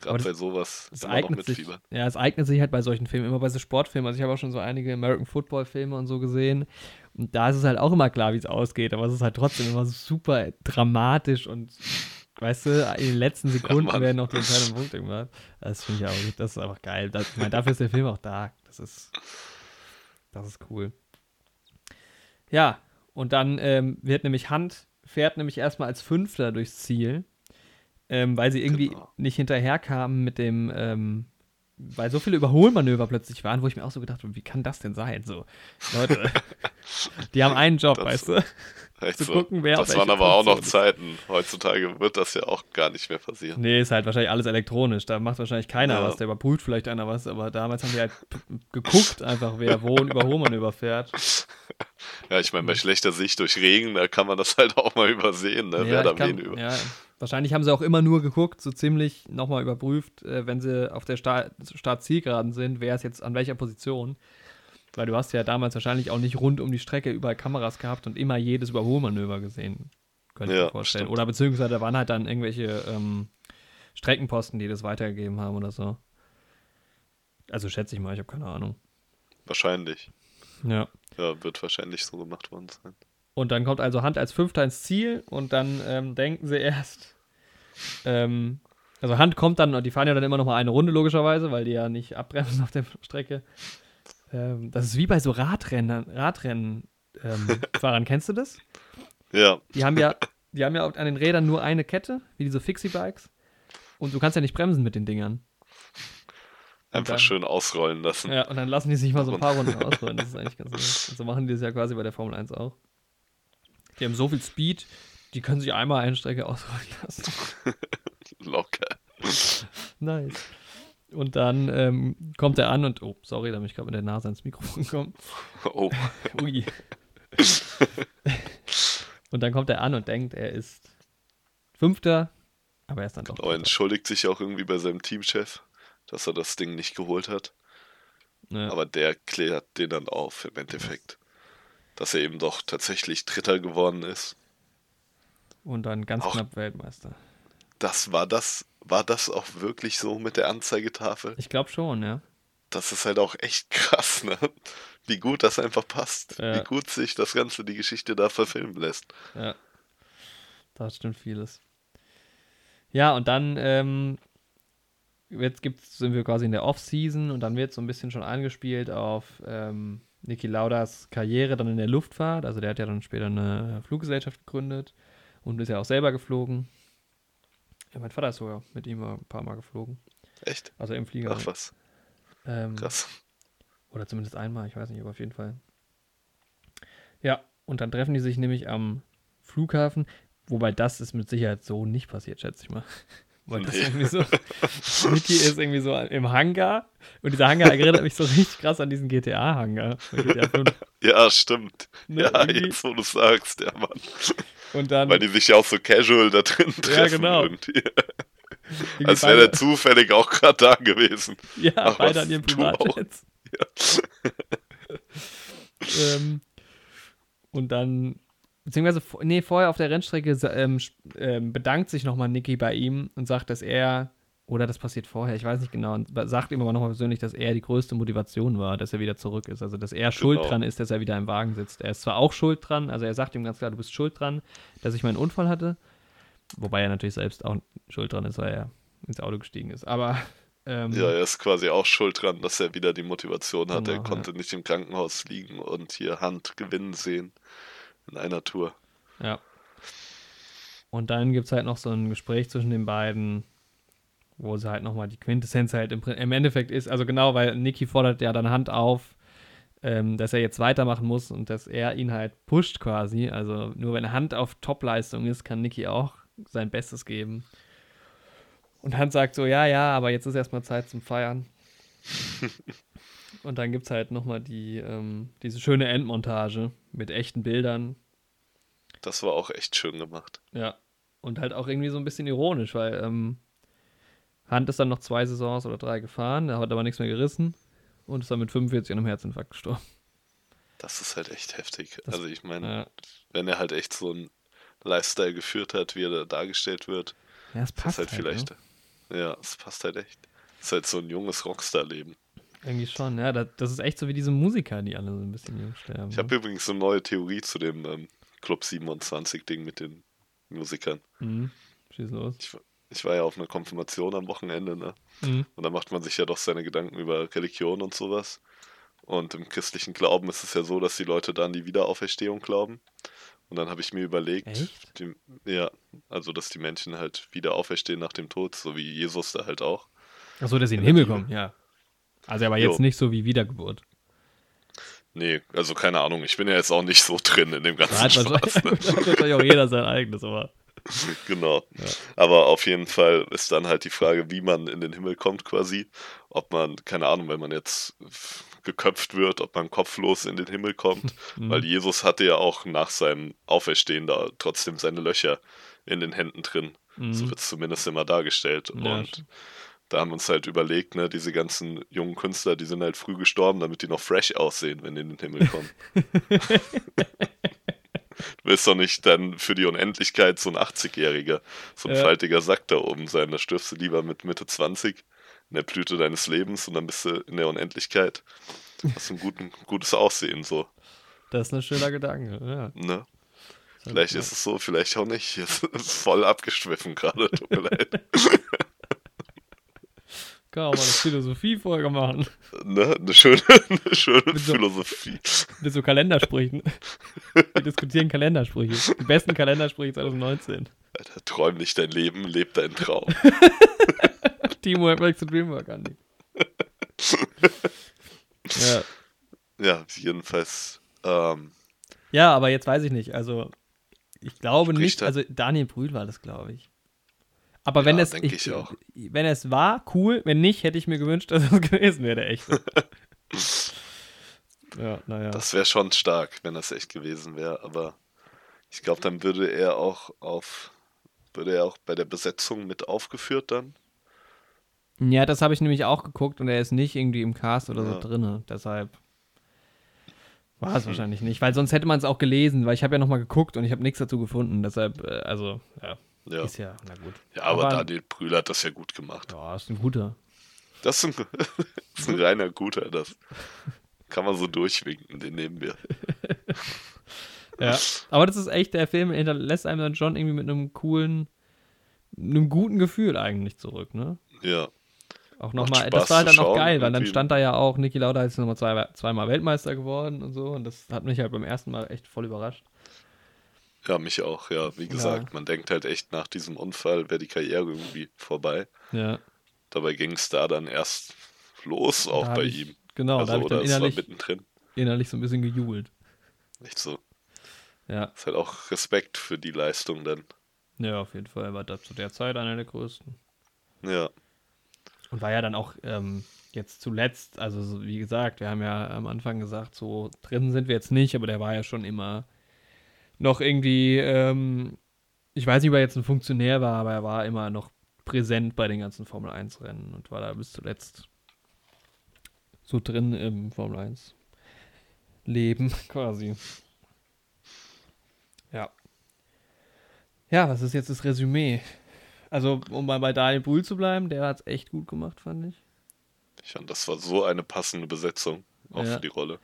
gerade bei sowas, Es immer noch eignet, sich, ja, es eignet sich halt bei solchen Filmen, immer bei so Sportfilmen. Also ich habe auch schon so einige American Football Filme und so gesehen. Und da ist es halt auch immer klar, wie es ausgeht. Aber es ist halt trotzdem immer so super dramatisch und weißt du, in den letzten <laughs> Sekunden Mann. werden noch die entscheidenden Punkte gemacht. Das finde ich auch, das ist einfach geil. Das, ich meine, dafür ist der Film auch da. Das ist, das ist cool. Ja, und dann ähm, wird nämlich Hand, fährt nämlich erstmal als Fünfter durchs Ziel, ähm, weil sie irgendwie Genau. nicht hinterherkamen mit dem, ähm, weil so viele Überholmanöver plötzlich waren, wo ich mir auch so gedacht habe, wie kann das denn sein? So, Leute, <laughs> die haben einen Job, Das- weißt du? Echt zu so. gucken, wer das waren aber auch noch Zeiten. Heutzutage wird das ja auch gar nicht mehr passieren. Nee, ist halt wahrscheinlich alles elektronisch. Da macht wahrscheinlich keiner Ja. was. Da überprüft vielleicht einer was, aber damals haben die halt geguckt, einfach wer wo ein Überholmanöver fährt. <laughs> Ja, ich meine, bei schlechter Sicht durch Regen, da kann man das halt auch mal übersehen, ne? Ja, wer da kann, wen über. ja, wahrscheinlich haben sie auch immer nur geguckt, so ziemlich nochmal überprüft, äh, wenn sie auf der Start- Start-Zielgeraden sind, wer ist jetzt an welcher Position. Weil du hast ja damals wahrscheinlich auch nicht rund um die Strecke überall Kameras gehabt und immer jedes Überholmanöver gesehen. Könnte ich Ja, mir vorstellen. stimmt. Oder beziehungsweise da waren halt dann irgendwelche ähm, Streckenposten, die das weitergegeben haben oder so. Also schätze ich mal, ich habe keine Ahnung. Wahrscheinlich. Ja. Ja, wird wahrscheinlich so gemacht worden sein. Und dann kommt also Hand als Fünfter ins Ziel und dann ähm, denken sie erst, ähm, also Hand kommt dann, und die fahren ja dann immer noch mal eine Runde logischerweise, weil die ja nicht abbremsen auf der Strecke. Ähm, das ist wie bei so Radrennen, Radrennen ähm, <laughs> Fahrern, kennst du das? Ja, Die haben ja, die haben ja an den Rädern nur eine Kette, wie diese Fixie-Bikes. Und du kannst ja nicht bremsen mit den Dingern. einfach dann- schön ausrollen lassen. Ja, und dann lassen die sich mal so ein paar Runden <laughs> ausrollen. Das ist eigentlich ganz nett. Und so machen die das ja quasi bei der Formel 1 auch. Die haben so viel Speed, die können sich einmal eine Strecke ausrollen lassen. <laughs> Locker. nice. Und dann ähm, kommt er an und, oh, sorry, da bin ich gerade mit der Nase ans Mikrofon gekommen. Oh, <laughs> Ui. <laughs> und dann kommt er an und denkt, er ist Fünfter, aber er ist dann doch. Dritter. entschuldigt sich auch irgendwie bei seinem Teamchef, dass er das Ding nicht geholt hat. Ja. Aber der klärt den dann auf im Endeffekt. Dass er eben doch tatsächlich Dritter geworden ist. Und dann ganz Auch- knapp Weltmeister. Das war das, war das auch wirklich so mit der Anzeigetafel? Ich glaube schon, ja. Das ist halt auch echt krass, ne? Wie gut das einfach passt. Ja. Wie gut sich das Ganze, die Geschichte da verfilmen lässt. Ja. Da stimmt vieles. Ja, und dann ähm, jetzt gibt's, sind wir quasi in der Off-Season und dann wird so ein bisschen schon angespielt auf ähm, Niki Laudas Karriere dann in der Luftfahrt. Also der hat ja dann später eine Fluggesellschaft gegründet und ist ja auch selber geflogen. Ja, mein Vater ist sogar mit ihm ein paar Mal geflogen. Echt? Also im Flieger. Ach was, ähm, krass. oder zumindest einmal, ich weiß nicht, aber auf jeden Fall. Ja, und dann treffen die sich nämlich am Flughafen, wobei das ist mit Sicherheit so nicht passiert, schätze ich mal. Weil das irgendwie so, <laughs> Niki ist irgendwie so im Hangar und dieser Hangar erinnert mich so richtig krass an diesen GTA-Hangar. GTA 5, <laughs> Ja, stimmt. ne, ja, irgendwie. jetzt wo du sagst, ja, Mann. Und dann Weil die sich ja auch so casual da drin treffen. genau. Irgendwie. irgendwie Als wäre der zufällig auch gerade da gewesen. ja, Ach, beide an auch. Privatjets. <laughs> ähm, und dann, beziehungsweise, nee, vorher auf der Rennstrecke ähm, ähm, bedankt sich nochmal Niki bei ihm und sagt, dass er, oder das passiert vorher, ich weiß nicht genau, und sagt ihm aber nochmal persönlich, dass er die größte Motivation war, dass er wieder zurück ist. Also, dass er schuld Genau. dran ist, dass er wieder im Wagen sitzt. Er ist zwar auch schuld dran, also er sagt ihm ganz klar, du bist schuld dran, dass ich meinen Unfall hatte. Wobei er natürlich selbst auch schuld dran ist, weil er ins Auto gestiegen ist. Aber. Ähm, Ja, er ist quasi auch schuld dran, dass er wieder die Motivation hat. Genau, er konnte nicht im Krankenhaus liegen und hier Hand gewinnen sehen in einer Tour. Ja. Und dann gibt es halt noch so ein Gespräch zwischen den beiden, wo sie halt nochmal die Quintessenz halt im, im Endeffekt ist. Also genau, weil Niki fordert ja dann Hand auf, ähm, dass er jetzt weitermachen muss und dass er ihn halt pusht quasi. Also nur wenn Hand auf Topleistung ist, kann Niki auch sein Bestes geben. Und Hand sagt so, ja, ja, aber jetzt ist erstmal Zeit zum Feiern. <laughs> und dann gibt es halt nochmal die, ähm, diese schöne Endmontage mit echten Bildern Das war auch echt schön gemacht. ja. Und halt auch irgendwie so ein bisschen ironisch, weil ähm, Hand ist dann noch zwei Saisons oder drei gefahren, er hat aber nichts mehr gerissen und ist dann mit 45 an einem Herzinfarkt gestorben. Das ist halt echt heftig. Das- also ich meine, Ja, wenn er halt echt so einen Lifestyle geführt hat, wie er da dargestellt wird, ja es passt ist halt halt, vielleicht. Ne? Ja, es passt halt echt. Das ist halt so ein junges Rockstar-Leben. Irgendwie schon, ja. Das, das ist echt so wie diese Musiker, die alle so ein bisschen jung sterben. Ich ne? habe übrigens eine neue Theorie zu dem ähm, Club 27-Ding mit den Musikern. Mhm. Schieß los. Ich, war- ich war ja auf einer Konfirmation am Wochenende, ne? Mhm. Und da macht man sich ja doch seine Gedanken über Religion und sowas. Und im christlichen Glauben ist es ja so, dass die Leute da an die Wiederauferstehung glauben. Und dann habe ich mir überlegt? Die, ja, also dass die Menschen halt wieder auferstehen nach dem Tod, so wie Jesus da halt auch. Achso, dass sie in den Himmel kommen, ja. Also aber jetzt Jo. nicht so wie Wiedergeburt. Nee, also keine Ahnung, ich bin ja jetzt auch nicht so drin in dem ganzen <laughs> hat Spaß. Ne? hat wahrscheinlich auch jeder sein eigenes, aber. <laughs> Genau. Ja. Aber auf jeden Fall ist dann halt die Frage, wie man in den Himmel kommt quasi. Ob man, keine Ahnung, wenn man jetzt geköpft wird, ob man kopflos in den Himmel kommt. <laughs> Mhm. Weil Jesus hatte ja auch nach seinem Auferstehen da trotzdem seine Löcher in den Händen drin. Mhm. So wird es zumindest immer dargestellt. Ja, Und stimmt. Da haben wir uns halt überlegt, ne, diese ganzen jungen Künstler, die sind halt früh gestorben, damit die noch fresh aussehen, wenn die in den Himmel kommen. <laughs> du willst doch nicht dann für die Unendlichkeit so ein 80-Jähriger, so ein Ja. faltiger Sack da oben sein. Da stirbst du lieber mit Mitte 20 in der Blüte deines Lebens und dann bist du in der Unendlichkeit. Hast ein guten, gutes Aussehen, so. Das ist ein schöner Gedanke, ja. Ne? Vielleicht ist es so, vielleicht auch nicht. <laughs> Voll abgeschwiffen gerade, tut mir <laughs> leid. Kann auch mal eine Philosophie-Folge machen. Ne? Eine schöne, <laughs> eine schöne Mit so- Philosophie. Mit so Kalendersprüchen. Wir diskutieren Kalendersprüche. Die besten Kalendersprüche 2019. Alter, träum nicht dein Leben, leb deinen Traum. Teamwork makes the dream work, Andi. Ja. Ja, jedenfalls. Ähm, ja, aber jetzt weiß ich nicht. Also, ich glaube nicht. Also, Daniel Brühl war das, glaube ich. Aber wenn Ja, es. denk ich auch. Wenn es war, cool. Wenn nicht, hätte ich mir gewünscht, <laughs> dass es gewesen wäre, der echte. <laughs> ja, naja. das wäre schon stark, wenn das echt gewesen wäre, aber ich glaube, dann würde er auch auf. Würde er auch bei der Besetzung mit aufgeführt dann? Ja, das habe ich nämlich auch geguckt und er ist nicht irgendwie im Cast oder so Ja. drinne. Deshalb war es wahrscheinlich nicht, weil sonst hätte man es auch gelesen, weil ich habe ja nochmal geguckt und ich habe nichts dazu gefunden. Deshalb, äh, also, ja, Ja. ist ja, na gut. Ja, aber, aber- Daniel Brühl hat das ja gut gemacht. Ja, ist ein guter. Das ist ein, <laughs> das ist ein reiner Guter, das kann man so durchwinken, den nehmen wir. <laughs> Ja, aber das ist echt, der Film hinterlässt einem dann schon irgendwie mit einem coolen, einem guten Gefühl eigentlich zurück, ne? Ja, Auch nochmal, das war halt dann auch schauen, geil, weil dann stand da ja auch, Niki Lauda ist nochmal zwei, zweimal Weltmeister geworden und so und das hat mich halt beim ersten Mal echt voll überrascht. Ja, mich auch, ja. Wie gesagt, man denkt halt echt nach diesem Unfall wäre die Karriere irgendwie vorbei. Ja. Dabei ging es da dann erst los, auch Da bei ich, ihm. Genau, also, da habe ich dann oder innerlich, mittendrin. innerlich so ein bisschen gejubelt. Nicht so. Ja, Ist halt auch Respekt für die Leistung dann. ja, auf jeden Fall war das zu der Zeit einer der größten. Ja, Und war ja dann auch ähm, jetzt zuletzt, also so, wie gesagt, wir haben ja am Anfang gesagt, so drin sind wir jetzt nicht, aber der war ja schon immer noch irgendwie, ähm, ich weiß nicht, ob er jetzt ein Funktionär war, aber er war immer noch präsent bei den ganzen Formel 1 Rennen und war da bis zuletzt so drin im Formel 1 Leben <laughs> quasi. Ja. Ja, was ist jetzt das Resümee? Also, um mal bei Daniel Brühl zu bleiben, der hat es echt gut gemacht, fand ich. ich fand, das war so eine passende Besetzung, auch Ja. für die Rolle.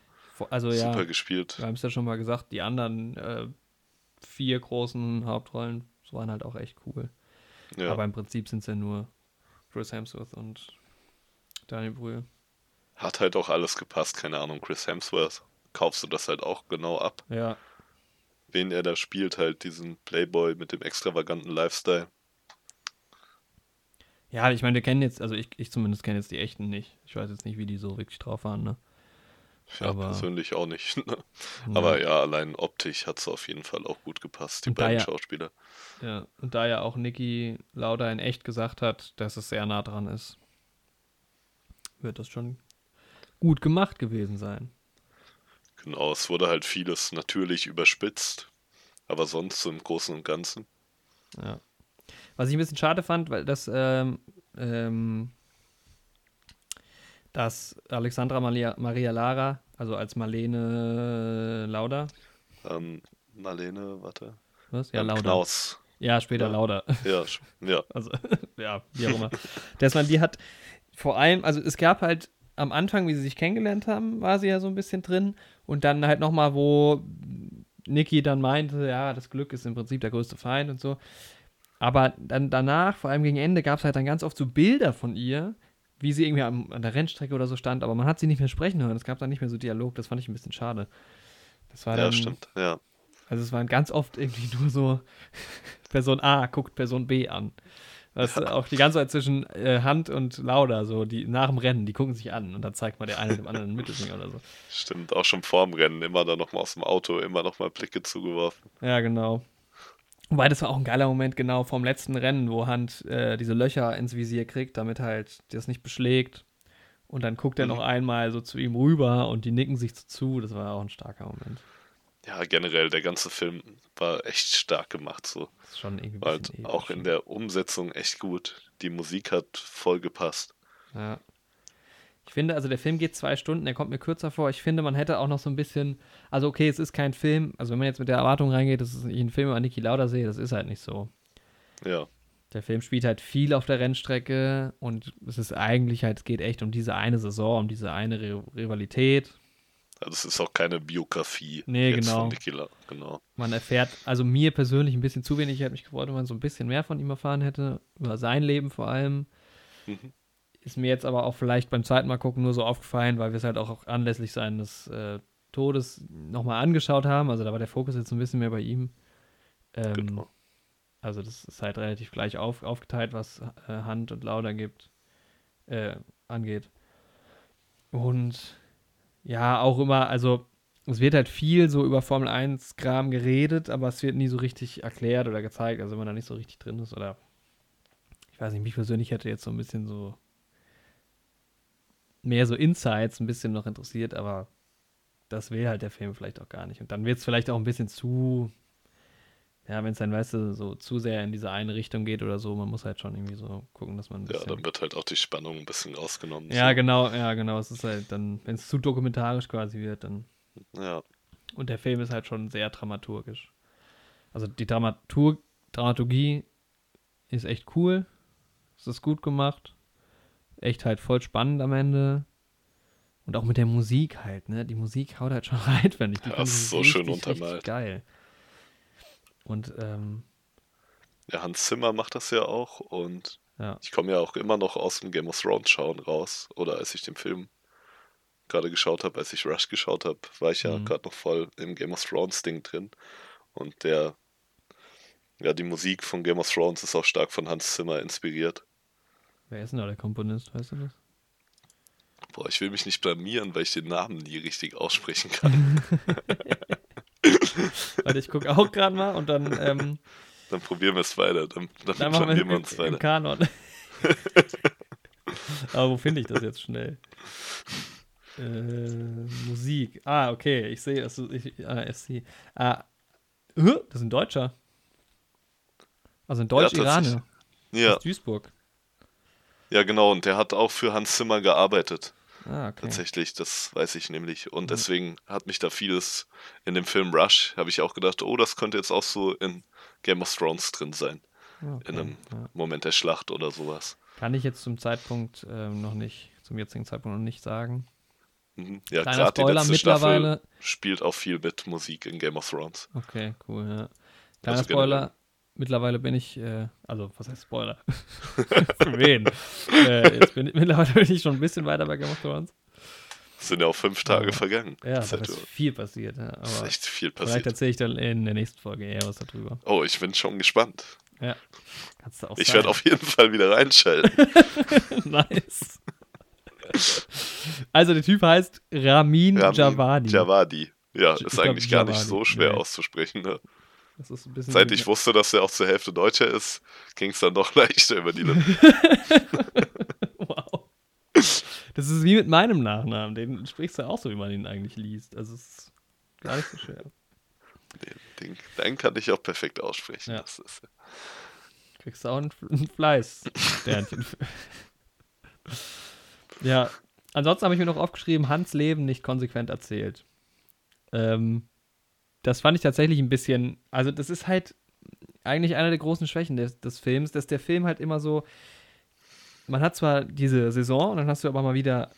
Also ja, Super gespielt. wir haben es ja schon mal gesagt, die anderen äh, vier großen Hauptrollen waren halt auch echt cool. Ja, Aber im Prinzip sind es ja nur Chris Hemsworth und Daniel Brühl. hat halt auch alles gepasst. Keine Ahnung, Chris Hemsworth. Kaufst du das halt auch genau ab? Ja, Wen er da spielt, halt diesen Playboy mit dem extravaganten Lifestyle. ja, ich meine, wir kennen jetzt, also ich, ich zumindest kenne jetzt die echten nicht. Ich weiß jetzt nicht, wie die so wirklich drauf waren, ne? Ja, Aber- persönlich auch nicht. Ne? Aber ja, allein optisch hat es auf jeden Fall auch gut gepasst, die Und beiden ja- Schauspieler. Ja, und da ja auch Niki Lauda in echt gesagt hat, dass es sehr nah dran ist, wird das schon gut gemacht gewesen sein. Genau, es wurde halt vieles natürlich überspitzt, aber sonst so im Großen und Ganzen. Ja. Was ich ein bisschen schade fand, weil das, ähm, ähm, dass Alexandra Maria, Maria Lara, also als Marlene Lauda. Ähm, Marlene, warte. Was? Ja, ähm, Lauda. Knaus. Ja, später Ja. Lauda. Ja, ja. <laughs> Also, ja, wie auch immer. Dass man die hat, vor allem, also es gab halt am Anfang, wie sie sich kennengelernt haben, war sie ja so ein bisschen drin. Und dann halt nochmal, wo Niki dann meinte, ja, das Glück ist im Prinzip der größte Feind und so. Aber dann danach, vor allem gegen Ende, gab es halt dann ganz oft so Bilder von ihr, wie sie irgendwie am, an der Rennstrecke oder so stand, aber man hat sie nicht mehr sprechen hören. Es gab dann nicht mehr so Dialog, das fand ich ein bisschen schade. Das war Ja, dann, stimmt. Ja. also es waren ganz oft irgendwie <laughs> nur so, <laughs> Person A guckt Person B an. Das ist auch die ganze Zeit zwischen äh, Hand und Lauda, so die nach dem Rennen, die gucken sich an und dann zeigt man der eine dem anderen einen Mittelfinger oder so. Stimmt, auch schon vorm Rennen immer dann nochmal aus dem Auto, immer nochmal Blicke zugeworfen. Ja, genau. Wobei das war auch ein geiler Moment, genau vom letzten Rennen, wo Hand äh, diese Löcher ins Visier kriegt, damit halt das nicht beschlägt. Und dann guckt er Mhm. noch einmal so zu ihm rüber und die nicken sich zu. Das war auch ein starker Moment. Ja, generell, der ganze Film war echt stark gemacht, so. Das ist schon irgendwie Halt auch in der Umsetzung echt gut. Die Musik hat voll gepasst. Ja. Ich finde, also der Film geht zwei Stunden, der kommt mir kürzer vor. Ich finde, man hätte auch noch so ein bisschen, also okay, es ist kein Film, also wenn man jetzt mit der Erwartung reingeht, dass ich einen Film über Niki Lauda sehe, das ist halt nicht so. Ja, Der Film spielt halt viel auf der Rennstrecke und es ist eigentlich halt, es geht echt um diese eine Saison, um diese eine Ri- Rivalität. also es ist auch keine Biografie Nee, genau. von Niki La- Genau. Man erfährt, also mir persönlich ein bisschen zu wenig. Ich hätte mich gefreut, wenn man so ein bisschen mehr von ihm erfahren hätte, über sein Leben vor allem. Mhm. Ist mir jetzt aber auch vielleicht beim zweiten Mal gucken nur so aufgefallen, weil wir es halt auch anlässlich seines äh, Todes nochmal angeschaut haben. Also da war der Fokus jetzt ein bisschen mehr bei ihm. Ähm, Genau. Also das ist halt relativ gleich auf, aufgeteilt, was äh, Hand und Lauda gibt, äh, angeht. Und ja, auch immer, also es wird halt viel so über Formel 1 Kram geredet, aber es wird nie so richtig erklärt oder gezeigt, also wenn man da nicht so richtig drin ist oder ich weiß nicht, mich persönlich hätte jetzt so ein bisschen so mehr so Insights ein bisschen noch interessiert, aber das will halt der Film vielleicht auch gar nicht. Und dann wird es vielleicht auch ein bisschen zu, ja, wenn es dann, weißt du, so zu sehr in diese eine Richtung geht oder so, man muss halt schon irgendwie so gucken, dass man ein Ja, dann wird halt auch die Spannung ein bisschen rausgenommen. ja, so. genau, ja, genau. Es ist halt dann, wenn es zu dokumentarisch quasi wird, dann. Ja, Und der Film ist halt schon sehr dramaturgisch. Also die Dramatur Dramaturgie ist echt cool. Es ist gut gemacht. Echt halt voll spannend am Ende. Und auch mit der Musik halt, ne? Die Musik haut halt schon <laughs> rein, finde ich. Die Ja, fand ist so schön richtig, untermalt. richtig geil. Und, ähm, ja, Hans Zimmer macht das ja auch und ja. ich komme ja auch immer noch aus dem Game of Thrones schauen raus. Oder als ich den Film gerade geschaut habe, als ich Rush geschaut habe, war ich ja Mhm. gerade noch voll im Game of Thrones Ding drin. Und der, ja, die Musik von Game of Thrones ist auch stark von Hans Zimmer inspiriert. Wer ist denn da der Komponist, weißt du das? Boah, ich will mich nicht blamieren, weil ich den Namen nie richtig aussprechen kann. <laughs> Warte, ich gucke auch gerade mal und dann, ähm, Dann probieren wir es weiter. Dann, dann, Dann machen wir blamieren wir uns weiter. Kanon. <laughs> Aber wo finde ich das jetzt schnell? Äh, Musik. Ah, okay. Ich sehe, es. Ich, ah, SC. Ah, äh, das ist ein Deutscher. Also ein Deutsch-Iraner. Ja, Aus Duisburg. Ja, genau. Und der hat auch für Hans Zimmer gearbeitet. Ah, okay. Tatsächlich, das weiß ich nämlich. Und Mhm. deswegen hat mich da vieles in dem Film Rush, habe ich auch gedacht, oh, das könnte jetzt auch so in Game of Thrones drin sein. Ah, okay. In einem ja. Moment der Schlacht oder sowas. Kann ich jetzt zum Zeitpunkt ähm, noch nicht, zum jetzigen Zeitpunkt noch nicht sagen. Mhm. Ja, gerade die letzte mittlerweile. Staffel spielt auch viel mit Musik in Game of Thrones. Okay, cool, ja. Kleiner Also Spoiler. Mittlerweile bin ich, äh, also was heißt Spoiler? <laughs> Für wen? äh, jetzt bin mittlerweile bin ich schon ein bisschen weiter bei Game of Thrones. Es sind ja auch fünf Tage Ja. vergangen. Ja, da Seit ist du- viel passiert. Ja, ist aber echt viel vielleicht passiert. erzähle ich dann in der nächsten Folge eher was darüber. Oh, ich bin schon gespannt. Ja. Kannst du auch Ich werde auf jeden Fall wieder reinschalten. <laughs> nice. Also der Typ heißt Ramin, Ramin Javadi. Javadi. Ja, ist eigentlich gar nicht Javadi. so schwer Nee. auszusprechen. Ne? Seit ich wusste, dass er auch zur Hälfte Deutscher ist, ging es dann doch <laughs> leichter über die Lippen. <laughs> Wow. Das ist wie mit meinem Nachnamen. Den sprichst du auch so, wie man ihn eigentlich liest. Also es ist gar nicht so schwer. Den, den, den kann ich auch perfekt aussprechen. Ja. Das ist, Kriegst du auch ein, ein Fleiß. Sternchen. ja, ansonsten habe ich mir noch aufgeschrieben, Hans Leben nicht konsequent erzählt. Ähm, das fand ich tatsächlich ein bisschen, also das ist halt eigentlich eine der großen Schwächen des, des Films, dass der Film halt immer so, man hat zwar diese Saison und dann hast du aber mal wieder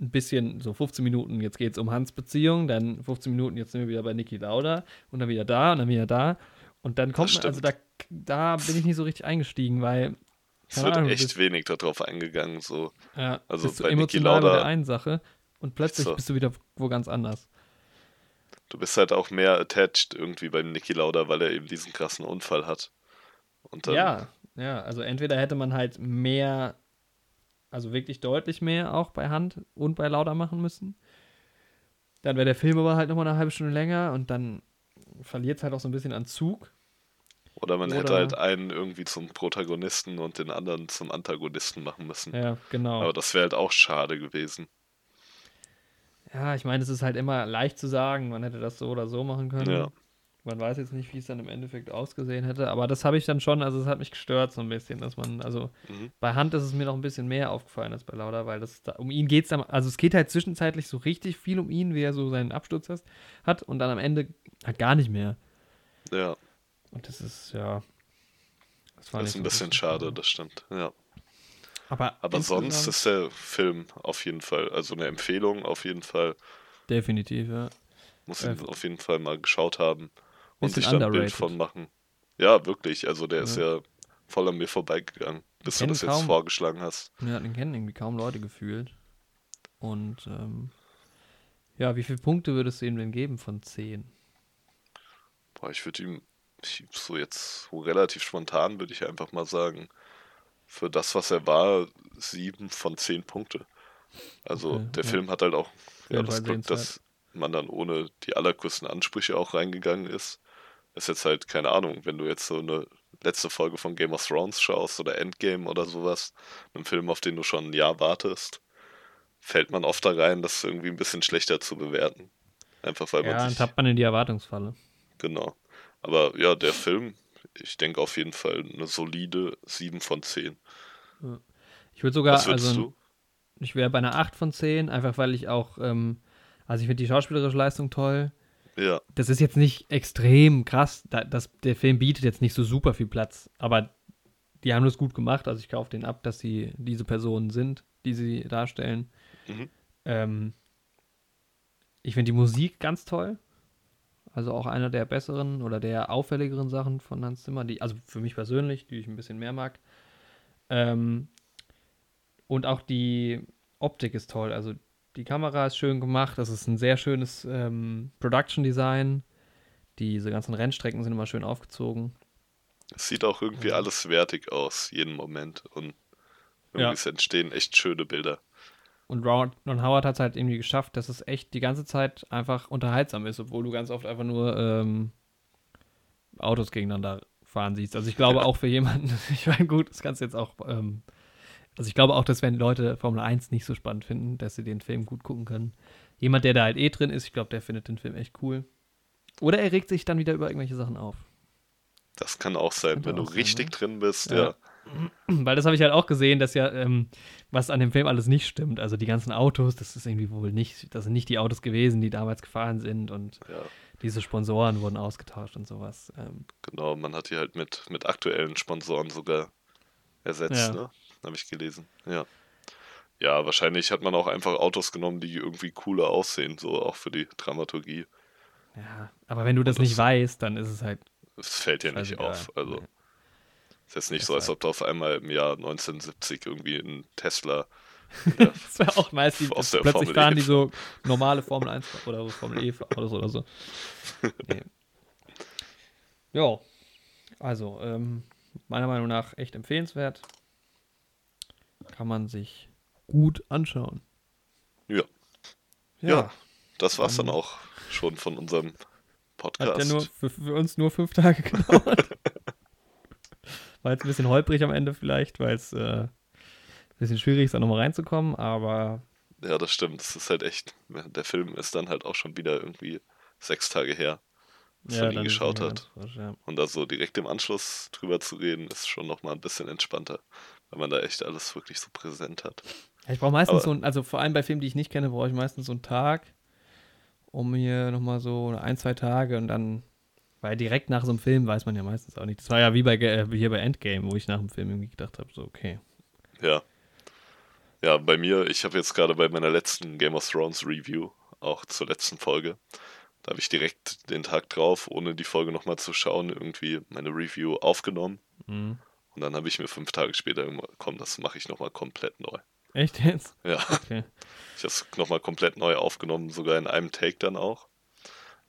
ein bisschen, so 15 Minuten, jetzt geht es um Hans Beziehung, dann 15 Minuten, jetzt sind wir wieder bei Niki Lauda und dann wieder da und dann wieder da. Und dann kommt man, also da, da bin ich nicht so richtig eingestiegen, weil. Es wird Ahnung, echt bist, wenig darauf eingegangen, so. Ja, also bist bei Niki Lauda. Der einen Sache und plötzlich so. bist du wieder wo ganz anders. Du bist halt auch mehr attached irgendwie bei Niki Lauda, weil er eben diesen krassen Unfall hat. Ja, ja, also entweder hätte man halt mehr also wirklich deutlich mehr auch bei Hand und bei Lauda machen müssen. Dann wäre der Film aber halt nochmal eine halbe Stunde länger und dann verliert es halt auch so ein bisschen an Zug. Oder man Oder hätte halt einen irgendwie zum Protagonisten und den anderen zum Antagonisten machen müssen. Ja, genau. Aber das wäre halt auch schade gewesen. Ja, ich meine, es ist halt immer leicht zu sagen, man hätte das so oder so machen können. Ja. Man weiß jetzt nicht, wie es dann im Endeffekt ausgesehen hätte, aber das habe ich dann schon, also es hat mich gestört so ein bisschen, dass man, also mhm. bei Hand ist es mir noch ein bisschen mehr aufgefallen als bei Lauda, weil das da, um ihn geht es dann, also es geht halt zwischenzeitlich so richtig viel um ihn, wie er so seinen Absturz hat, hat und dann am Ende halt gar nicht mehr. Ja. Und das ist, ja. Das, das ist ein so bisschen schade, schade, das stimmt, ja. Aber, aber sonst ist der Film auf jeden Fall, also eine Empfehlung auf jeden Fall. Definitiv, ja. Muss ihn auf jeden Fall mal geschaut haben und sich dann ein Bild von machen. Ja, wirklich. Also der ja. ist ja voll an mir vorbeigegangen, bis du das kaum, jetzt vorgeschlagen hast. Ja, den kennen irgendwie kaum Leute gefühlt. Und ähm, ja, wie viele Punkte würdest du ihm denn geben von 10? Boah, ich würde ihm so jetzt so relativ spontan würde ich einfach mal sagen, für das, was er war, sieben von zehn Punkte. Also okay, der ja. Film hat halt auch ja, das Glück, dass man dann ohne die allergrößten Ansprüche auch reingegangen ist ist jetzt halt, keine Ahnung, wenn du jetzt so eine letzte Folge von Game of Thrones schaust oder Endgame oder sowas, einen Film, auf den du schon ein Jahr wartest, fällt man oft da rein, das irgendwie ein bisschen schlechter zu bewerten. Einfach weil ja, man. Ja, tappt man in die Erwartungsfalle. Genau. Aber ja, der Film, ich denke auf jeden Fall eine solide 7 von 10. Ich würde sogar, also, du? ich wäre bei einer 8 von 10, einfach weil ich auch, ähm, also ich finde die schauspielerische Leistung toll. Ja. Das ist jetzt nicht extrem krass. Da, das, der Film bietet jetzt nicht so super viel Platz, aber die haben das gut gemacht. Also ich kaufe den ab, dass sie diese Personen sind, die sie darstellen. Mhm. Ähm, ich finde die Musik ganz toll. Also auch einer der besseren oder der auffälligeren Sachen von Hans Zimmer, die, also für mich persönlich, die ich ein bisschen mehr mag. Ähm, und auch die Optik ist toll. Also die Kamera ist schön gemacht. Das ist ein sehr schönes ähm, Production Design. Diese ganzen Rennstrecken sind immer schön aufgezogen. Es sieht auch irgendwie ja. alles wertig aus, jeden Moment. Und irgendwie ja. entstehen echt schöne Bilder. Und Ron, Ron Howard hat es halt irgendwie geschafft, dass es echt die ganze Zeit einfach unterhaltsam ist, obwohl du ganz oft einfach nur ähm, Autos gegeneinander fahren siehst. Also ich glaube <laughs> auch für jemanden, <laughs> ich meine, gut, das kannst du jetzt auch ähm, also ich glaube auch, dass wenn Leute Formel 1 nicht so spannend finden, dass sie den Film gut gucken können. Jemand, der da halt eh drin ist, ich glaube, der findet den Film echt cool. Oder er regt sich dann wieder über irgendwelche Sachen auf. Das kann auch sein, kann wenn du sein, richtig ne? drin bist, ja. ja. <clears throat> Weil das habe ich halt auch gesehen, dass ja, ähm, was an dem Film alles nicht stimmt. Also die ganzen Autos, das ist irgendwie wohl nicht, das sind nicht die Autos gewesen, die damals gefahren sind und ja. diese Sponsoren wurden ausgetauscht und sowas. Ähm. Genau, man hat die halt mit, mit aktuellen Sponsoren sogar ersetzt, ja. ne? habe ich gelesen. Ja. Ja, wahrscheinlich hat man auch einfach Autos genommen, die irgendwie cooler aussehen, so auch für die Dramaturgie. Ja, aber wenn du das, das nicht weißt, dann ist es halt. Es fällt dir nicht auf. Also. Nee. Ist jetzt nicht das so, als ob du auf einmal im Jahr 1970 irgendwie einen Tesla. <laughs> das wäre auch nice, die, aus der plötzlich Formel fahren e die so normale Formel 1 oder so Formel E <laughs> Autos oder so. <laughs> Nee. Ja, also ähm, meiner Meinung nach echt empfehlenswert kann man sich gut anschauen. Ja. Ja, ja das war's dann, dann auch schon von unserem Podcast. Hat ja nur für, für uns nur fünf Tage gedauert. War jetzt ein bisschen holprig am Ende vielleicht, weil es äh, ein bisschen schwierig ist, da nochmal reinzukommen, aber. Ja, das stimmt. Das ist halt echt. Der Film ist dann halt auch schon wieder irgendwie sechs Tage her, dass ja, man ihn geschaut hat. Frisch, ja. Und da so direkt im Anschluss drüber zu reden, ist schon nochmal ein bisschen entspannter weil man da echt alles wirklich so präsent hat. Ja, ich brauche meistens Aber, so ein, also vor allem bei Filmen, die ich nicht kenne, brauche ich meistens so einen Tag, um mir nochmal so ein, zwei Tage und dann, weil direkt nach so einem Film weiß man ja meistens auch nicht. Das war ja wie bei äh, hier bei Endgame, wo ich nach dem Film irgendwie gedacht habe, so okay. Ja. Ja, bei mir, ich habe jetzt gerade bei meiner letzten Game of Thrones Review, auch zur letzten Folge, da habe ich direkt den Tag drauf, ohne die Folge nochmal zu schauen, irgendwie meine Review aufgenommen. Mhm. Und dann habe ich mir fünf Tage später komm, das mache ich nochmal komplett neu. Echt jetzt? Ja. Okay. Ich habe es nochmal komplett neu aufgenommen, sogar in einem Take dann auch.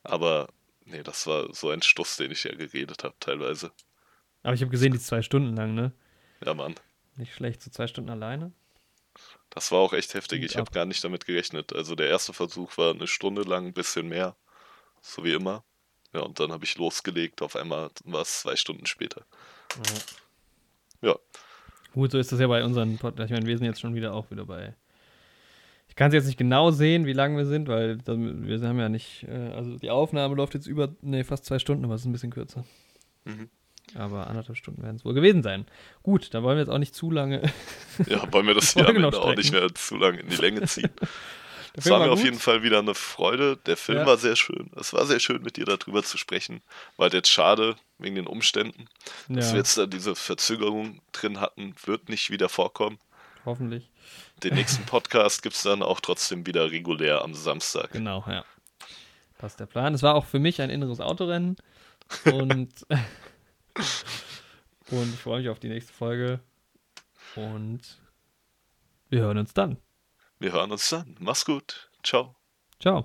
Aber nee, das war so ein Stuss, den ich ja geredet habe teilweise. Aber ich habe gesehen, die zwei Stunden lang, ne? Ja, Mann. Nicht schlecht, so zwei Stunden alleine. Das war auch echt heftig. Ich habe gar nicht damit gerechnet. Also der erste Versuch war eine Stunde lang, ein bisschen mehr. So wie immer. Ja, und dann habe ich losgelegt. Auf einmal war es zwei Stunden später. Ja. ja. Gut, so ist das ja bei unseren Podcasts. Ich meine, wir sind jetzt schon wieder auch wieder bei. Ich kann es jetzt nicht genau sehen, wie lang wir sind, weil wir haben ja nicht. Äh, also die Aufnahme läuft jetzt über. Nee, fast zwei Stunden, aber es ist ein bisschen kürzer. Mhm. Aber anderthalb Stunden werden es wohl gewesen sein. Gut, dann wollen wir jetzt auch nicht zu lange. <laughs> Ja, wollen wir das <laughs> Ende auch nicht mehr zu lange in die Länge ziehen. <laughs> Es war, war mir auf jeden Fall wieder eine Freude. Der Film ja. war sehr schön. Es war sehr schön, mit dir darüber zu sprechen. War jetzt schade wegen den Umständen, ja. dass wir jetzt da diese Verzögerung drin hatten. Wird nicht wieder vorkommen. Hoffentlich. Den nächsten Podcast gibt es dann auch trotzdem wieder regulär am Samstag. Genau, ja. Das ist der Plan. Es war auch für mich ein inneres Autorennen. Und, <laughs> und ich freue mich auf die nächste Folge. Und wir hören uns dann. Wir hören uns dann. Mach's gut. Ciao. Ciao.